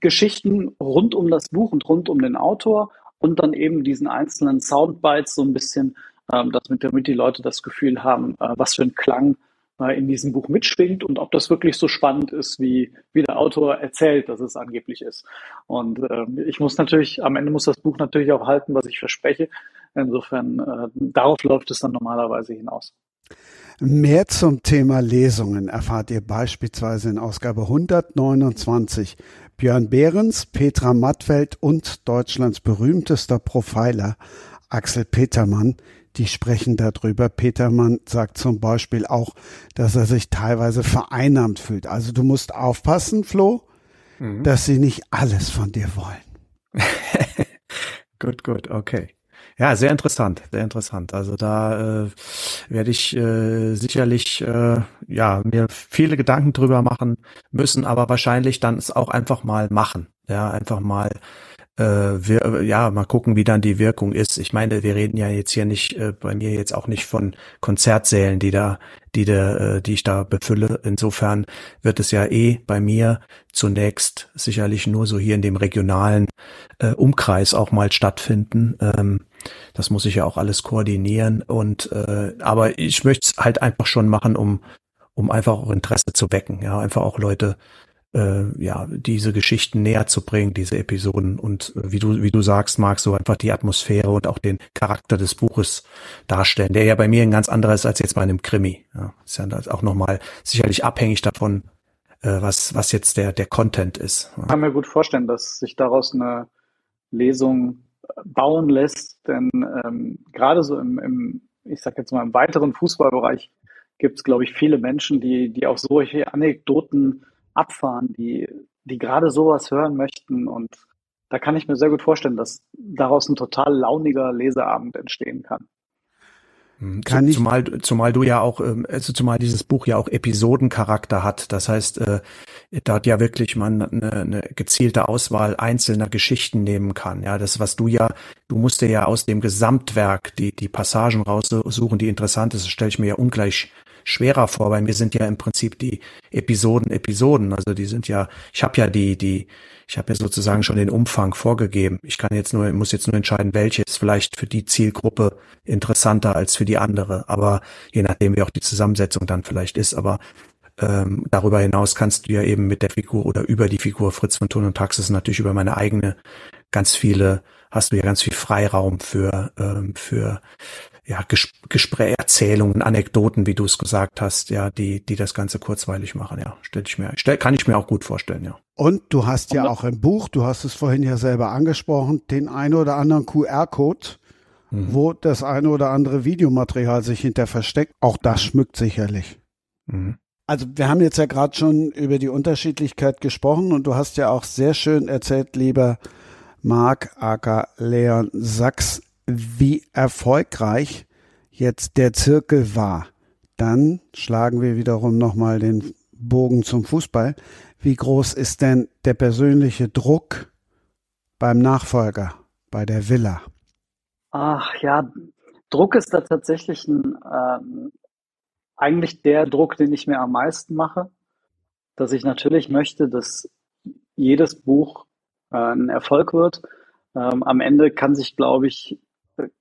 Geschichten rund um das Buch und rund um den Autor und dann eben diesen einzelnen Soundbites so ein bisschen, ähm, dass mit, damit die Leute das Gefühl haben, äh, was für ein Klang äh, in diesem Buch mitschwingt und ob das wirklich so spannend ist, wie, wie der Autor erzählt, dass es angeblich ist. Und äh, ich muss natürlich, am Ende muss das Buch natürlich auch halten, was ich verspreche. Insofern, äh, darauf läuft es dann normalerweise hinaus. Mehr zum Thema Lesungen erfahrt ihr beispielsweise in Ausgabe 129. Björn Behrens, Petra Mattfeld und Deutschlands berühmtester Profiler Axel Petermann, die sprechen darüber. Petermann sagt zum Beispiel auch, dass er sich teilweise vereinnahmt fühlt. Also du musst aufpassen, Flo, mhm. dass sie nicht alles von dir wollen. [LAUGHS] gut, gut, okay. Ja, sehr interessant, sehr interessant. Also da äh, werde ich äh, sicherlich äh, ja mir viele Gedanken drüber machen müssen, aber wahrscheinlich dann es auch einfach mal machen. Ja, einfach mal äh, wir, ja, mal gucken, wie dann die Wirkung ist. Ich meine, wir reden ja jetzt hier nicht, äh, bei mir jetzt auch nicht von Konzertsälen, die da, die da, äh, die ich da befülle. Insofern wird es ja eh bei mir zunächst sicherlich nur so hier in dem regionalen äh, Umkreis auch mal stattfinden. Ähm, das muss ich ja auch alles koordinieren und äh, aber ich möchte es halt einfach schon machen, um um einfach auch Interesse zu wecken, ja, einfach auch Leute äh, ja, diese Geschichten näher zu bringen, diese Episoden und äh, wie du, wie du sagst, Marc, so einfach die Atmosphäre und auch den Charakter des Buches darstellen, der ja bei mir ein ganz anderer ist als jetzt bei einem Krimi. Ja, ist ja auch nochmal sicherlich abhängig davon, äh, was, was jetzt der, der Content ist. Ich kann mir gut vorstellen, dass sich daraus eine Lesung bauen lässt, denn ähm, gerade so im, im, ich sag jetzt mal, im weiteren Fußballbereich gibt es, glaube ich, viele Menschen, die, die auf solche Anekdoten abfahren, die, die gerade sowas hören möchten. Und da kann ich mir sehr gut vorstellen, dass daraus ein total launiger Leseabend entstehen kann. Hm, kann ich zumal, zumal du ja auch, ähm, also zumal dieses Buch ja auch Episodencharakter hat. Das heißt, äh, da ja wirklich man eine, eine gezielte Auswahl einzelner Geschichten nehmen kann. Ja, das, was du ja, du musst dir ja aus dem Gesamtwerk die, die Passagen raussuchen, die interessant ist, das stelle ich mir ja ungleich schwerer vor. Bei mir sind ja im Prinzip die Episoden Episoden. Also die sind ja, ich habe ja die, die, ich habe ja sozusagen schon den Umfang vorgegeben. Ich kann jetzt nur, muss jetzt nur entscheiden, welche ist vielleicht für die Zielgruppe interessanter als für die andere. Aber je nachdem, wie auch die Zusammensetzung dann vielleicht ist. Aber ähm, darüber hinaus kannst du ja eben mit der Figur oder über die Figur Fritz von Thun und Taxis natürlich über meine eigene ganz viele, hast du ja ganz viel Freiraum für, ähm, für ja, Ges Gespräche, Erzählungen, Anekdoten, wie du es gesagt hast, ja, die, die das Ganze kurzweilig machen, ja, stell ich mir, stell, kann ich mir auch gut vorstellen, ja. Und du hast ja auch im Buch, du hast es vorhin ja selber angesprochen, den ein oder anderen QR-Code, mhm. wo das eine oder andere Videomaterial sich hinter versteckt. Auch das schmückt sicherlich. Mhm. Also wir haben jetzt ja gerade schon über die Unterschiedlichkeit gesprochen und du hast ja auch sehr schön erzählt, lieber Marc Acker Leon Sachs, wie erfolgreich jetzt der Zirkel war. Dann schlagen wir wiederum nochmal den Bogen zum Fußball. Wie groß ist denn der persönliche Druck beim Nachfolger, bei der Villa? Ach ja, Druck ist da tatsächlich ein, ähm, eigentlich der Druck, den ich mir am meisten mache, dass ich natürlich möchte, dass jedes Buch äh, ein Erfolg wird. Ähm, am Ende kann sich, glaube ich,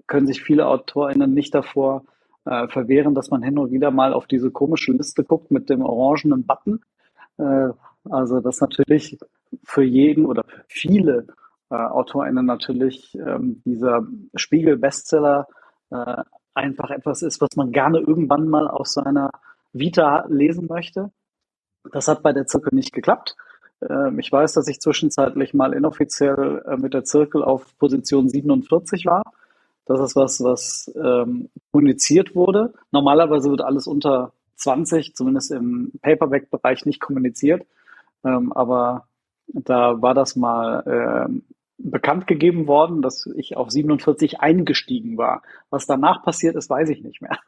können sich viele AutorInnen nicht davor äh, verwehren, dass man hin und wieder mal auf diese komische Liste guckt mit dem orangenen Button. Äh, also das natürlich für jeden oder viele äh, AutorInnen natürlich ähm, dieser Spiegel-Bestseller äh, einfach etwas ist, was man gerne irgendwann mal aus seiner Vita lesen möchte. Das hat bei der Zirkel nicht geklappt. Ähm, ich weiß, dass ich zwischenzeitlich mal inoffiziell äh, mit der Zirkel auf Position 47 war. Das ist was, was ähm, kommuniziert wurde. Normalerweise wird alles unter 20, zumindest im Paperback-Bereich, nicht kommuniziert. Ähm, aber da war das mal ähm, bekannt gegeben worden, dass ich auf 47 eingestiegen war. Was danach passiert ist, weiß ich nicht mehr. [LAUGHS]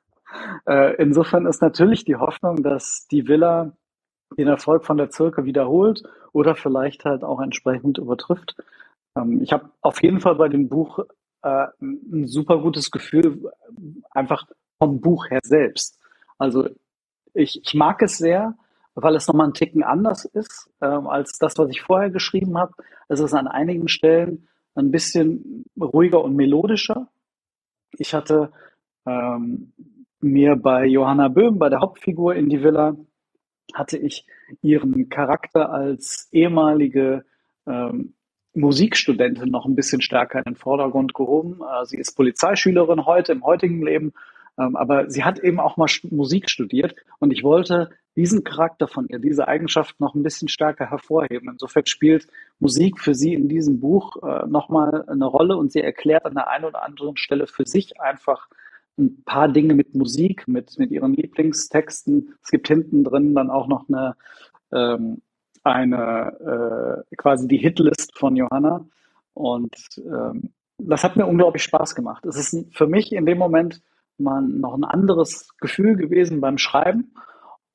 Äh, insofern ist natürlich die Hoffnung, dass die Villa den Erfolg von der Zirke wiederholt oder vielleicht halt auch entsprechend übertrifft. Ähm, ich habe auf jeden Fall bei dem Buch äh, ein super gutes Gefühl, einfach vom Buch her selbst. Also ich, ich mag es sehr, weil es nochmal einen Ticken anders ist ähm, als das, was ich vorher geschrieben habe. Es ist an einigen Stellen ein bisschen ruhiger und melodischer. Ich hatte ähm, mir bei Johanna Böhm, bei der Hauptfigur in die Villa, hatte ich ihren Charakter als ehemalige ähm, Musikstudentin noch ein bisschen stärker in den Vordergrund gehoben. Äh, sie ist Polizeischülerin heute im heutigen Leben, ähm, aber sie hat eben auch mal Musik studiert und ich wollte diesen Charakter von ihr, diese Eigenschaft noch ein bisschen stärker hervorheben. Insofern spielt Musik für sie in diesem Buch äh, nochmal eine Rolle und sie erklärt an der einen oder anderen Stelle für sich einfach ein paar Dinge mit Musik, mit, mit ihren Lieblingstexten. Es gibt hinten drin dann auch noch eine, ähm, eine äh, quasi die Hitlist von Johanna. Und ähm, das hat mir unglaublich Spaß gemacht. Es ist für mich in dem Moment mal noch ein anderes Gefühl gewesen beim Schreiben.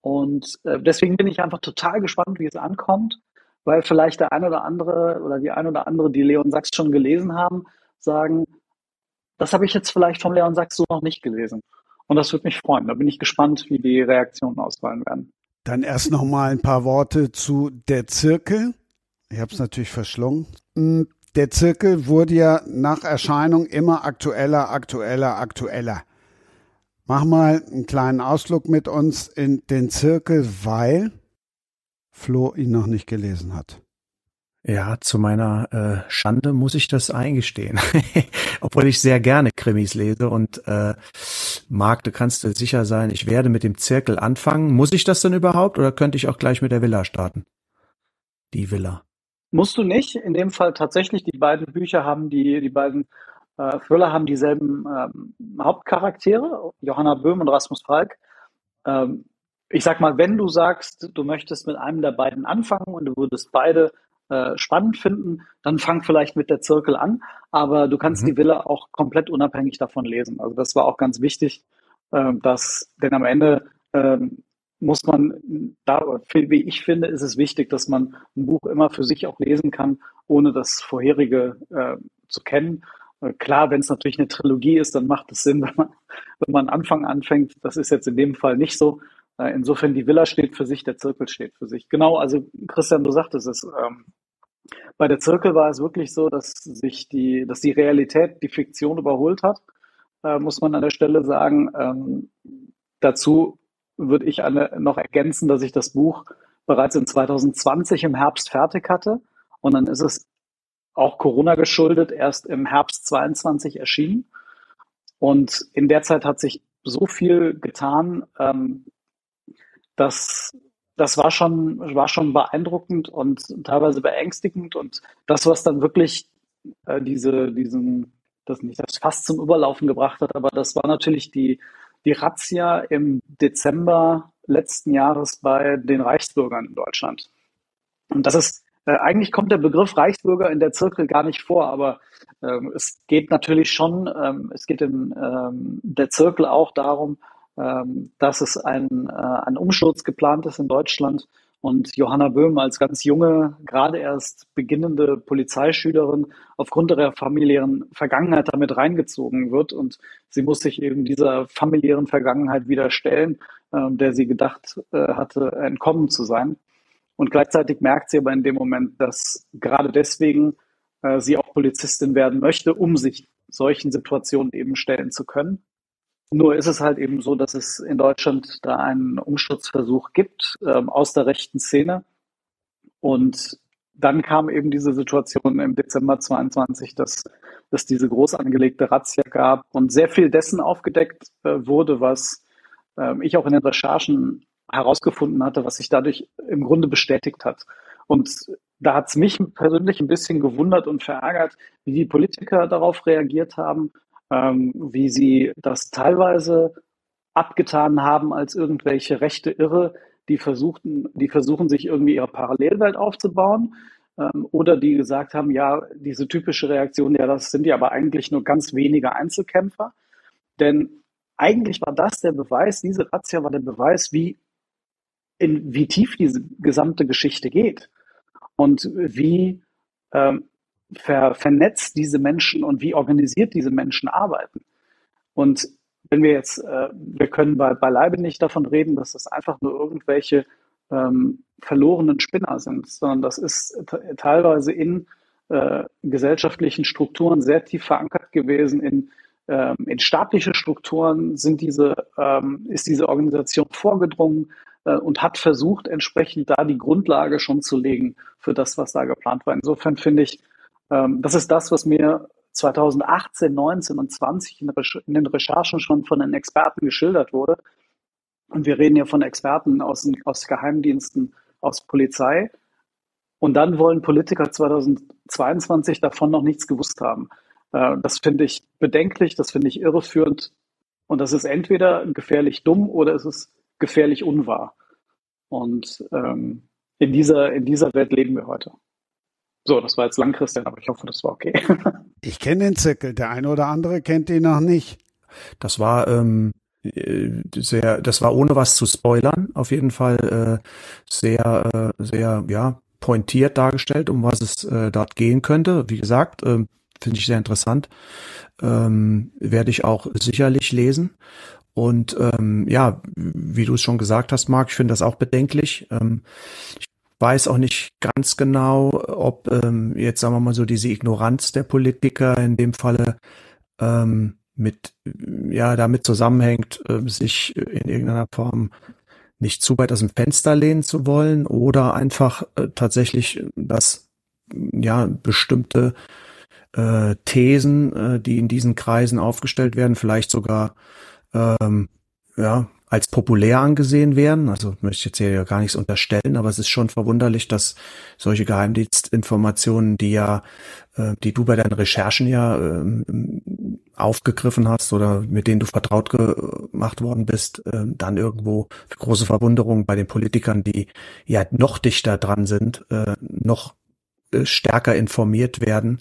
Und äh, deswegen bin ich einfach total gespannt, wie es ankommt, weil vielleicht der eine oder andere oder die eine oder andere, die Leon Sachs schon gelesen haben, sagen, das habe ich jetzt vielleicht von Leon Sachs so noch nicht gelesen. Und das würde mich freuen. Da bin ich gespannt, wie die Reaktionen ausfallen werden. Dann erst noch mal ein paar Worte zu der Zirkel. Ich habe es natürlich verschlungen. Hm, der Zirkel wurde ja nach Erscheinung immer aktueller, aktueller, aktueller. Mach mal einen kleinen Ausflug mit uns in den Zirkel, weil Flo ihn noch nicht gelesen hat. Ja, zu meiner äh, Schande muss ich das eingestehen. [LAUGHS] Obwohl ich sehr gerne Krimis lese und äh, Marc, du kannst dir sicher sein, ich werde mit dem Zirkel anfangen. Muss ich das denn überhaupt oder könnte ich auch gleich mit der Villa starten? Die Villa. Musst du nicht. In dem Fall tatsächlich, die beiden Bücher haben die, die beiden äh, Thriller haben dieselben ähm, Hauptcharaktere, Johanna Böhm und Rasmus Falk. Ähm, ich sag mal, wenn du sagst, du möchtest mit einem der beiden anfangen und du würdest beide äh, spannend finden, dann fang vielleicht mit der Zirkel an, aber du kannst mhm. die Villa auch komplett unabhängig davon lesen. Also das war auch ganz wichtig, äh, dass, denn am Ende äh, muss man, da, wie ich finde, ist es wichtig, dass man ein Buch immer für sich auch lesen kann, ohne das vorherige äh, zu kennen. Äh, klar, wenn es natürlich eine Trilogie ist, dann macht es Sinn, [LAUGHS] wenn man, wenn man Anfang anfängt. Das ist jetzt in dem Fall nicht so. Äh, insofern, die Villa steht für sich, der Zirkel steht für sich. Genau, also Christian, du sagtest es, ähm, bei der Zirkel war es wirklich so, dass sich die, dass die Realität die Fiktion überholt hat, äh, muss man an der Stelle sagen. Ähm, dazu würde ich eine, noch ergänzen, dass ich das Buch bereits in 2020 im Herbst fertig hatte. Und dann ist es auch Corona geschuldet erst im Herbst 22 erschienen. Und in der Zeit hat sich so viel getan, ähm, dass das war schon, war schon beeindruckend und teilweise beängstigend. Und das, was dann wirklich äh, diese, diesen, das nicht das fast zum Überlaufen gebracht hat, aber das war natürlich die, die Razzia im Dezember letzten Jahres bei den Reichsbürgern in Deutschland. Und das ist, äh, eigentlich kommt der Begriff Reichsbürger in der Zirkel gar nicht vor, aber ähm, es geht natürlich schon, ähm, es geht in ähm, der Zirkel auch darum, dass es ein, äh, ein Umsturz geplant ist in Deutschland und Johanna Böhm als ganz junge, gerade erst beginnende Polizeischülerin aufgrund ihrer familiären Vergangenheit damit reingezogen wird und sie muss sich eben dieser familiären Vergangenheit wieder stellen, äh, der sie gedacht äh, hatte, entkommen zu sein. Und gleichzeitig merkt sie aber in dem Moment, dass gerade deswegen äh, sie auch Polizistin werden möchte, um sich solchen Situationen eben stellen zu können. Nur ist es halt eben so, dass es in Deutschland da einen Umsturzversuch gibt ähm, aus der rechten Szene. Und dann kam eben diese Situation im Dezember 22, dass es diese groß angelegte Razzia gab und sehr viel dessen aufgedeckt äh, wurde, was äh, ich auch in den Recherchen herausgefunden hatte, was sich dadurch im Grunde bestätigt hat. und da hat es mich persönlich ein bisschen gewundert und verärgert, wie die Politiker darauf reagiert haben, ähm, wie sie das teilweise abgetan haben als irgendwelche rechte Irre, die versuchten, die versuchen sich irgendwie ihre Parallelwelt aufzubauen ähm, oder die gesagt haben, ja, diese typische Reaktion, ja, das sind ja aber eigentlich nur ganz wenige Einzelkämpfer. Denn eigentlich war das der Beweis, diese Razzia war der Beweis, wie, in, wie tief diese gesamte Geschichte geht und wie ähm, ver, vernetzt diese Menschen und wie organisiert diese Menschen arbeiten. Und wenn wir jetzt, äh, wir können bei, beileibe nicht davon reden, dass das einfach nur irgendwelche ähm, verlorenen Spinner sind, sondern das ist teilweise in äh, gesellschaftlichen Strukturen sehr tief verankert gewesen. In, ähm, in staatliche Strukturen sind diese, ähm, ist diese Organisation vorgedrungen äh, und hat versucht, entsprechend da die Grundlage schon zu legen für das, was da geplant war. Insofern finde ich, ähm, das ist das, was mir 2018, 19 und 20 in, den Recherchen schon von den Experten geschildert wurde. Und wir reden ja von Experten aus, aus Geheimdiensten, aus Polizei. Und dann wollen Politiker 2022 davon noch nichts gewusst haben. Äh, das finde ich bedenklich, das finde ich irreführend. Und das ist entweder gefährlich dumm oder es ist gefährlich unwahr. Und ähm, in, dieser, in dieser Welt leben wir heute. So, das war jetzt lang, Christian, aber ich hoffe, das war okay. [LAUGHS] ich kenne den Zirkel, der eine oder andere kennt ihn noch nicht. Das war ähm, äh, sehr, das war ohne was zu spoilern, auf jeden Fall äh, sehr, äh, sehr, ja, pointiert dargestellt, um was es äh, dort gehen könnte. Wie gesagt, äh, finde ich sehr interessant. Ähm, werde ich auch sicherlich lesen. Und ähm, ja, wie du es schon gesagt hast, Marc, ich finde das auch bedenklich. Ähm, ich weiß auch nicht ganz genau, ob ähm, jetzt sagen wir mal so diese Ignoranz der Politiker in dem Falle ähm, mit ja damit zusammenhängt, äh, sich in irgendeiner Form nicht zu weit aus dem Fenster lehnen zu wollen oder einfach äh, tatsächlich, dass ja bestimmte äh, Thesen, äh, die in diesen Kreisen aufgestellt werden, vielleicht sogar ähm, ja als populär angesehen werden. Also möchte ich jetzt hier ja gar nichts unterstellen, aber es ist schon verwunderlich, dass solche Geheimdienstinformationen, die ja, äh, die du bei deinen Recherchen ja äh, aufgegriffen hast oder mit denen du vertraut gemacht worden bist, äh, dann irgendwo große Verwunderung bei den Politikern, die ja noch dichter dran sind, äh, noch stärker informiert werden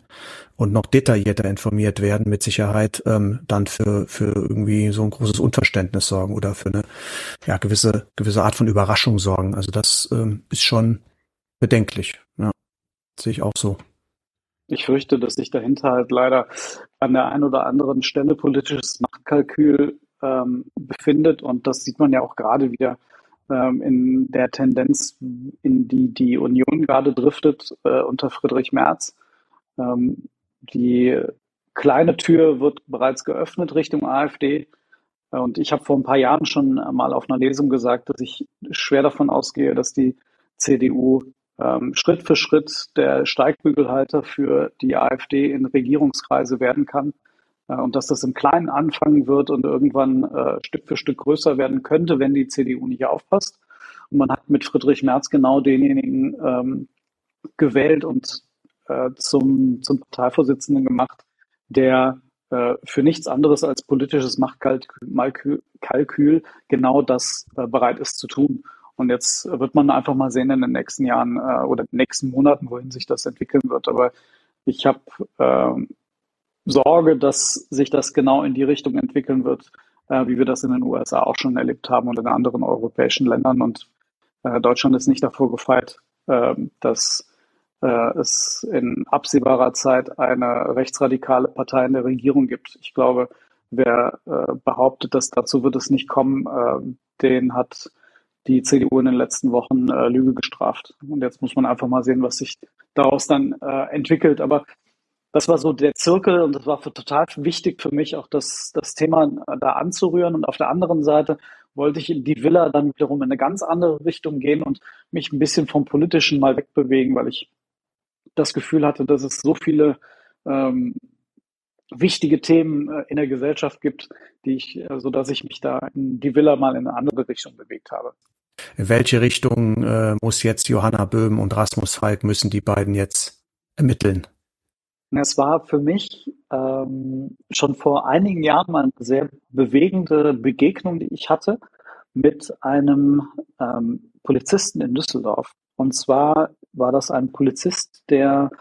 und noch detaillierter informiert werden, mit Sicherheit ähm, dann für, für irgendwie so ein großes Unverständnis sorgen oder für eine ja, gewisse, gewisse Art von Überraschung sorgen. Also das ähm, ist schon bedenklich. Ja, sehe ich auch so. Ich fürchte, dass sich dahinter halt leider an der einen oder anderen Stelle politisches Machtkalkül ähm, befindet. Und das sieht man ja auch gerade wieder in der Tendenz, in die die Union gerade driftet äh, unter Friedrich Merz. Ähm, die kleine Tür wird bereits geöffnet Richtung AfD. Und ich habe vor ein paar Jahren schon mal auf einer Lesung gesagt, dass ich schwer davon ausgehe, dass die CDU ähm, Schritt für Schritt der Steigbügelhalter für die AfD in Regierungskreise werden kann. Äh, und dass das im Kleinen anfangen wird und irgendwann äh, Stück für Stück größer werden könnte, wenn die CDU nicht aufpasst. Und man hat mit Friedrich Merz genau denjenigen ähm, gewählt und äh, zum, zum Parteivorsitzenden gemacht, der äh, für nichts anderes als politisches Machtkalkül genau das äh, bereit ist zu tun. Und jetzt wird man einfach mal sehen in den nächsten Jahren oder nächsten Monaten, wohin sich das entwickeln wird. Aber ich habe äh, Sorge, dass sich das genau in die Richtung entwickeln wird, äh, wie wir das in den USA auch schon erlebt haben und in anderen europäischen Ländern. Und äh, Deutschland ist nicht davor gefeit, äh, dass äh, es in absehbarer Zeit eine rechtsradikale Partei in der Regierung gibt. Ich glaube, wer äh, behauptet, dass dazu wird es nicht kommen, äh, den hat die CDU in den letzten Wochen Lüge gestraft. Und jetzt muss man einfach mal sehen, was sich daraus dann entwickelt. Aber das war so der Zirkel und das war für, total wichtig für mich, auch das, das Thema da anzurühren. Und auf der anderen Seite wollte ich in die Villa dann wiederum in eine ganz andere Richtung gehen und mich ein bisschen vom Politischen mal wegbewegen, weil ich das Gefühl hatte, dass es so viele ähm, wichtige Themen äh, in der Gesellschaft gibt, die ich, äh, so dass ich mich da in die Villa mal in eine andere Richtung bewegt habe. In welche Richtung äh, muss jetzt Johanna Böhm und Rasmus Falk müssen die beiden jetzt ermitteln? Es war für mich ähm, schon vor einigen Jahren mal eine sehr bewegende Begegnung, die ich hatte mit einem ähm, Polizisten in Düsseldorf. Und zwar war das ein Polizist, der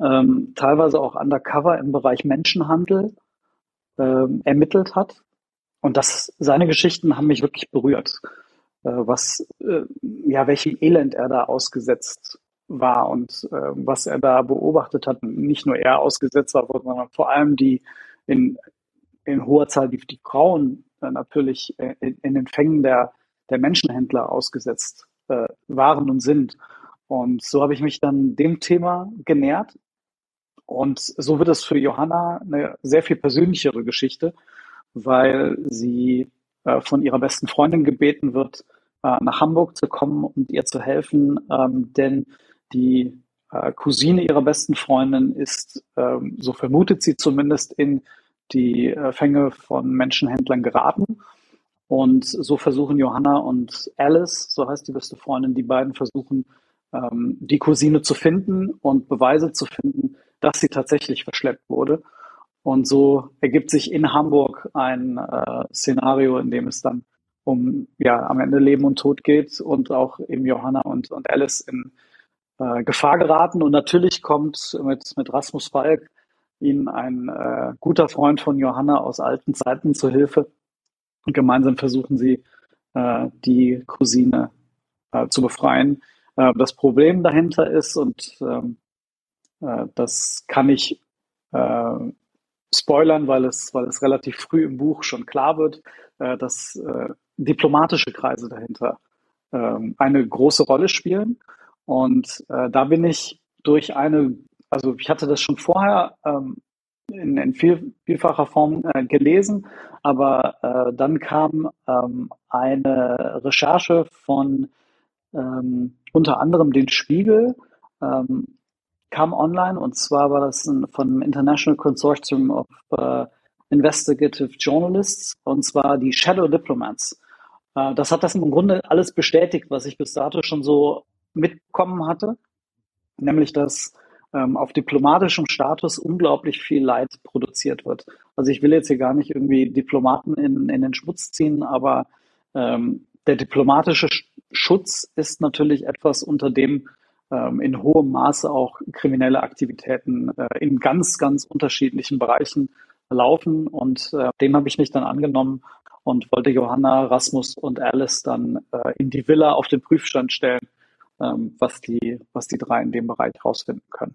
ähm, teilweise auch undercover im Bereich Menschenhandel ähm, ermittelt hat. Und das, seine Geschichten haben mich wirklich berührt, äh, was, äh, ja, welchem Elend er da ausgesetzt war und äh, was er da beobachtet hat. Nicht nur er ausgesetzt war, sondern vor allem die in, in hoher Zahl die, die Frauen äh, natürlich in, in, den Fängen der, der Menschenhändler ausgesetzt äh, waren und sind. Und so habe ich mich dann dem Thema genährt. Und so wird es für Johanna eine sehr viel persönlichere Geschichte, weil sie äh, von ihrer besten Freundin gebeten wird, äh, nach Hamburg zu kommen und ihr zu helfen, ähm, denn die äh, Cousine ihrer besten Freundin ist, ähm, so vermutet sie zumindest, in die äh, Fänge von Menschenhändlern geraten. Und so versuchen Johanna und Alice, so heißt die beste Freundin, die beiden versuchen, ähm, die Cousine zu finden und Beweise zu finden, dass sie tatsächlich verschleppt wurde. Und so ergibt sich in Hamburg ein äh, Szenario, in dem es dann um ja am Ende Leben und Tod geht und auch eben Johanna und, und Alice in äh, Gefahr geraten. Und natürlich kommt mit, mit Rasmus Falk ihnen ein äh, guter Freund von Johanna aus alten Zeiten zur Hilfe. Und gemeinsam versuchen sie, äh, die Cousine äh, zu befreien. Äh, das Problem dahinter ist, und ähm, äh, das kann ich spoilern, weil es, weil es relativ früh im Buch schon klar wird, dass diplomatische Kreise dahinter äh, eine große Rolle spielen. Und äh, da bin ich durch eine, also ich hatte das schon vorher ähm, in, in viel, vielfacher Form äh, gelesen, aber äh, dann kam ähm, eine Recherche von ähm, unter anderem den Spiegel, ähm, kam online und zwar war das ein, von International Consortium of uh, Investigative Journalists und zwar die Shadow Diplomats. Uh, das hat das im Grunde alles bestätigt, was ich bis dato schon so mitbekommen hatte, nämlich dass ähm, auf diplomatischem Status unglaublich viel Leid produziert wird. Also ich will jetzt hier gar nicht irgendwie Diplomaten in, in den Schmutz ziehen, aber ähm, der diplomatische Schutz ist natürlich etwas, unter dem ähm, in hohem Maße auch kriminelle Aktivitäten äh, in ganz, ganz unterschiedlichen Bereichen laufen. Und äh, dem habe ich mich dann angenommen und wollte Johanna, Rasmus und Alice dann äh, in die Villa auf den Prüfstand stellen, ähm, was, die, was die drei in dem Bereich rausfinden können.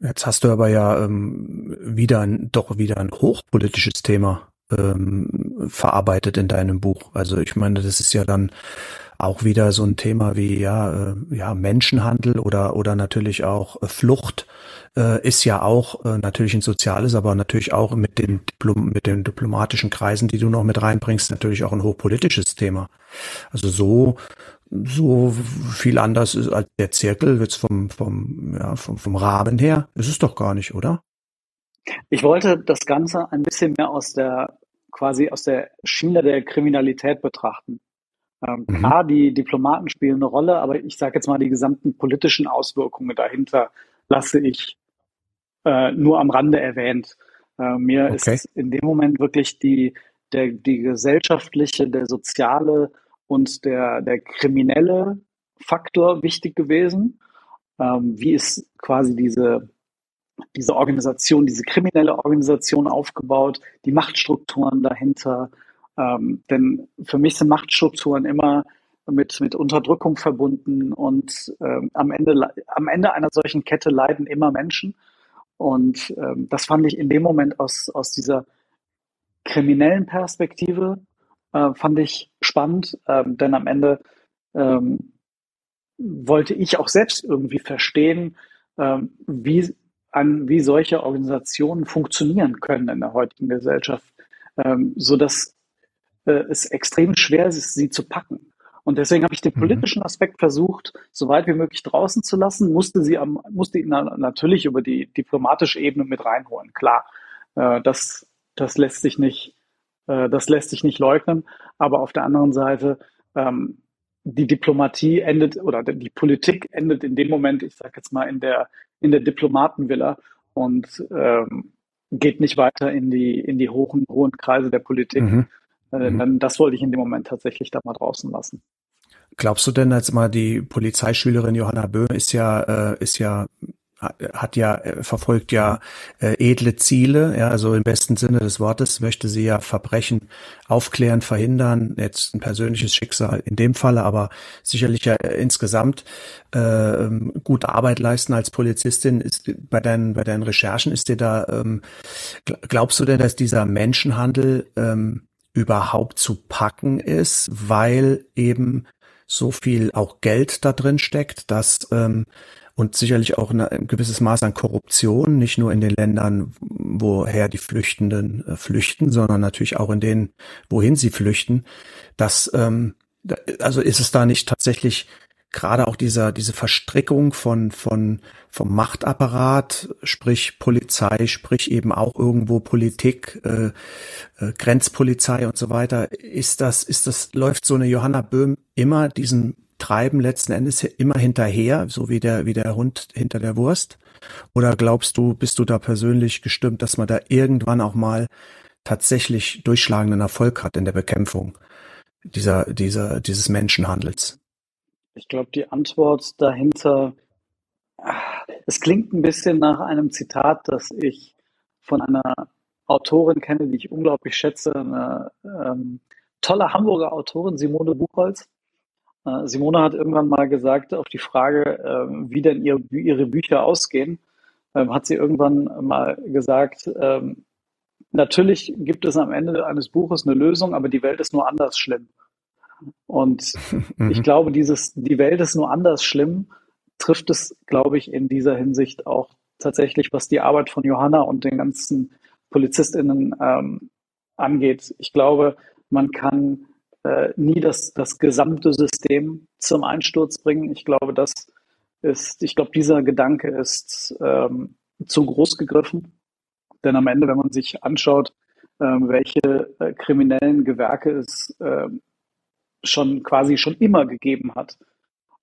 Jetzt hast du aber ja ähm, wieder ein, doch wieder ein hochpolitisches Thema ähm, verarbeitet in deinem Buch. Also ich meine, das ist ja dann auch wieder so ein Thema wie ja, äh, ja Menschenhandel oder oder natürlich auch äh, Flucht äh, ist ja auch äh, natürlich ein soziales, aber natürlich auch mit den Diplom mit den diplomatischen Kreisen, die du noch mit reinbringst, natürlich auch ein hochpolitisches Thema. Also so so viel anders ist als der Zirkel jetzt vom vom ja vom, vom Rahmen her ist es doch gar nicht, oder? Ich wollte das Ganze ein bisschen mehr aus der quasi aus der Schiene der Kriminalität betrachten. Ähm, mhm. Klar, die Diplomaten spielen eine Rolle, aber ich sage jetzt mal, die gesamten politischen Auswirkungen dahinter lasse ich äh, nur am Rande erwähnt. Äh, mir okay. ist in dem Moment wirklich die, der, die gesellschaftliche, der soziale und der, der kriminelle Faktor wichtig gewesen. Ähm, wie ist quasi diese, diese Organisation, diese kriminelle Organisation aufgebaut, die Machtstrukturen dahinter, ähm, denn für mich sind Machtstrukturen immer mit, mit Unterdrückung verbunden und ähm, am, Ende, am Ende einer solchen Kette leiden immer Menschen. Und ähm, das fand ich in dem Moment aus, aus dieser kriminellen Perspektive, äh, fand ich spannend, ähm, denn am Ende ähm, wollte ich auch selbst irgendwie verstehen, ähm, wie, an, wie solche Organisationen funktionieren können in der heutigen Gesellschaft, ähm, so dass äh, es extrem schwer ist, sie zu packen. Und deswegen habe ich den mhm. politischen Aspekt versucht, so weit wie möglich draußen zu lassen, musste sie am, musste ihn natürlich über die diplomatische Ebene mit reinholen. Klar, äh, das, das lässt sich nicht, äh, das lässt sich nicht leugnen. Aber auf der anderen Seite ähm, die Diplomatie endet oder die Politik endet in dem Moment, ich sage jetzt mal, in der, in der Diplomatenvilla und ähm, geht nicht weiter in die, in die hohen, hohen Kreise der Politik. Mhm. Äh, mhm. das wollte ich in dem Moment tatsächlich da mal draußen lassen. Glaubst du denn jetzt mal, die Polizeischülerin Johanna Böhm ist ja, äh, ist ja hat ja äh, verfolgt ja äh, edle Ziele, ja, also im besten Sinne des Wortes möchte sie ja Verbrechen aufklären, verhindern, jetzt ein persönliches Schicksal in dem Falle, aber sicherlich ja insgesamt äh, gute Arbeit leisten als Polizistin. Ist bei deinen bei deinen Recherchen ist dir da ähm, glaubst du denn, dass dieser Menschenhandel ähm, überhaupt zu packen ist, weil eben so viel auch Geld da drin steckt, dass ähm, und sicherlich auch ein gewisses Maß an Korruption, nicht nur in den Ländern, woher die Flüchtenden äh, flüchten, sondern natürlich auch in denen, wohin sie flüchten. Das, ähm, also ist es da nicht tatsächlich gerade auch dieser, diese Verstrickung von, von, vom Machtapparat, sprich Polizei, sprich eben auch irgendwo Politik, äh, äh, Grenzpolizei und so weiter. Ist das, ist das, läuft so eine Johanna Böhm immer diesen treiben letzten Endes immer hinterher, so wie der, wie der Hund hinter der Wurst? Oder glaubst du, bist du da persönlich gestimmt, dass man da irgendwann auch mal tatsächlich durchschlagenden Erfolg hat in der Bekämpfung dieser, dieser, dieses Menschenhandels? Ich glaube, die Antwort dahinter, es klingt ein bisschen nach einem Zitat, das ich von einer Autorin kenne, die ich unglaublich schätze, eine ähm, tolle Hamburger Autorin, Simone Buchholz. Äh, Simone hat irgendwann mal gesagt, auf die Frage, ähm, wie denn ihr, ihre Bücher ausgehen, ähm, hat sie irgendwann mal gesagt, ähm, natürlich gibt es am Ende eines Buches eine Lösung, aber die Welt ist nur anders schlimm. Und [LAUGHS] mhm. ich glaube, dieses, die Welt ist nur anders schlimm, trifft es, glaube ich, in dieser Hinsicht auch tatsächlich, was die Arbeit von Johanna und den ganzen PolizistInnen ähm, angeht. Ich glaube, man kann äh, nie das, das gesamte System zum Einsturz bringen. Ich glaube, das ist, ich glaube, dieser Gedanke ist ähm, zu groß gegriffen. Denn am Ende, wenn man sich anschaut, äh, welche äh, kriminellen Gewerke es äh, schon quasi schon immer gegeben hat,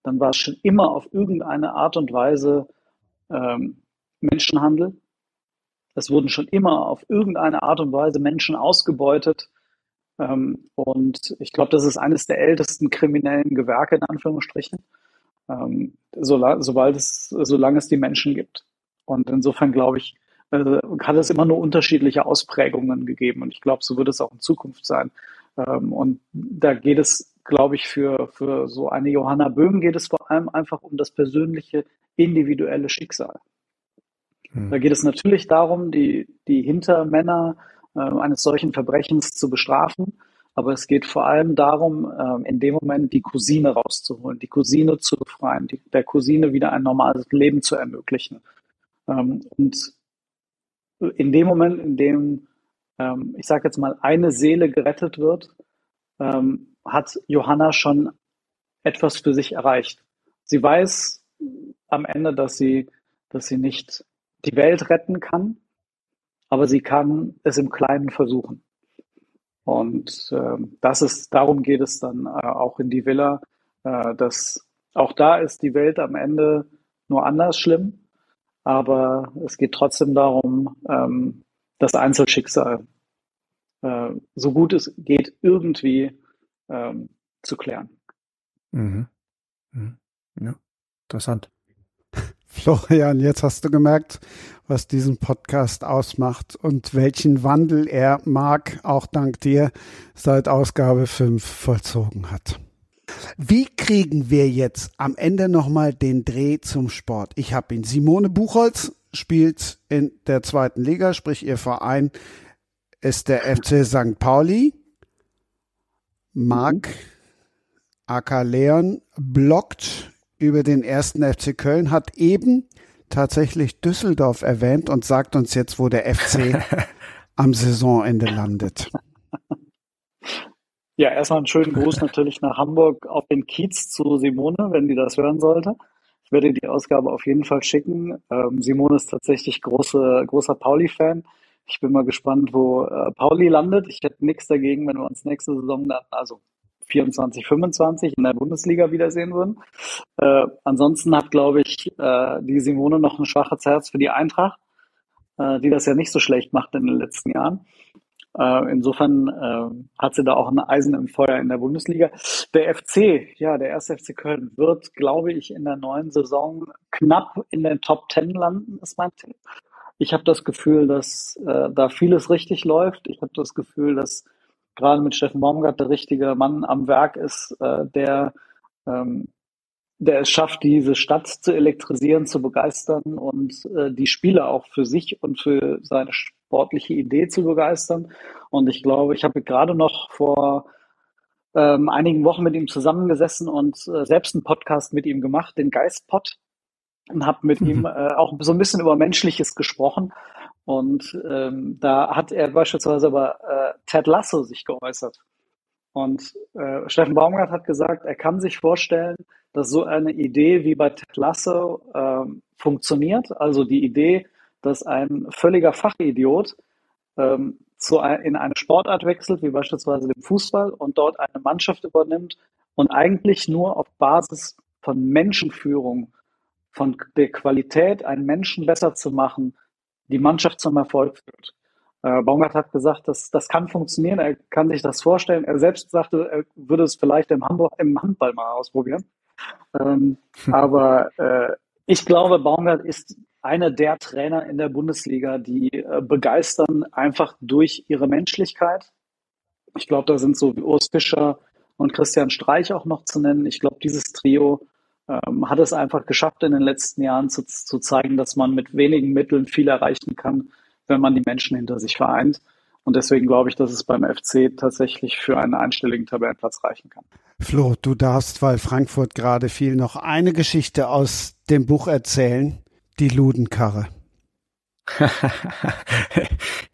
dann war es schon immer auf irgendeine Art und Weise ähm, Menschenhandel. Es wurden schon immer auf irgendeine Art und Weise Menschen ausgebeutet ähm, und ich glaube, das ist eines der ältesten kriminellen Gewerke in Anführungsstrichen, ähm, so, sobald es, solange es die Menschen gibt. Und insofern glaube ich, äh, hat es immer nur unterschiedliche Ausprägungen gegeben. Und ich glaube, so wird es auch in Zukunft sein. Ähm, und da geht es, glaube ich, für, für so eine Johanna Böhm geht es vor allem einfach um das persönliche, individuelle Schicksal. Hm. Da geht es natürlich darum, die, die Hintermänner äh, eines solchen Verbrechens zu bestrafen. Aber es geht vor allem darum, ähm, in dem Moment die Cousine rauszuholen, die Cousine zu befreien, die, der Cousine wieder ein normales Leben zu ermöglichen. Ähm, und in dem Moment, in dem, ähm, ich sage jetzt mal, eine Seele gerettet wird, hat Johanna schon etwas für sich erreicht. Sie weiß am Ende, dass sie, dass sie nicht die Welt retten kann, aber sie kann es im Kleinen versuchen. Und äh, das ist, darum geht es dann äh, auch in die Villa, äh, dass auch da ist die Welt am Ende nur anders schlimm, aber es geht trotzdem darum, ähm, das Einzelschicksal äh, so gut es geht irgendwie ähm, zu klären. Mhm. Mhm. Ja, interessant. Florian, jetzt hast du gemerkt, was diesen Podcast ausmacht und welchen Wandel er, Marc, auch dank dir seit Ausgabe 5 vollzogen hat. Wie kriegen wir jetzt am Ende nochmal den Dreh zum Sport? Ich habe ihn. Simone Buchholz spielt in der zweiten Liga, sprich ihr Verein ist der FC St. Pauli. Marc Aka Leon blockt über den ersten FC Köln, hat eben tatsächlich Düsseldorf erwähnt und sagt uns jetzt, wo der FC [LAUGHS] am Saisonende landet. Ja, erstmal einen schönen Gruß natürlich nach Hamburg auf den Kiez zu Simone, wenn die das hören sollte. Ich werde die Ausgabe auf jeden Fall schicken. Ähm, Simone ist tatsächlich große, großer Pauli-Fan. Ich bin mal gespannt, wo äh, Pauli landet. Ich hätte nichts dagegen, wenn wir uns nächste Saison dann, also 24, 25 in der Bundesliga wiedersehen würden. Äh, ansonsten hat, glaube ich, äh, die Simone noch ein schwaches Herz für die Eintracht, äh, die das ja nicht so schlecht macht in den letzten Jahren. Äh, insofern äh, hat sie da auch ein Eisen im Feuer in der Bundesliga. Der FC, ja, der erste FC Köln wird, glaube ich, in der neuen Saison knapp in den Top Ten landen, ist mein Tipp. Ich habe das Gefühl, dass äh, da vieles richtig läuft. Ich habe das Gefühl, dass gerade mit Steffen Baumgart der richtige Mann am Werk ist, äh, der, ähm, der es schafft, diese Stadt zu elektrisieren, zu begeistern und äh, die Spieler auch für sich und für seine sportliche Idee zu begeistern. Und ich glaube, ich habe gerade noch vor ähm, einigen Wochen mit ihm zusammengesessen und äh, selbst einen Podcast mit ihm gemacht, den Geistpod, und habe mit mhm. ihm äh, auch so ein bisschen über Menschliches gesprochen. Und ähm, da hat er beispielsweise über äh, Ted Lasso sich geäußert. Und äh, Steffen Baumgart hat gesagt, er kann sich vorstellen, dass so eine Idee wie bei Ted Lasso äh, funktioniert. Also die Idee, dass ein völliger Fachidiot ähm, zu ein, in eine Sportart wechselt, wie beispielsweise den Fußball, und dort eine Mannschaft übernimmt und eigentlich nur auf Basis von Menschenführung, von der Qualität, einen Menschen besser zu machen, die Mannschaft zum Erfolg führt. Äh, Baumgart hat gesagt, dass das kann funktionieren, er kann sich das vorstellen. Er selbst sagte, er würde es vielleicht im, Hamburg, im Handball mal ausprobieren. Ähm, aber äh, ich glaube, Baumgart ist einer der Trainer in der Bundesliga, die äh, begeistern einfach durch ihre Menschlichkeit. Ich glaube, da sind so wie Urs Fischer und Christian Streich auch noch zu nennen. Ich glaube, dieses Trio ähm, hat es einfach geschafft, in den letzten Jahren zu, zu zeigen, dass man mit wenigen Mitteln viel erreichen kann, wenn man die Menschen hinter sich vereint. Und deswegen glaube ich, dass es beim FC tatsächlich für einen einstelligen Tabellenplatz reichen kann. Flo, du darfst, weil Frankfurt gerade fiel, noch eine Geschichte aus dem Buch erzählen. Die Ludenkarre. [LAUGHS]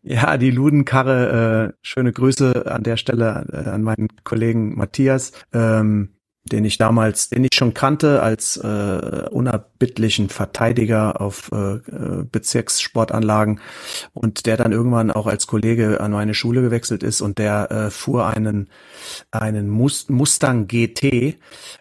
ja, die Ludenkarre, äh, schöne Grüße an der Stelle äh, an meinen Kollegen Matthias. Ähm, den ich damals, den ich schon kannte als äh, unerbittlichen Verteidiger auf äh, Bezirkssportanlagen und der dann irgendwann auch als Kollege an meine Schule gewechselt ist und der äh, fuhr einen einen Mustang GT,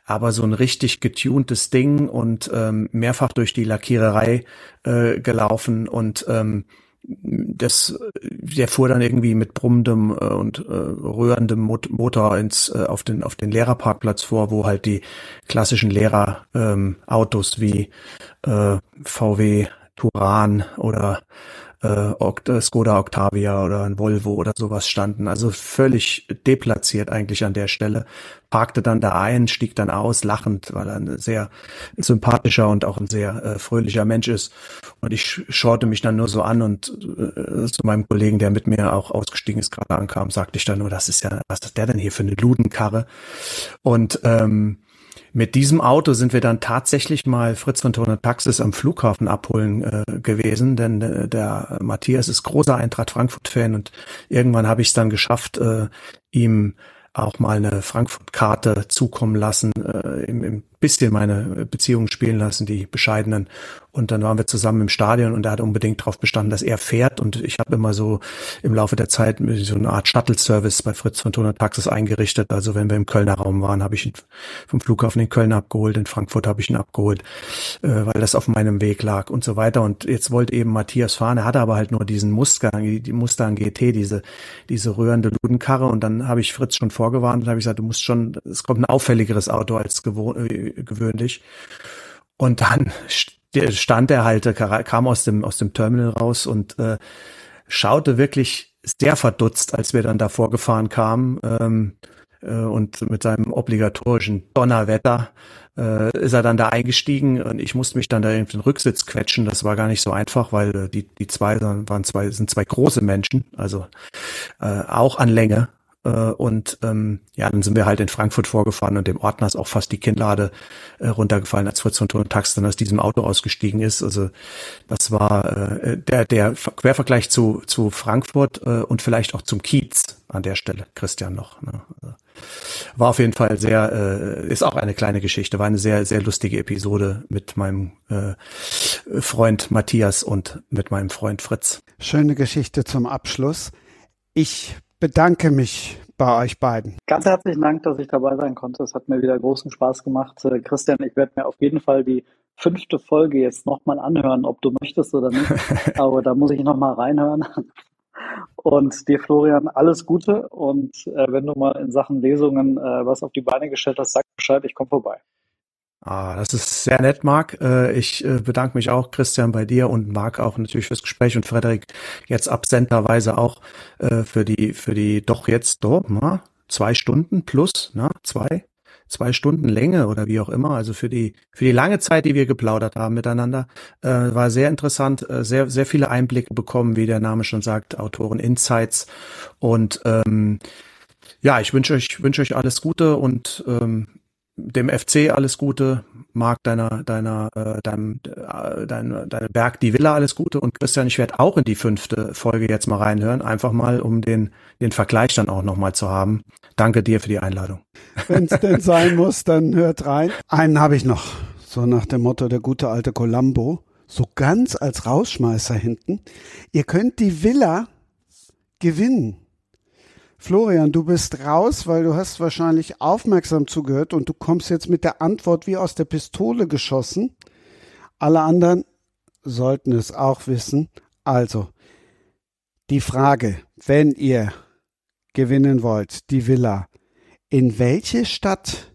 aber so ein richtig getuntes Ding und ähm, mehrfach durch die Lackiererei äh, gelaufen und ähm, das, der fuhr dann irgendwie mit brummendem äh, und äh, rührendem Mot Motor ins äh, auf den auf den Lehrerparkplatz vor, wo halt die klassischen Lehrerautos ähm, wie äh, VW Turan oder äh, Skoda Octavia oder ein Volvo oder sowas standen. Also völlig deplatziert eigentlich an der Stelle. Parkte dann da ein, stieg dann aus, lachend, weil er ein sehr sympathischer und auch ein sehr äh, fröhlicher Mensch ist. Und ich schaute mich dann nur so an und äh, zu meinem Kollegen, der mit mir auch ausgestiegen ist, gerade ankam, sagte ich dann nur, das ist ja, was ist der denn hier für eine Ludenkarre? Und ähm, mit diesem Auto sind wir dann tatsächlich mal Fritz von Turner Taxis am Flughafen abholen äh, gewesen, denn äh, der Matthias ist großer Eintracht Frankfurt-Fan und irgendwann habe ich es dann geschafft, äh, ihm auch mal eine Frankfurt-Karte zukommen lassen, äh, im, im bisschen meine Beziehungen spielen lassen, die bescheidenen. Und dann waren wir zusammen im Stadion und er hat unbedingt darauf bestanden, dass er fährt. Und ich habe immer so im Laufe der Zeit so eine Art Shuttle-Service bei Fritz von Ton Taxis eingerichtet. Also wenn wir im Kölner Raum waren, habe ich ihn vom Flughafen in Köln abgeholt, in Frankfurt habe ich ihn abgeholt, äh, weil das auf meinem Weg lag und so weiter. Und jetzt wollte eben Matthias fahren. Er hatte aber halt nur diesen Mustang, die Mustang GT, diese, diese rührende Ludenkarre. Und dann habe ich Fritz schon vorgewarnt und habe gesagt, du musst schon, es kommt ein auffälligeres Auto als gewohnt gewöhnlich. Und dann stand er halt, kam aus dem, aus dem Terminal raus und äh, schaute wirklich sehr verdutzt, als wir dann davor gefahren kamen. Ähm, äh, und mit seinem obligatorischen Donnerwetter äh, ist er dann da eingestiegen und ich musste mich dann da in den Rücksitz quetschen. Das war gar nicht so einfach, weil äh, die, die zwei waren zwei, sind zwei große Menschen, also äh, auch an Länge. Äh, und ähm, ja, dann sind wir halt in Frankfurt vorgefahren und dem Ordner ist auch fast die Kinnlade äh, runtergefallen, als Fritz von Ton Tax dann aus diesem Auto ausgestiegen ist. Also das war äh, der, der Quervergleich zu, zu Frankfurt äh, und vielleicht auch zum Kiez an der Stelle, Christian noch. Ne? Also, war auf jeden Fall sehr, äh, ist auch eine kleine Geschichte, war eine sehr, sehr lustige Episode mit meinem äh, Freund Matthias und mit meinem Freund Fritz. Schöne Geschichte zum Abschluss. Ich bedanke mich bei euch beiden. Ganz herzlichen Dank, dass ich dabei sein konnte. Es hat mir wieder großen Spaß gemacht. Äh, Christian, ich werde mir auf jeden Fall die fünfte Folge jetzt nochmal anhören, ob du möchtest oder nicht. [LAUGHS] Aber da muss ich nochmal reinhören. Und dir, Florian, alles Gute. Und äh, wenn du mal in Sachen Lesungen äh, was auf die Beine gestellt hast, sag Bescheid, ich komme vorbei. Ah, das ist sehr nett, Marc. Äh, ich äh, bedanke mich auch, Christian, bei dir und Marc auch natürlich fürs Gespräch und Frederik jetzt absenterweise auch äh, für die, für die doch jetzt doch, na, zwei Stunden plus, na, zwei, zwei Stunden Länge oder wie auch immer. Also für die, für die lange Zeit, die wir geplaudert haben miteinander, war sehr interessant, sehr, sehr viele Einblicke bekommen, wie der Name schon sagt, Autoren Insights und ähm, ja, ich wünsche euch, wünsche euch alles Gute und ähm, dem FC alles Gute, Marc deiner, deiner, äh, deinem, äh, dein, deine Berg, die Villa alles Gute und Christian, ich werde auch in die fünfte Folge jetzt mal reinhören, einfach mal, um den, den Vergleich dann auch nochmal zu haben. Danke dir für die Einladung. Wenn es denn sein muss, dann hört rein. Einen habe ich noch, so nach dem Motto der gute alte Columbo, so ganz als Rausschmeißer hinten. Ihr könnt die Villa gewinnen. Florian, du bist raus, weil du hast wahrscheinlich aufmerksam zugehört und du kommst jetzt mit der Antwort wie aus der Pistole geschossen. Alle anderen sollten es auch wissen. Also, die Frage, wenn ihr gewinnen wollt, die Villa, in welche Stadt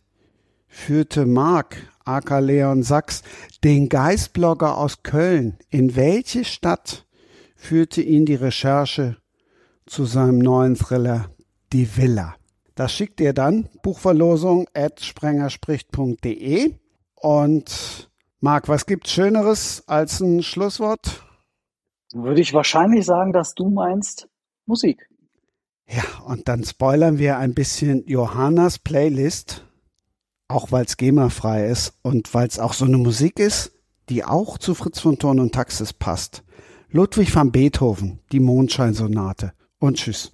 führte Mark, aka Leon Sachs, den Geistblogger aus Köln? In welche Stadt führte ihn die Recherche zu seinem neuen Thriller die Villa. Das schickt ihr dann Buchverlosung at sprengerspricht.de und Marc, was gibt's Schöneres als ein Schlusswort? Würde ich wahrscheinlich sagen, dass du meinst Musik. Ja, und dann spoilern wir ein bisschen Johannas Playlist, auch weil es GEMA-frei ist und weil es auch so eine Musik ist, die auch zu Fritz von Thurn und Taxis passt. Ludwig van Beethoven, die Mondscheinsonate. Und tschüss.